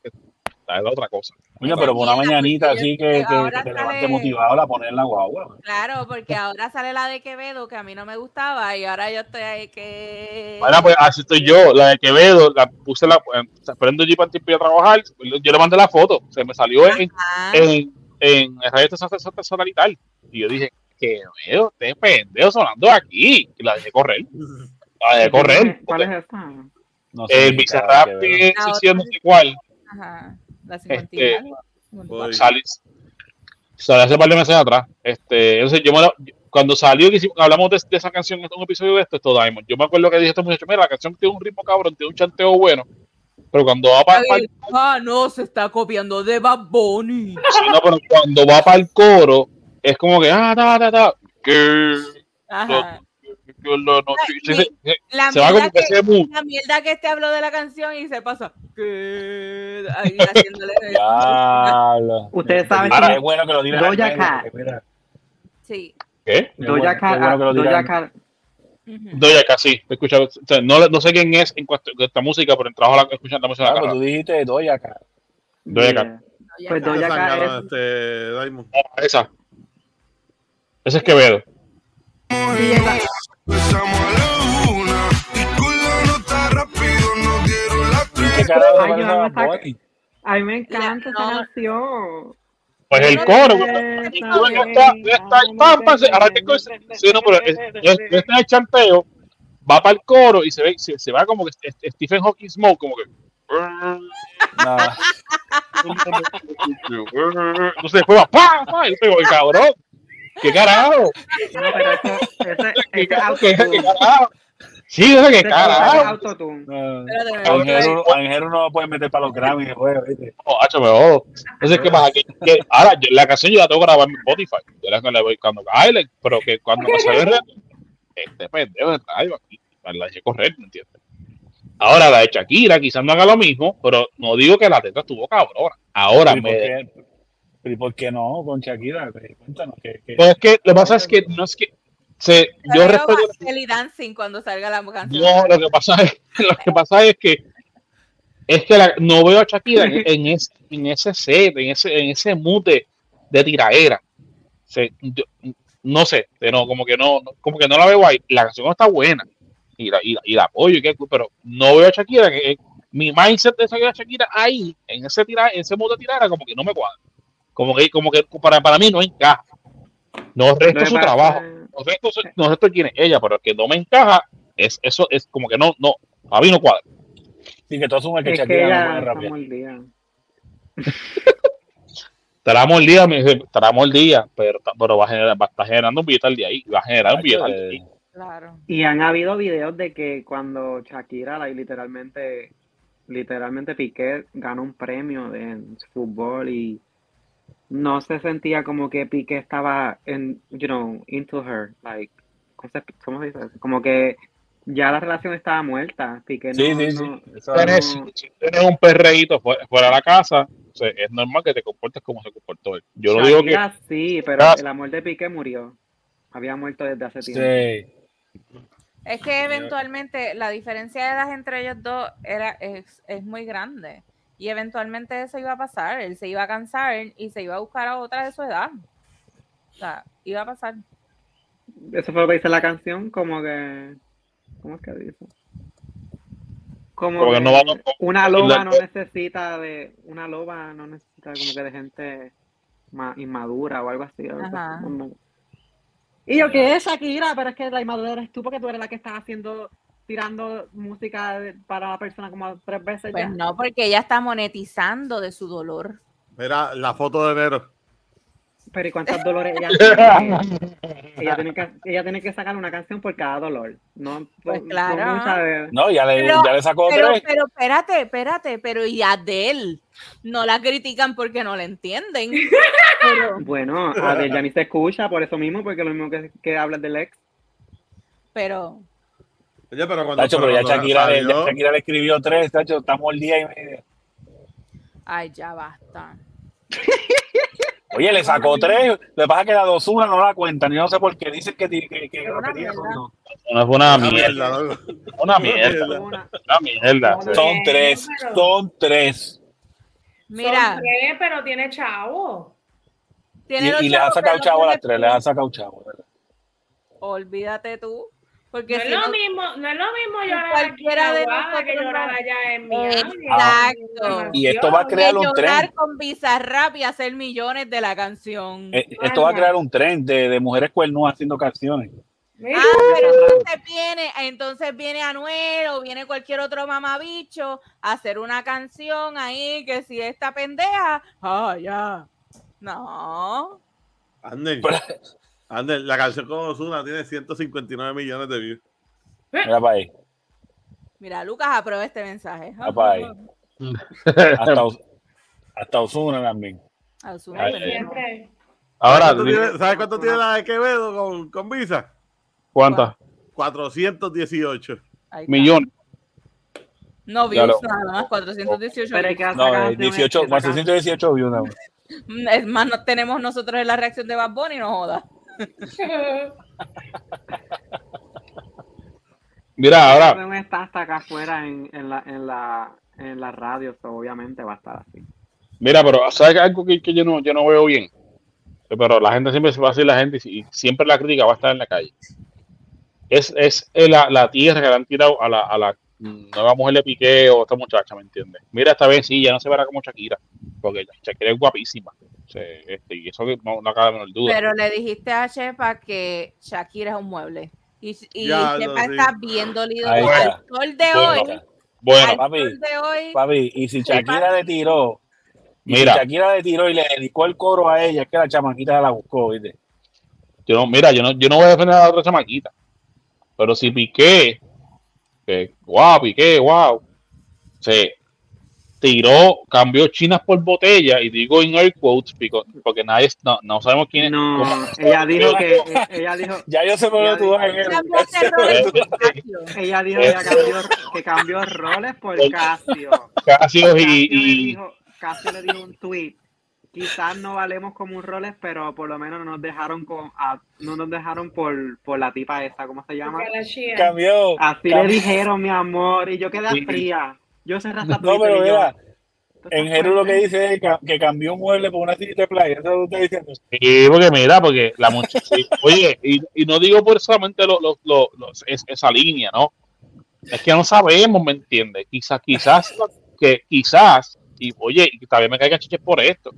es, es otra cosa. Coño, pero por una mañanita así que, que, ahora que te sale- levante motivado la poner en la guagua. Claro, porque ahora sale la de Quevedo, que a mí no me gustaba, y ahora yo estoy ahí que... Bueno, pues así estoy yo, la de Quevedo, la puse la, eh, prendo el Jeep antes de ir a trabajar, yo le mandé la foto, se me salió en, en, en el radio satelital. Y yo dije, Quevedo, este pendejo sonando aquí. Y la dejé correr. La dejé correr. ¿Cuál es esa? No sé, El Bizarrap La sesión, no otra. sé cuál, Ajá. La 50 y Este, algo. Salió, salió hace par de meses atrás. Este, entonces yo me la- cuando salió, que hicimos- hablamos de, de esa canción en un episodio de esto, esto Diamond. Yo me acuerdo que dije a este muchacho, mira, la canción tiene un ritmo cabrón, tiene un chanteo bueno, pero cuando va para Ay, Ah, no, se está copiando de Bad Bunny. Sí, no, pero cuando va para el coro, es como que, ah, ta, ta, ta, que, Ajá. No, La se va mierda como que que, ese mood. la mierda que este habló de la canción y se pasa. Ahí haciéndole. Ustedes saben Ahora, es bueno que lo. Doja Cat. Sí. ¿Qué? Doja qué Cat, bueno que lo Doja digan. Cat, Ujú. Doja Cat, sí, he escuchado, o sea, no, no sé quién es en cuanto a esta música, pero en trabajo la escuchan la música. Claro, de pues tú dijiste Doja Cat. Doja Pues. Doja Esa Cat es- este, Diamond. Esa. Ese es Quevedo. Besamos a la una y con la nota rápido nos dieron las ¿Qué tres. carajo Ay, no? A mí me encanta esa canción. Pues el coro, no, está, está, y pam, pam, se- ahora que cosa- sí, no, pero es- es- este es el chanteo, va para el coro y se ve, se, se va como que Stephen Hawking Smoke, como que. Nada. Entonces después va, ¡pam! ¡pam! Y yo digo, cabrón, ¿qué carajo? No, pero eso, ese, ¿Qué, ese carajo? Sí, no sé qué Ese carajo. autotune. No. Espérate, me voy a Angelo, Angelo no lo puede meter para los Grammy después, ¿viste? No, hacho, me jodo. Entonces, ¿qué pasa? Que, que ahora, yo, la canción yo la tengo grabada en mi Spotify. Yo la, la voy cuando baile, pero que cuando me sale el reto, este pendejo de radio aquí, la dejé correr, ¿me entiendes? Ahora, la de Shakira quizás no haga lo mismo, pero no digo que la letra estuvo cabrona. Ahora, ¿Y por me, qué, ¿y por qué no con Shakira? Cuéntanos. ¿qué, qué? pues es que lo que pasa es que no es que se, yo Pero respeto Belly Dancing cuando salga la canción. No, lo que pasa es, lo que pasa es que es que la- no veo a Shakira en, en ese, en ese set, en ese, en ese mood de, de tiraera. Se- yo- no sé, de no, como que no, no- como que no la veo ahí. La canción está buena y la, y la, y la apoyo, y qué cool, pero no veo a Shakira. Que, que mi mindset de esa Shakira ahí, en ese tira, en ese mood de tirara, como que no me cuadra. Como que, como que para, para mí no encaja. No resto que su pasa- trabajo no sé, esto- no sé esto quién es ella, pero el que no me encaja, es eso es como que no, no, a mí no cuadra. Sí, que tú asumes que Es que Shakira no ella puede mordida. Estará el día, me dice, estará el día, pero, pero va, a generar, va a estar generando un billete al día ahí, va a generar un billete al día ahí. Claro. Y han habido videos de que cuando Shakira like, literalmente literalmente Piqué ganó un premio de en fútbol y no se sentía como que Piqué estaba en you know into her like ¿cómo se, cómo se dice como que ya la relación estaba muerta Piqué Sí, no, sí, sí. no- Tienes, no- si tienes un perreíto fuera, fuera de la casa, o sea, es normal que te comportes como se comportó él. Yo no digo que sí pero Ah. el amor de Piqué murió había muerto desde hace tiempo Sí. Es que eventualmente la diferencia de edad entre ellos dos era, es, es muy grande. Y eventualmente eso iba a pasar. Él se iba a cansar y se iba a buscar a otra de su edad. O sea, iba a pasar. Eso fue lo que dice la canción, como que. ¿Cómo es que dice? Como, Como que que no vamos- una loba no necesita de. Una loba no necesita como que de gente ma- inmadura o algo así. algo Ajá. así, Y yo, ¿qué es Shakira? Pero es que la inmadura eres tú porque tú eres la que estás haciendo, tirando música para la persona como tres veces Pues ya. no, porque ella está monetizando de su dolor. Mira la foto de enero. Pero ¿y cuántos dolores ella tiene? ella, tiene que, ella tiene que sacar una canción por cada dolor. No, Pues no claro. No, ya le, Pero- ya le sacó Pero, tres. pero espérate, espérate, pero y Adele no la critican porque no la entienden. Pero, Bueno, Adele ya ni se escucha por eso mismo, porque lo mismo que, que hablas del ex. pero Oye, pero cuando, Tacho, pero ya cuando Shakira, le, salió- ya Shakira le escribió tres, Tacho, estamos el día y medio. ay, ya basta. Oye, le sacó tres. Lo que pasa es que la dos una no la cuentan. Yo no sé por qué dicen que, que, que, que una son. No fue una Una mierda. mierda. Una mierda. Una mierda. Sí. Son tres, son tres. Mira, Son tres, pero tiene chavo. Y, tiene los y les chavos, sacado chavo a las tres, les han sacado chavo. ¿verdad? Olvídate tú. Porque No es si lo no, mismo, no es lo mismo llorar aquí Cualquiera de en Aguada que llorar allá en Miami. Exacto. Y esto va a crear un llorar tren. con Bizarrap y hacer millones de la canción. Eh, Esto va a crear un tren de, de mujeres cuernudas haciendo canciones. Ah, pero entonces viene, entonces viene Anuel o viene cualquier otro mamabicho a hacer una canción ahí que si esta pendeja, ah, ya. No. Ander, Pero- Ander, la canción con Ozuna tiene 159 millones de views. Mira para ahí. Mira, Lucas, aprueba este mensaje. Mira para ahí. Hasta, Os- hasta Ozuna también. Siempre. Ahora, ¿Cuánto tiene- ¿Sabes cuánto tiene la de Quevedo con, con Visa? ¿cuántas? 418. ahí está. Millones. No views, lo- nada más, 418 Pero hay views. que No, sacar eh, 18, canciones, sacar- 418 views. nada más. Es más, no tenemos nosotros en la reacción de Bad Bunny, no joda. Mira, ahora, Canción está hasta acá afuera en, en, la, en, la, en la radio, so obviamente va a estar así. mira, pero ¿sabes algo que, que yo, no, yo no veo bien? Pero la gente siempre se va a decir la gente y siempre la crítica va a estar en la calle. Es, es la, la tierra que le han tirado a la, a la nueva mujer de Piqué o esta muchacha, ¿me entiendes? Mira, esta vez sí, ya no se verá como Shakira, porque Shakira es guapísima. O sea, este, y eso no, no cabe menor duda. Pero le dijiste a Chepa que Shakira es un mueble. Y, y Ya Chepa está bien dolido. Ahí Al está. sol de Bueno, hoy, Bueno, papi, sol de hoy, Papi, y si Shakira le tiró, y Mira. si Shakira le tiró y le dedicó el coro a ella, es que la chamaquita se la buscó, ¿viste? yo no, mira, yo no, yo no voy a defender a la otra chamaquita. Pero si Piqué, que guau, Piqué, wow, se tiró, cambió chinas por botella, y digo en air quotes, pico- porque nadie, no, no sabemos quién es. No, ella dijo que ella dijo Ya yo dónde tú vas dije. en ella dijo ella cambió, que cambió roles por Casio. Casio Casio y, Casio le dijo un tweet. Quizás no valemos como un roles, pero por lo menos no nos dejaron con, a- no nos dejaron por, por la tipa esa, ¿cómo se llama? Cambió. Así le dijeron, mi amor, y yo quedé Sí. fría. Yo cerré hasta No, pero mira, ¿tú en Jeru lo que dice es que, cambió un mueble por una silla de playa. Eso es lo que está diciendo. Sí, porque mira, porque la muchacha, oye, y, y no digo por solamente lo, lo- lo- es- esa línea, ¿no? Es que no sabemos, ¿me entiendes? Quizás, quizás, que quizás, y oye, y también me caiga chiches por esto.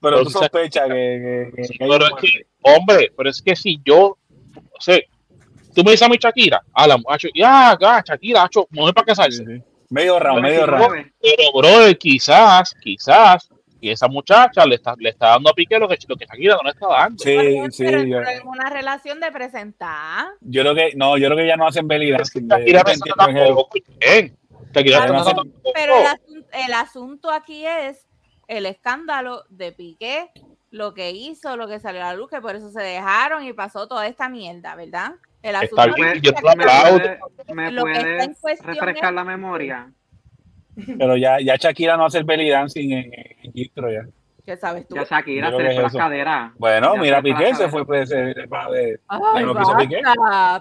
Pero tú sospechas que, que, que- Sí, que hay pero un es que, mueble. hombre, pero es que si yo, o sea, tú me dices a mi Shakira, a la muchacha, ya, ya, Shakira, hacho, mujer para casarse. Sí, sí. Medio round, medio Pero round. 19. Pero, brother, quizás, quizás, y esa muchacha le está, le está dando a Piqué lo que, lo que Shakira no le está dando. Sí, sí. pero Yo, una relación de presentar. yo creo que, no, yo creo que ya no hacen. Yo Shakira no tampoco bien. Shakira Pero no tampoco. Pero el asunto, el asunto aquí es el escándalo de Piqué, lo que hizo, lo que salió a la luz, que por eso se dejaron y pasó toda esta mierda, ¿verdad? El Está asunto bien, yo que te lo ¿Me aplaudo. puedes, me Lo que está en puedes cuestión refrescar es- la memoria? Pero ya, ya Shakira no hace el belly dancing en, en Gistro ya. ¿Qué sabes tú? Ya Shakira se le fue es eso. caderas. Bueno, Ya mira, la Piqué se cadera. fue, pues, se, se- de- Ay, lo que hizo Piqué.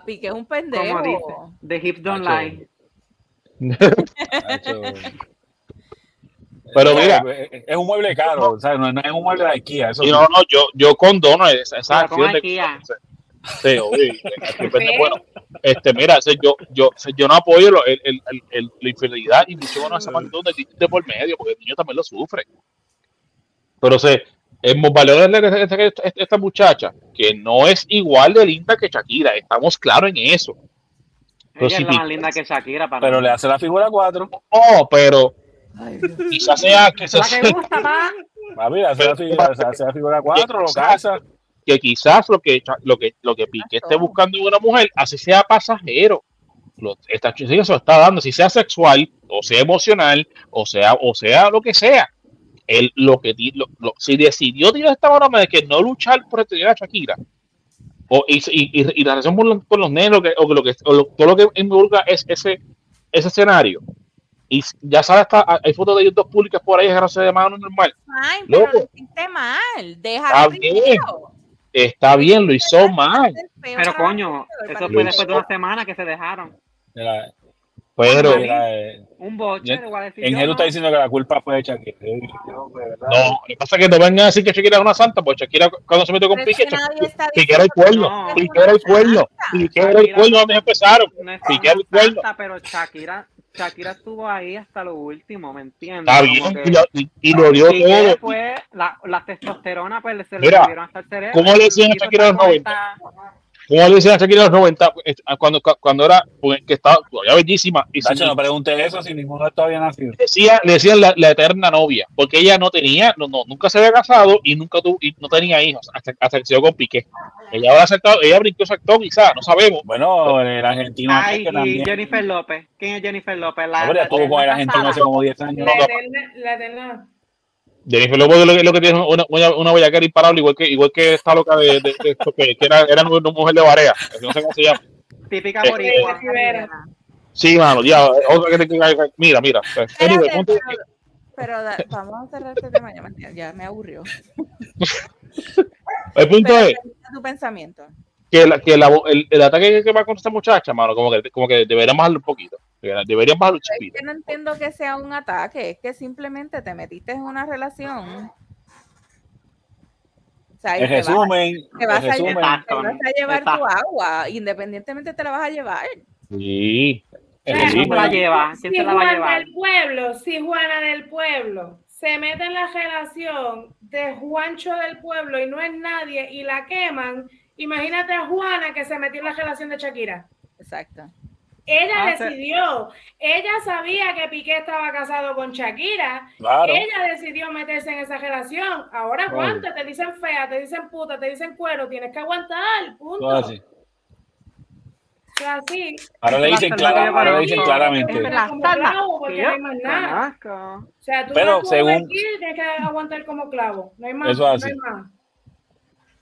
Piqué es un pendejo. Como dice, the hips don't Nacho. lie. Pero mira, Es, es un mueble caro, o sea, no, no es un mueble de IKEA. Eso y sí. no, no, yo, yo condono esa, esa acción de IKEA. Sí, oye, bueno, este, mira, o sea, yo, yo, o sea, yo no apoyo lo- el, el, el, la infidelidad y mucho menos esa magnitud de, de por medio, porque el niño también lo sufre. Pero o sea, hemos valorado esta, esta- esta muchacha, que no es igual de linda que Shakira, estamos claros en eso. Pero Ella si es la más linda que Shakira para Pero mí. le hace la figura 4. No, pero quizás sea que, La que gusta, pa. Papi, le hace la figura, le hace la figura 4, lo casa. que quizás lo que lo que lo que Piqué esté buscando en una mujer, así sea pasajero. Lo, esta chica se lo está dando, si sea sexual, o sea emocional, o sea, o sea lo que sea. Él lo que lo- lo- si decidió tirar esta broma de que no luchar por retener a Shakira, o, y, y, y- y la relación con los, con los nenes, o, que, o que lo que o lo- todo lo que involucra es ese, ese escenario. Y ya sabes, está, hay fotos de ellos dos públicas por ahí, agarrándose de mano normal. Ay, pero Loco. lo hiciste mal. Está Déjalo bien. primero. Está bien, lo hizo mal. Pero coño, eso fue después de una semana que se dejaron. Pero, eh, Un boche, en ¿no? está diciendo que la culpa fue de Shakira. No, lo que pasa es que no vengan a decir que Shakira es una santa, pues Shakira cuando se metió con Piqué, está Piqué era el cuerno, No. Piqué era el cuerno, Piqué era el cuerno donde empezaron, Piqué era el cuerno. pero Shakira, Shakira estuvo ahí hasta lo último, ¿me entiendes? Está bien, que y lo, y, y lo dio Piqué todo. fue, la, la testosterona pues se le Mira, hasta el cerebro. ¿cómo le decían a Shakira los está 90? Como le decían a Shakira en los 90, eh, cuando, cuando era, pues, que estaba todavía bellísima, y Tacho, no pregunte eso si ninguno bien nacido. decía, le decían la, la eterna novia, porque ella no tenía, no, no, nunca se había casado y nunca tuvo, y no tenía hijos, hasta, hasta que se dio con Piqué. Ella ahora aceptado, ella brincó actor, quizás, no sabemos. Bueno, el argentino Ay, que y también. Jennifer López. ¿Quién es Jennifer López? La, Hombre, la estuvo con el eterna argentino casada. hace como 10 años. La eterna, la eterna. Jennifer López lo que, lo que tiene es una, una, una bellaquera imparable, igual que, igual que esta loca de, de, de esto que, que era, era una mujer de Barea, que no sé cómo se llama. Típica Eh, boricua. Rivera. Sí, mano, ya, otra que te mira, mira. anyway, ponte- pero, pero da- vamos a cerrar este tema, ya me, ya me aburrió. el punto Pero es tu pensamiento. que, la, que la, el, el ataque que va con esta muchacha, mano, como que, como que deberían bajarlo un poquito. Deberían bajarlo un Es chiquito. que no entiendo que sea un ataque, es que simplemente te metiste en una relación. O sea, En te vas- resumen, te vas, en a resumen, llevar, te vas a llevar tu agua, independientemente te la vas a llevar. Sí. en ¿Quién se la lleva? ¿Quién Si se la va a Juan llevar? del pueblo, si Juana del pueblo se mete en la relación de Juancho del pueblo y no es nadie y la queman, imagínate a Juana que se metió en la relación de Shakira. Exacto. Ella Ah, decidió, ella sabía que Piqué estaba casado con Shakira, claro. ella decidió meterse en esa relación. Ahora aguanta, te dicen fea, te dicen puta, te dicen cuero, tienes que aguantar, punto. Así. O sea, así. Ahora le dicen, La clara- ahora le dicen claramente. Como La clavo, salsa porque que no yo hay más nada. conozco. O sea, tú Pero según- tienes que aguantar como clavo. No hay más. Eso es no hay más.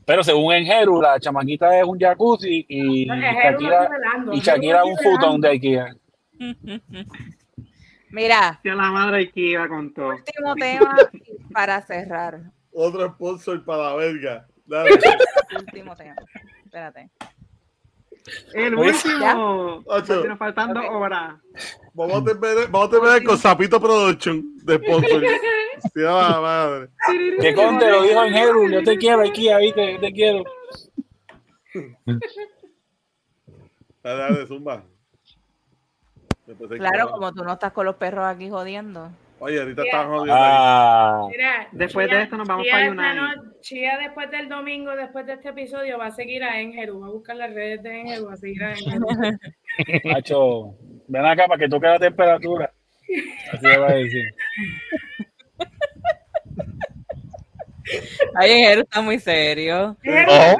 Pero según Enjeru, la chamaquita es un jacuzzi y No, no Shakira, y Shakira no un futón de IKEA. Mira, Tío, la madre que iba con todo. último tema para cerrar. Otro sponsor para la verga. Dale. Último tema. Espérate. El último. Ocho. Nos faltando Ok. horas. Vamos a terminar, vamos a terminar con Zapito Production de sponsor. Sí, la madre. Que conte, lo dijo Enjeru, yo te quiero IKEA, viste, yo te quiero. Dale, dale, zumba. Después se Claro, como tú no estás con los perros aquí jodiendo. Oye, ahorita Ya. estaban jodiendo. ahí. Ah, Mira, Después de esto nos vamos Chía para United. no- Chía después del domingo, después de este episodio, va a seguir a Engeru. Va a buscar las redes de Engeru, va a seguir a Engeru. macho, ven acá para que toque la temperatura. Así va a decir. Ay, Jero está muy serio. Oh. lado,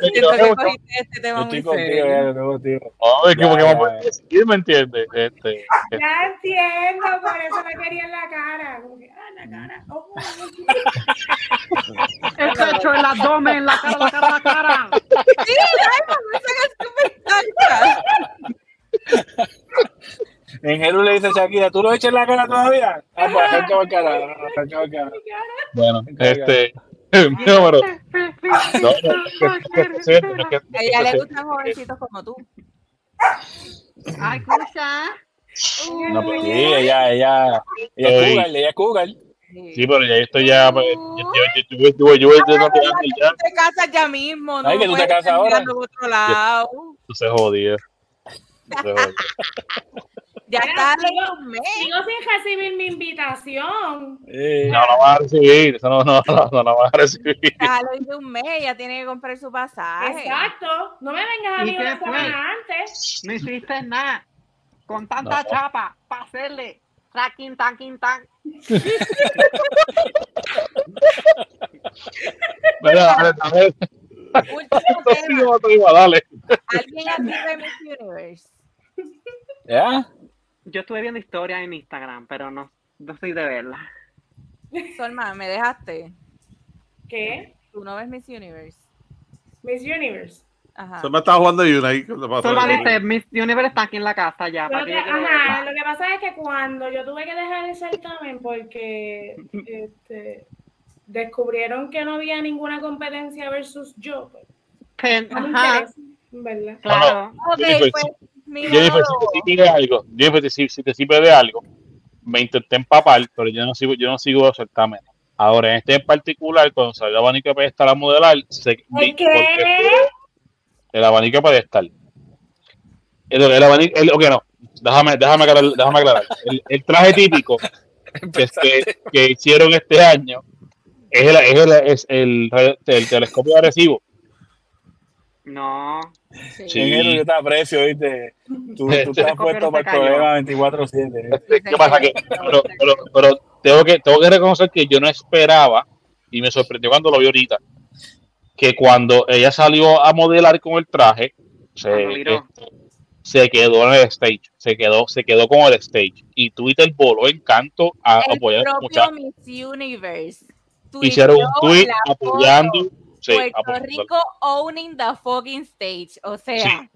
Siento, que cogiste este tema muy serio. ya, yo estoy contigo. Ay, que porque ya, vamos a ya. decir, ¿me entiendes? Este, Ya entiendo, por eso me quería en la cara. Como que, ah, la cara. Oh, El pecho, el abdomen, la cara, la cara, la cara. Sí, ay, me saca súper tanta. Enjeru le dice a Shakira, ¿tú lo echas en la cara todavía? Ah, pues arranca cara, arranca cara. Bueno, este. No, pero. No, no, que- que- que- que- que- A ella le gustan jovencitos como tú. Ay, escucha. No, pues sí, ella, ella, ella es cougar, ella es cougar. Sí, pero ya estoy ya. Yo, yo, yo, yo, te casas ya mismo, ¿no? Ay, que tú te casas ahora. Tú se jodía. Tú se jodía. Ya está sigo- de un mes. Sigo sin recibir mi invitación. Eh, No, no vas a recibir. Eso no, no, no, no, no vas a recibir. Ir de un mes, ella tiene que comprar su pasaje. Exacto. No me vengas a ¿Y mí una semana antes. No hiciste nada. Con tanta No. chapa para hacerle. Tracking, tanking, tan. Mira, dale, dale. Último tema. Dale. ¿Alguien aquí ve Miss Universe? ¿Ya? Yo estuve viendo historias en Instagram, pero no, no soy de verla. Solma, ¿me dejaste? ¿Qué? ¿Tú no ves Miss Universe? Miss Universe. Ajá. Me estaba jugando y una ahí. ¿qué le pasó? Solo dice, Miss Universe está aquí en la casa ya. Lo ¿para que, qué yo quiero ajá, lo que pasa es que cuando yo tuve que dejar el certamen porque este, descubrieron que no había ninguna competencia versus yo, pues, Que- no me ajá, interesa, ¿verdad? claro. Ok, pues mi Jennifer, si te sirve algo, Jennifer, si, si te sirve de algo, me intenté empapar, pero yo no sigo, yo no sigo los certámenes. Ahora, en este en particular, cuando salió el abanico pedestal a modelar, se, vi- qué? el abanico pedestal. El, el abanico, el, ok, no, déjame, déjame aclarar, déjame aclarar. El, el traje típico que, que, que hicieron este año es el, es el, es el, el telescopio de recibo. No. Sí. Sí. Ingeniero, yo te aprecio, ¿viste? Tú, tú estás puesto para el problema 24-7. ¿Qué pasa? Que, pero, pero, pero tengo, que, tengo que reconocer que yo no esperaba, y me sorprendió cuando lo vi ahorita, que cuando ella salió a modelar con el traje, se, este, se quedó en el stage, se quedó, se quedó con el stage. Y Twitter voló en canto a El apoyar a. Miss Universe. Hicieron un tweet apoyando. Sí, Puerto. Rico owning the fucking stage. O sea, Sí.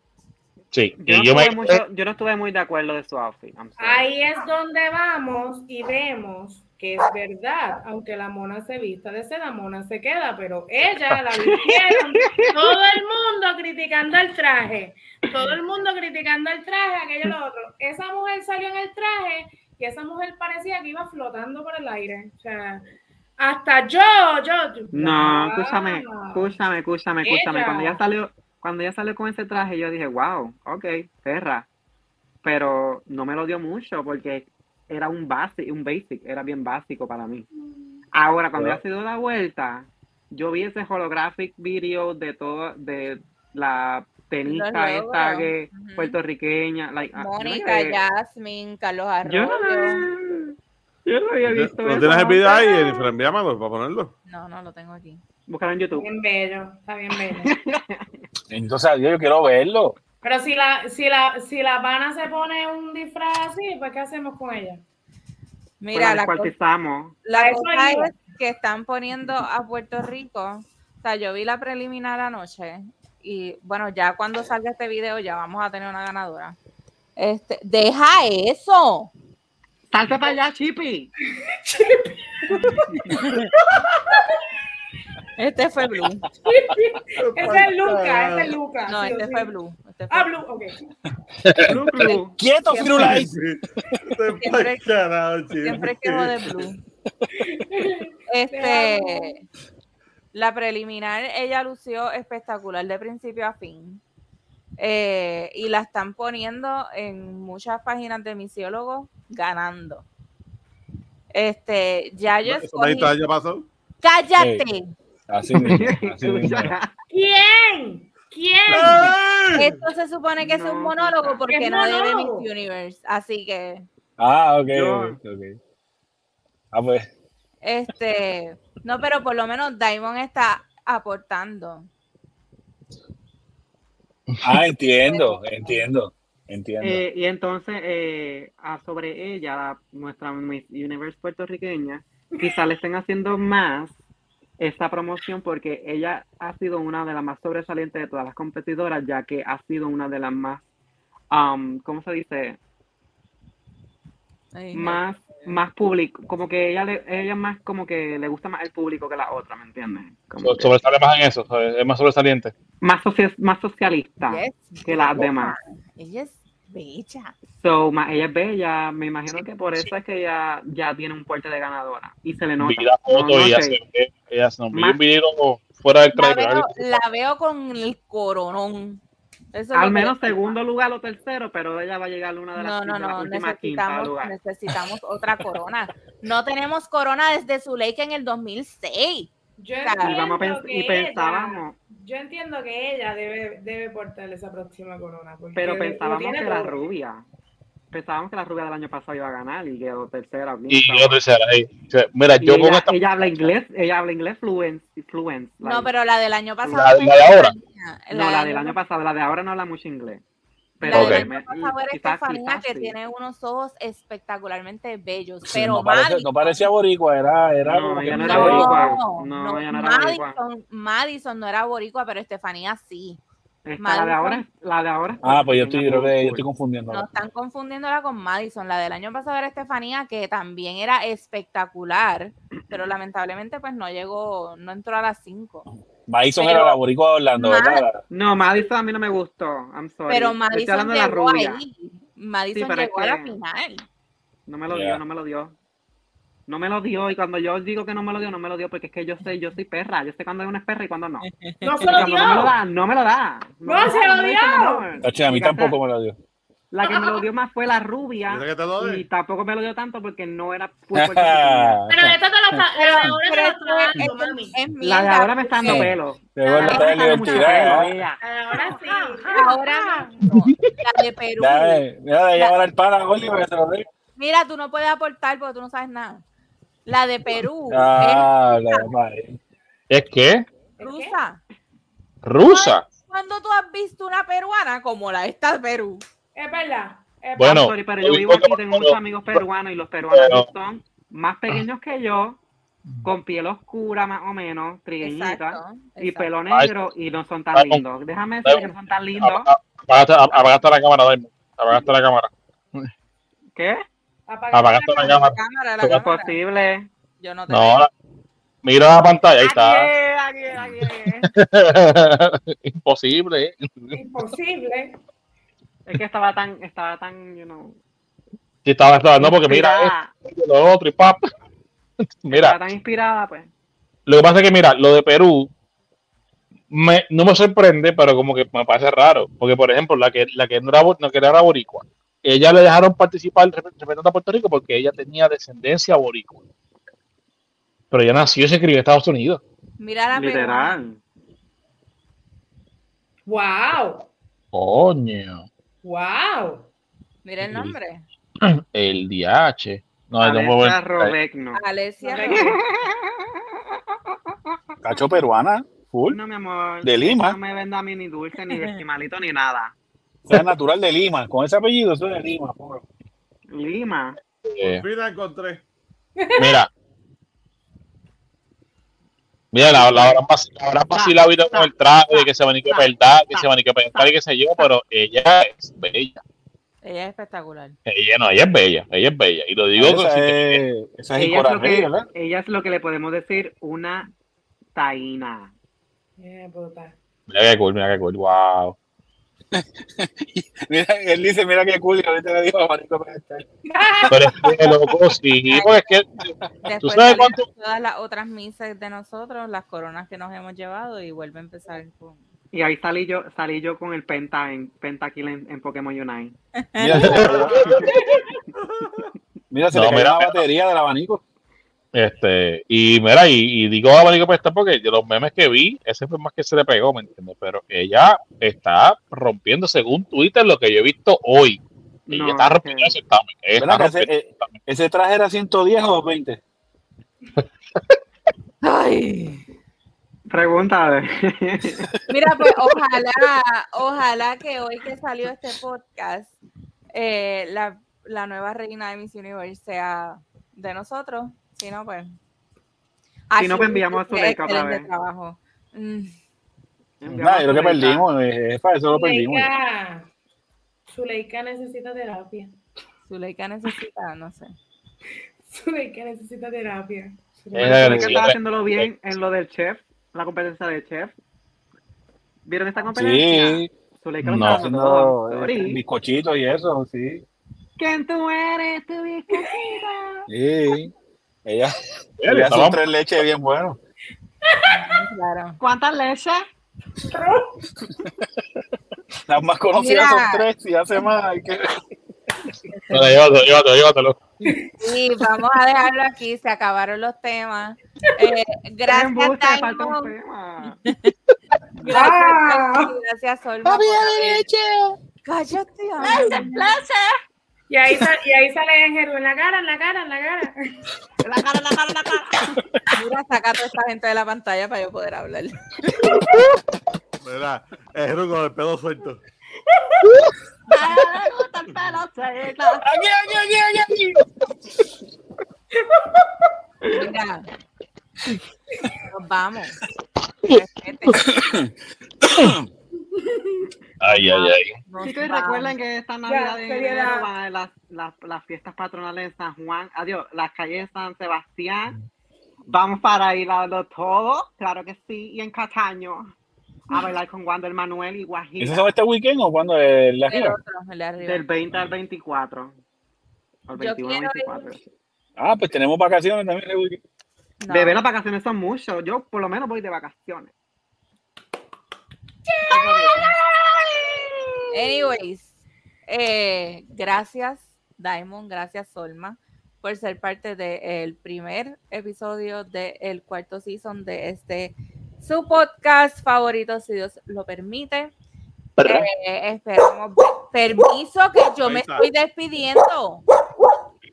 Sí, Yo no, y yo me. estuve mucho- yo no estuve muy de acuerdo de su outfit. Ahí es donde vamos y vemos que es verdad, aunque la mona se vista de seda, mona se queda, pero ella la vistieron, todo el mundo criticando el traje, todo el mundo criticando el traje, aquello lo otro. Esa mujer salió en el traje y esa mujer parecía que iba flotando por el aire. O sea, hasta yo, yo. No, escúchame, escúchame, escúchame, escúchame. Cuando ella salió, cuando ella salió con ese traje, yo dije, wow, ok, perra. Pero no me lo dio mucho porque era un basic, un basic, era bien básico para mí. Ahora, cuando ella se dio la vuelta, yo vi ese holographic video de todo, de la tenista esta puertorriqueña, like, ah, Mónica, Jasmine, Carlos yo Arroyo. no, yo no había visto ¿No tienes el video ahí. Jennifer? Envíamelo para ponerlo. No, no lo tengo aquí. Búscalo en YouTube. Bien bello, está bien bello. Entonces, adiós, yo quiero verlo. Pero si la, si la, si la pana se pone un disfraz así, pues ¿qué hacemos con ella? Mira, la, co- la cosa es que están poniendo a Puerto Rico. O sea, yo vi la preliminar anoche y bueno, ya cuando salga este video ya vamos a tener una ganadora. Este, deja eso. Salte para allá, Chippy. Este fue Blue. Ese es Luca, ese es Luca. No, este sí. fue Blue. Este fue Ah, Blue. Blue, ok. Blue, blue. ¡Quieto, Siempre- Firulais! Siempre-. Siempre quejo de Blue. Este, la preliminar, ella lució espectacular de principio a fin. Eh, y la están poniendo en muchas páginas de misiólogos ganando. Este, ya yo ¿Eso ahí está, escogí. ya pasó? ¡Cállate! Así mismo, así mismo. ¿Quién? ¿Quién? ¡Ay! Esto se supone que es un No, monólogo porque no debe Miss monólogo. Universe. Así que, Ah, ok, ok. Ah, pues. este, no, pero por lo menos Diamond está aportando. Ah, entiendo, entiendo, entiendo. Eh, y entonces, eh, ah, sobre ella, la- nuestra Miss Universe puertorriqueña, quizá le estén haciendo más esta promoción porque ella ha sido una de las más sobresalientes de todas las competidoras, ya que ha sido una de las más, um, ¿cómo se dice? Ay, más, más público, como que ella le, ella más como que le gusta más el público que la otra, ¿me entiendes? So- que Sobresale más en eso, es más sobresaliente. más, socia- más socialista yes, que las demás. Ella es bella. So, ma- ella es bella, me imagino que por eso es que ella ya tiene un porte de ganadora y se le nota. No, foto no y ella sé. se ve, ella vi Más- un video fuera del La trailer. veo, la veo con el coronón. Eso Al menos segundo lugar o tercero, pero ella va a llegar a una de las, No, no, las no, últimas quinta necesitamos, lugar. necesitamos otra corona. No tenemos corona desde Zuleika en el 2006. Yo entiendo, Y, vamos a pens- que y pensábamos, ella, yo entiendo que ella debe, debe portar esa próxima corona. porque pero pensábamos que la todo. rubia, pensábamos que la rubia del año pasado iba a ganar y quedó tercera. Y tercera. ahí. O sea, Mira, Y yo con ella, esta. ella habla inglés, ella habla inglés fluent, fluent No, pero la del año pasado. La- de ahora. No, la del año pasado, la de ahora no habla mucho inglés. Pero La Ok. del año pasado Estefanía, que sí. tiene unos ojos espectacularmente bellos. Sí, pero no, parece- no parecía boricua, era, era No, como que- ella no era no, boricua. no, No, ella no era boricua. Madison, Madison no era boricua, pero Estefanía sí. Esta, la de ahora, la de ahora. Ah, pues yo estoy, creo que yo estoy confundiendo. No están confundiéndola con Madison. La del año pasado era Estefanía, que también era espectacular, pero lamentablemente pues no llegó, no entró a las 5. Madison Pero- era la boricua de Orlando, ¿verdad? No, Madison a mí no me gustó. I'm sorry. Pero Madison la llegó rubia. ahí. Madison es llegó a la que- final. No me lo Yeah. dio, no me lo dio. No me lo dio, y cuando yo digo que no me lo dio, no me lo dio, porque es que yo sé, yo soy perra, yo sé cuando una es perra y cuando no. No se lo dio. no me lo da, no me lo da. No se lo dio. Tacho, a mí tampoco me lo dio. La que me lo dio más fue la rubia, ¿Dice que te lo dé? y tampoco me lo dio tanto porque no era. Pero esta te la está, la de ahora la de ahora me está dando pelo. El Ah, ¿eh? La de ahora sí. Ahora la de Perú. Mira, de pana, Oli, para que se lo dé. Mira, tú no puedes aportar porque tú no sabes nada. La de Perú Ah, la madre. ¿Es que? es ¿Es qué? rusa. Rusa. ¿Cuándo tú has visto una peruana como la esta de Perú? Es verdad. es Bueno, I'm sorry, pero yo vivo aquí, tengo muchos amigos peruanos y los peruanos pero- son más pequeños que yo, con piel oscura más o menos, trigueñita, Exacto. y exacto. pelo Ay, negro y no son tan lindos. Déjame decir que no son tan lindos. Ap- ap- Apagaste apagaste la cámara, Daimon. Apagaste la cámara. ¿Qué? Apaga Apagaste la cámara. La cámara, la ¿Es cámara. posible? Yo no te No, la- mira la pantalla, ahí está. aquí aquí. Imposible. ¿eh? Imposible. Es que estaba tan, estaba tan, you know, Sí, estaba, estaba, no, porque mira, esto, lo otro y pap. Mira, Estaba tan inspirada, pues. lo que pasa es que, mira, lo de Perú me, no me sorprende, pero como que me parece raro. Porque, por ejemplo, la que, la que no era, no, que era boricua, ella le dejaron participar rep- representando a Puerto Rico porque ella tenía descendencia boricua. Pero ella nació y se crió en Estados Unidos. Mira la. Literal. Wow. Coño, Wow. Mira el nombre. el DH. No, ver. Robecno. Alesia. Cacho peruana, full. No, mi amor. De Lima. No me venda a mí ni dulce, ni esquimalito, ni nada. Sea, natural de Lima. Con ese apellido, eso es de Lima. pobre. Lima. Eh, Por fin la encontré. Mira. Mira, la, la habrán vacilado ahorita con el traje de que se van a que verdad, que se van a que pensar y qué sé yo, pero ella es bella. Ella es espectacular. Ella no, ella es bella, ella es bella. Y lo digo esa, con- es, esa es Ella es, lo que, ¿verdad? ella es lo que le podemos decir una taína. Puta. Mira qué cool, mira qué cool, wow. Mira, él dice, mira qué cool, y ahorita le digo a Marico Pedestal. Pero es que loco, sí, porque es que Después sabes cuánto- todas las otras misas de nosotros, las coronas que nos hemos llevado y vuelve a empezar con... Y ahí salí yo, salí yo con el penta en Pentakill en, en Pokémon Unite. Mira, se le Mira, se No, le cayó mira, la batería del abanico. Este, y mira, y, y digo a Abanico Pesta porque de los memes que vi, ese fue más que se le pegó, ¿me entiendes? Pero ella está rompiendo, según Twitter, lo que yo he visto hoy. Ella No, está es rompiendo que- ese certamen. ella está ¿Verdad que ese, rompiendo eh, ese traje era 110 o 20? Ay. Pregúntale. Mira, pues ojalá, ojalá que hoy que salió este podcast, eh, la, la nueva reina de Miss Universe sea de nosotros. Si no, pues. Si no, pues enviamos a Zuleika otra vez. trabajo. Mm, Nada, yo creo que perdimos, eh, jefa, eso lo perdimos. Zuleika. Zuleika necesita terapia. Zuleika necesita, no sé. Zuleika necesita terapia. Eh, sí, estaba eh, haciéndolo bien en lo del chef, la competencia del chef. ¿Vieron esta competencia? Sí, Zuleika lo No. está haciendo todo. eh, bizcochitos y eso, sí. ¿Quién tú eres, tu bizcochita? Sí. Ella, ella hace un tres leches bien bueno. Claro. ¿Cuántas leches? Las más conocidas Mira. son tres y hace más. hay que- Dale, llévatelo, llévatelo, llévatelo. Sí, vamos a dejarlo aquí, se acabaron los temas. Eh, gracias, tema. Gracias, Ah. Gracias, Solma. por haber- Cállate, amor. Y ahí, sal- y ahí sale Ángel en la cara, en la cara, en la cara. La cara, la cara, la cara. Mira, saca a toda esta gente de la pantalla para yo poder hablar. Mira, es con el pelo suelto. Aquí, aquí, aquí, aquí. Mira, nos vamos. Ay, ay, ay. Chicos, recuerden que esta Navidad enero van a las, las, las fiestas patronales en San Juan, adiós, las calles de San Sebastián. Vamos para ir a darlo todo, claro que sí, y en Cataño. A bailar con Wander Manuel y ¿Eso Guajira. se este weekend o cuando es la El gira? de. Del 20 al 24. O el Yo 21 al quiero 24. Ah, pues tenemos vacaciones también. No. Bebé, las vacaciones son mucho. Yo por lo menos voy de vacaciones. Anyways, eh, gracias Diamond, gracias Solma por ser parte del primer episodio del cuarto season de este su podcast favorito, si Dios lo permite. Eh, esperamos permiso que yo me estoy despidiendo.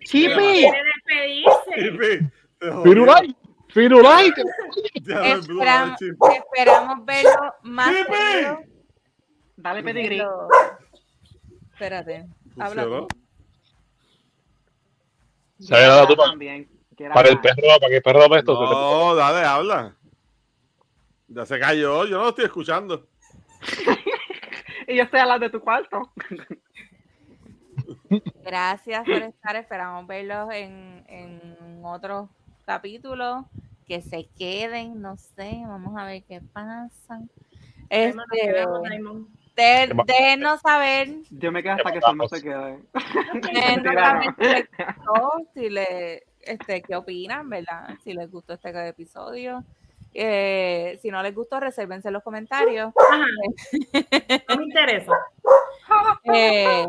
¡Chipi! Quiere despedirse. Chipi. Firulai, Esperam- esperamos verlo más. Dale pedigrí. Espérate, habla tú. ¿Sabes tú También. Para el perro, para que el perro apesto? No, dale, habla. Ya se cayó, yo no lo estoy escuchando. Y yo estoy al lado de tu cuarto. Gracias por estar. Esperamos verlos en, en otros capítulos. Que se queden, no sé. Vamos a ver qué pasa. Este, de- ¿Qué pa- déjenos saber, Yo me quedo hasta que Salma se quede. no. si le, este, qué opinan, ¿verdad? Si les gustó este episodio. Eh, si no les gustó, resérvense en los comentarios. Ajá. No me interesa. Eh,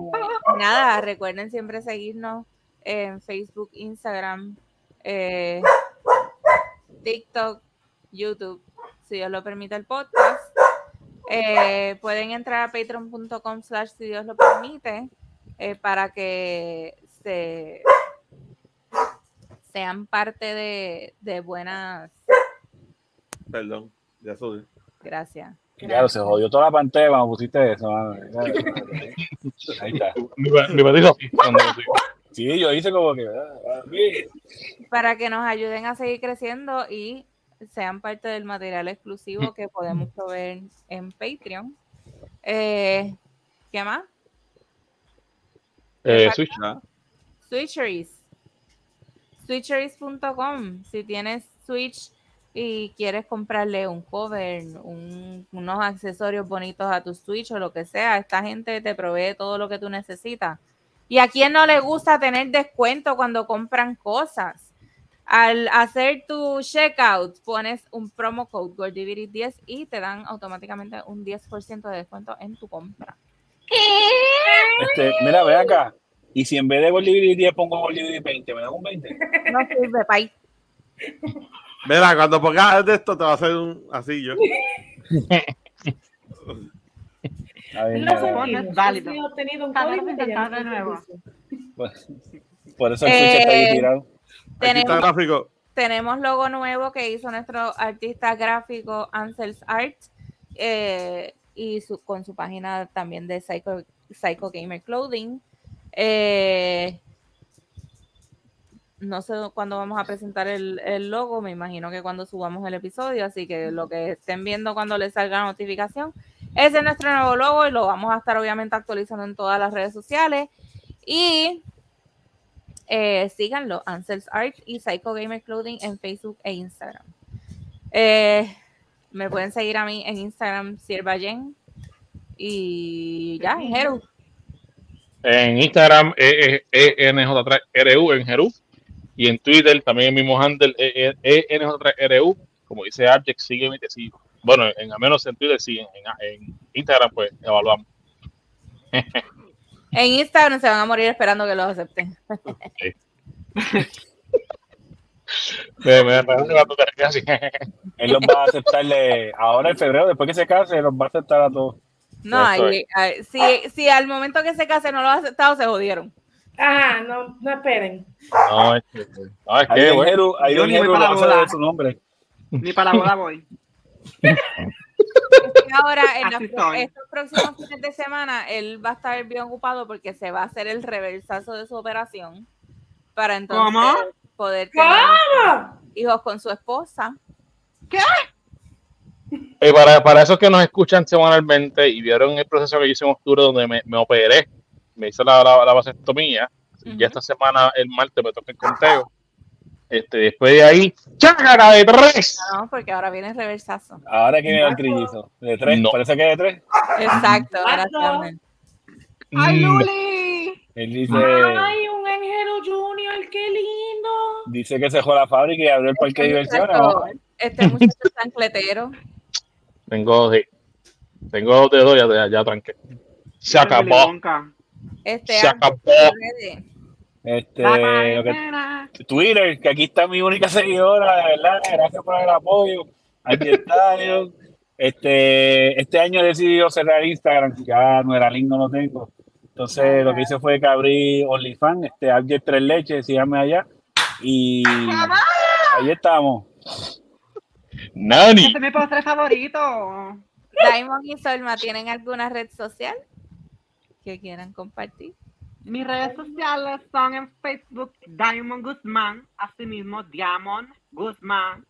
nada, recuerden siempre seguirnos en Facebook, Instagram, eh, TikTok, YouTube, si Dios lo permite el podcast. Eh, pueden entrar a patreon.com slash si Dios lo permite eh, para que se sean parte de, de buenas Perdón, ya subí. gracias. Claro, se jodió toda la pantalla cuando pusiste eso. Ahí está. Mi, sí. Yo hice como que. ah, ah, sí. Para que nos ayuden a seguir creciendo y sean parte del material exclusivo que podemos proveer en Patreon. Eh, ¿Qué más? Eh, Switch. Switcheries. Switcheries.com. Si tienes Switch y quieres comprarle un cover, un- unos accesorios bonitos a tu Switch o lo que sea, esta gente te provee todo lo que tú necesitas. ¿Y a quién no le gusta tener descuento cuando compran cosas? Al hacer tu checkout, pones un promo code GORDIVIRI10 y te dan automáticamente un 10% de descuento en tu compra. Este, mira, ve acá. Y si en vez de Bolivia 10 pongo Bolivia 20, ¿me dan un 20? No sirve, pay. Mira, cuando pongas de esto te va a hacer un así yo. Es válido. Obtenido un código no de nuevo. por eso el Switch está ahí Eh, tirado. Tenemos, gráfico. tenemos logo nuevo que hizo nuestro artista gráfico Ansels Art eh, y su, con su página también de Psycho, Psycho Gamer Clothing. Eh, no sé cuándo vamos a presentar el, el logo, me imagino que cuando subamos el episodio, así que lo que estén viendo cuando les salga la notificación, ese es nuestro nuevo logo y lo vamos a estar obviamente actualizando en todas las redes sociales. Y Eh, síganlo, Ansels Art y Psycho Gamer Clothing en Facebook e Instagram. Eh, me pueden seguir a mí en Instagram, Sierva Jen. Y ya, en Jeru. En Instagram, E- E- ENJ3RU en Jerú. Y en Twitter también el mismo handle, E- E- ENJ3RU. Como dice Abject, sígueme y te. Bueno, en, al menos en Twitter sí, en, en Instagram pues evaluamos. En Instagram se van a morir esperando que los acepten. Me, me, me, cuando te rías así. Él los va a aceptarle ahora en febrero, después que se case, los va a aceptar a todos. No, ahí- ahí- si, si al momento que se case no lo ha aceptado, se jodieron. Ajá, no, no esperen. No, es que, no, es que en bueno, ahí Yo ni para lo la va a saber boda. su nombre. Ni para la boda voy. Y ahora, en soy. estos próximos fines de semana, él va a estar bien ocupado porque se va a hacer el reversazo de su operación para entonces ¿Cómo? poder tener ¿Cómo? hijos con su esposa. Eh, para, para esos que nos escuchan semanalmente y vieron el proceso que yo hice en octubre donde me, me operé, me hice la, la, la vasectomía, Ujú. ya esta semana, el martes, me toca el conteo. Este, después de ahí, ¡chácara de tres! No, porque ahora viene el reversazo. Ahora que viene el trillizo. De tres, No. parece que de tres. Exacto, Exacto. gracias. Mel. ¡Ay, Mm, Luli! Él dice, Ay, un Angelo Junior, qué lindo. dice que se dejó la fábrica y abrió el parque de. Muchacho, Este muchacho es chancletero. Tengo, sí, tengo dos dedos, ya, ya, ya tranqué. Se acabó. Este se acabó. Este, lo que-. Twitter, que aquí está mi única seguidora, de verdad, gracias por el apoyo. Aquí está yo. Este, este año he decidido cerrar Instagram, ya no era lindo, no lo tengo. Entonces lo que hice fue que abrí OnlyFans, este, Abject Tres Leches, síganme allá. Y ahí estamos. Nani. Este es mi postre favorito. Diamond y Solma, ¿tienen alguna red social que quieran compartir? Mis redes sociales son en Facebook Diamond Guzmán, asimismo Diamond Guzmán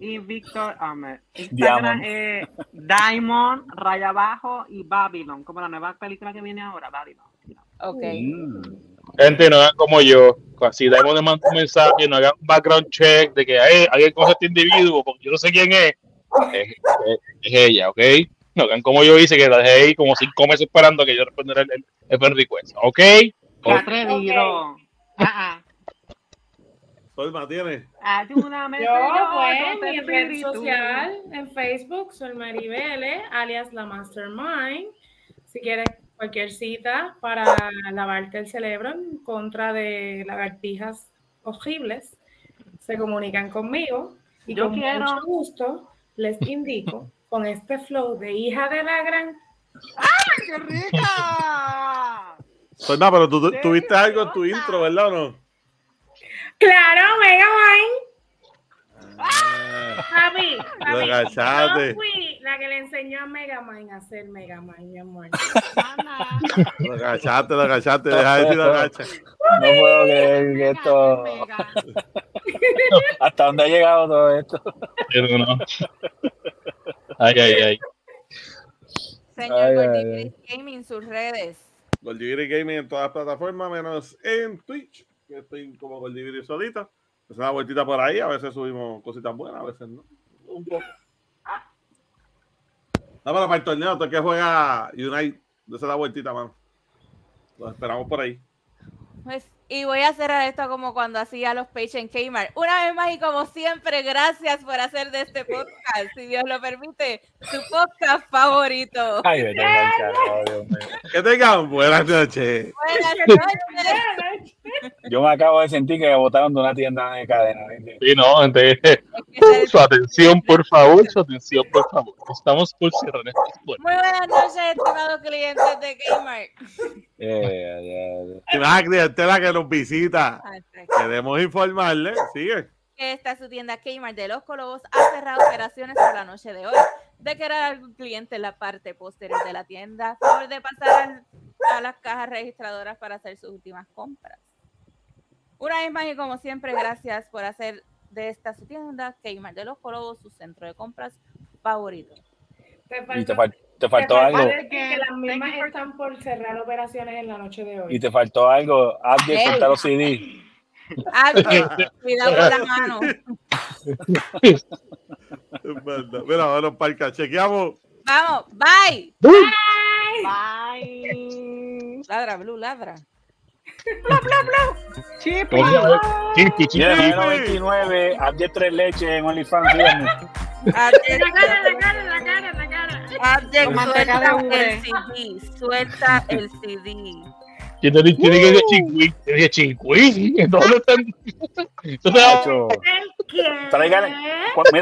y Víctor Ahmed. Instagram Diamond. es Diamond, raya abajo y Babylon, como la nueva película que viene ahora, Babylon. Ok. Mm. Gente, no hagan como yo. Si Diamond le manda un mensaje, no hagan un background check de que "Hey, alguien coge a este individuo, porque yo no sé quién es. Es, es- es ella, ¿ok? No hagan como yo hice, que la dejé ahí como cinco meses esperando que yo respondiera el, el, el friend request, ¿ok? ¡Qué Ok. atrevido! Ah, Solma, ¿tienes? ah. Ayúdame, Yo, pues, mi red social en Facebook, soy Maribele, alias la Mastermind. Si quieres cualquier cita para lavarte el cerebro en contra de lagartijas horribles, se comunican conmigo y Yo con quiero. mucho gusto les indico con este flow de hija de la gran ¡Qué rica! Solma, pero tú, tuviste algo en tu intro, ¿verdad o no? Claro, Mega Ah, Papi, agachaste. yo fui la que le enseñó a Mega Man a hacer Mega Man, mi amor. Mamá. Lo agachaste, lo agachaste, deja de decir lo agacha. No puedo creer que esto. ¿Hasta dónde ha llegado todo esto? Pero no. Ay, ay, ay. Señor Ay, Gordy ay, Gris Gaming, sus redes. Goldiviri Gaming en todas las plataformas, menos en Twitch, que estoy como Goldiviri solita. Es una vueltita por ahí, a veces subimos cositas buenas, a veces no. Un poco. No, pero para el torneo, tú que juega Unite, de la vueltita, mano. Los esperamos por ahí. Pues, y voy a cerrar esto como cuando hacía los Page en Kmart. Una vez más y como siempre, gracias por hacer de este podcast, si Dios lo permite, su podcast favorito. Ay, vete al carajo, Dios mío. Que tengan buenas noches. Buenas noches. Yo me acabo de sentir que me botaron de una tienda de cadena. ¿viste? Sí, no, gente. Muy Su atención, por favor, su atención, por favor. Estamos por cerrar este podcast. buenas noches, estimados clientes de Kmart. Eh, ya, ya. Si vas a clientela que nos visita, Ah, queremos informarle. Sigue. que esta su tienda Kmart de Los Colobos ha cerrado operaciones por la noche de hoy. De querer algún cliente en la parte posterior de la tienda, favor de pasar al- a las cajas registradoras para hacer sus últimas compras. Una vez más y como siempre, gracias por hacer de esta su tienda Kmart de Los Colobos su centro de compras favorito. Te Y te faltó, fal- te faltó Te algo. que las mismas están por cerrar operaciones en la noche de hoy. Y te faltó algo. Abdi, Ey. suelta los CD. Cuidado con la mano. Es verdad. Mira, bueno, parca, chequeamos. Vamos, bye. Bye. Ladra, Blue, ladra. Chiqui. Tiene menos 29, Abdi tres leches en OnlyFans. La cara, la cara, la cara, la cara. De suelta el CD. Suelta el CD. Tiene tiene que decir chingüí. Tiene que chingüí. ¿Dónde están? Entonces,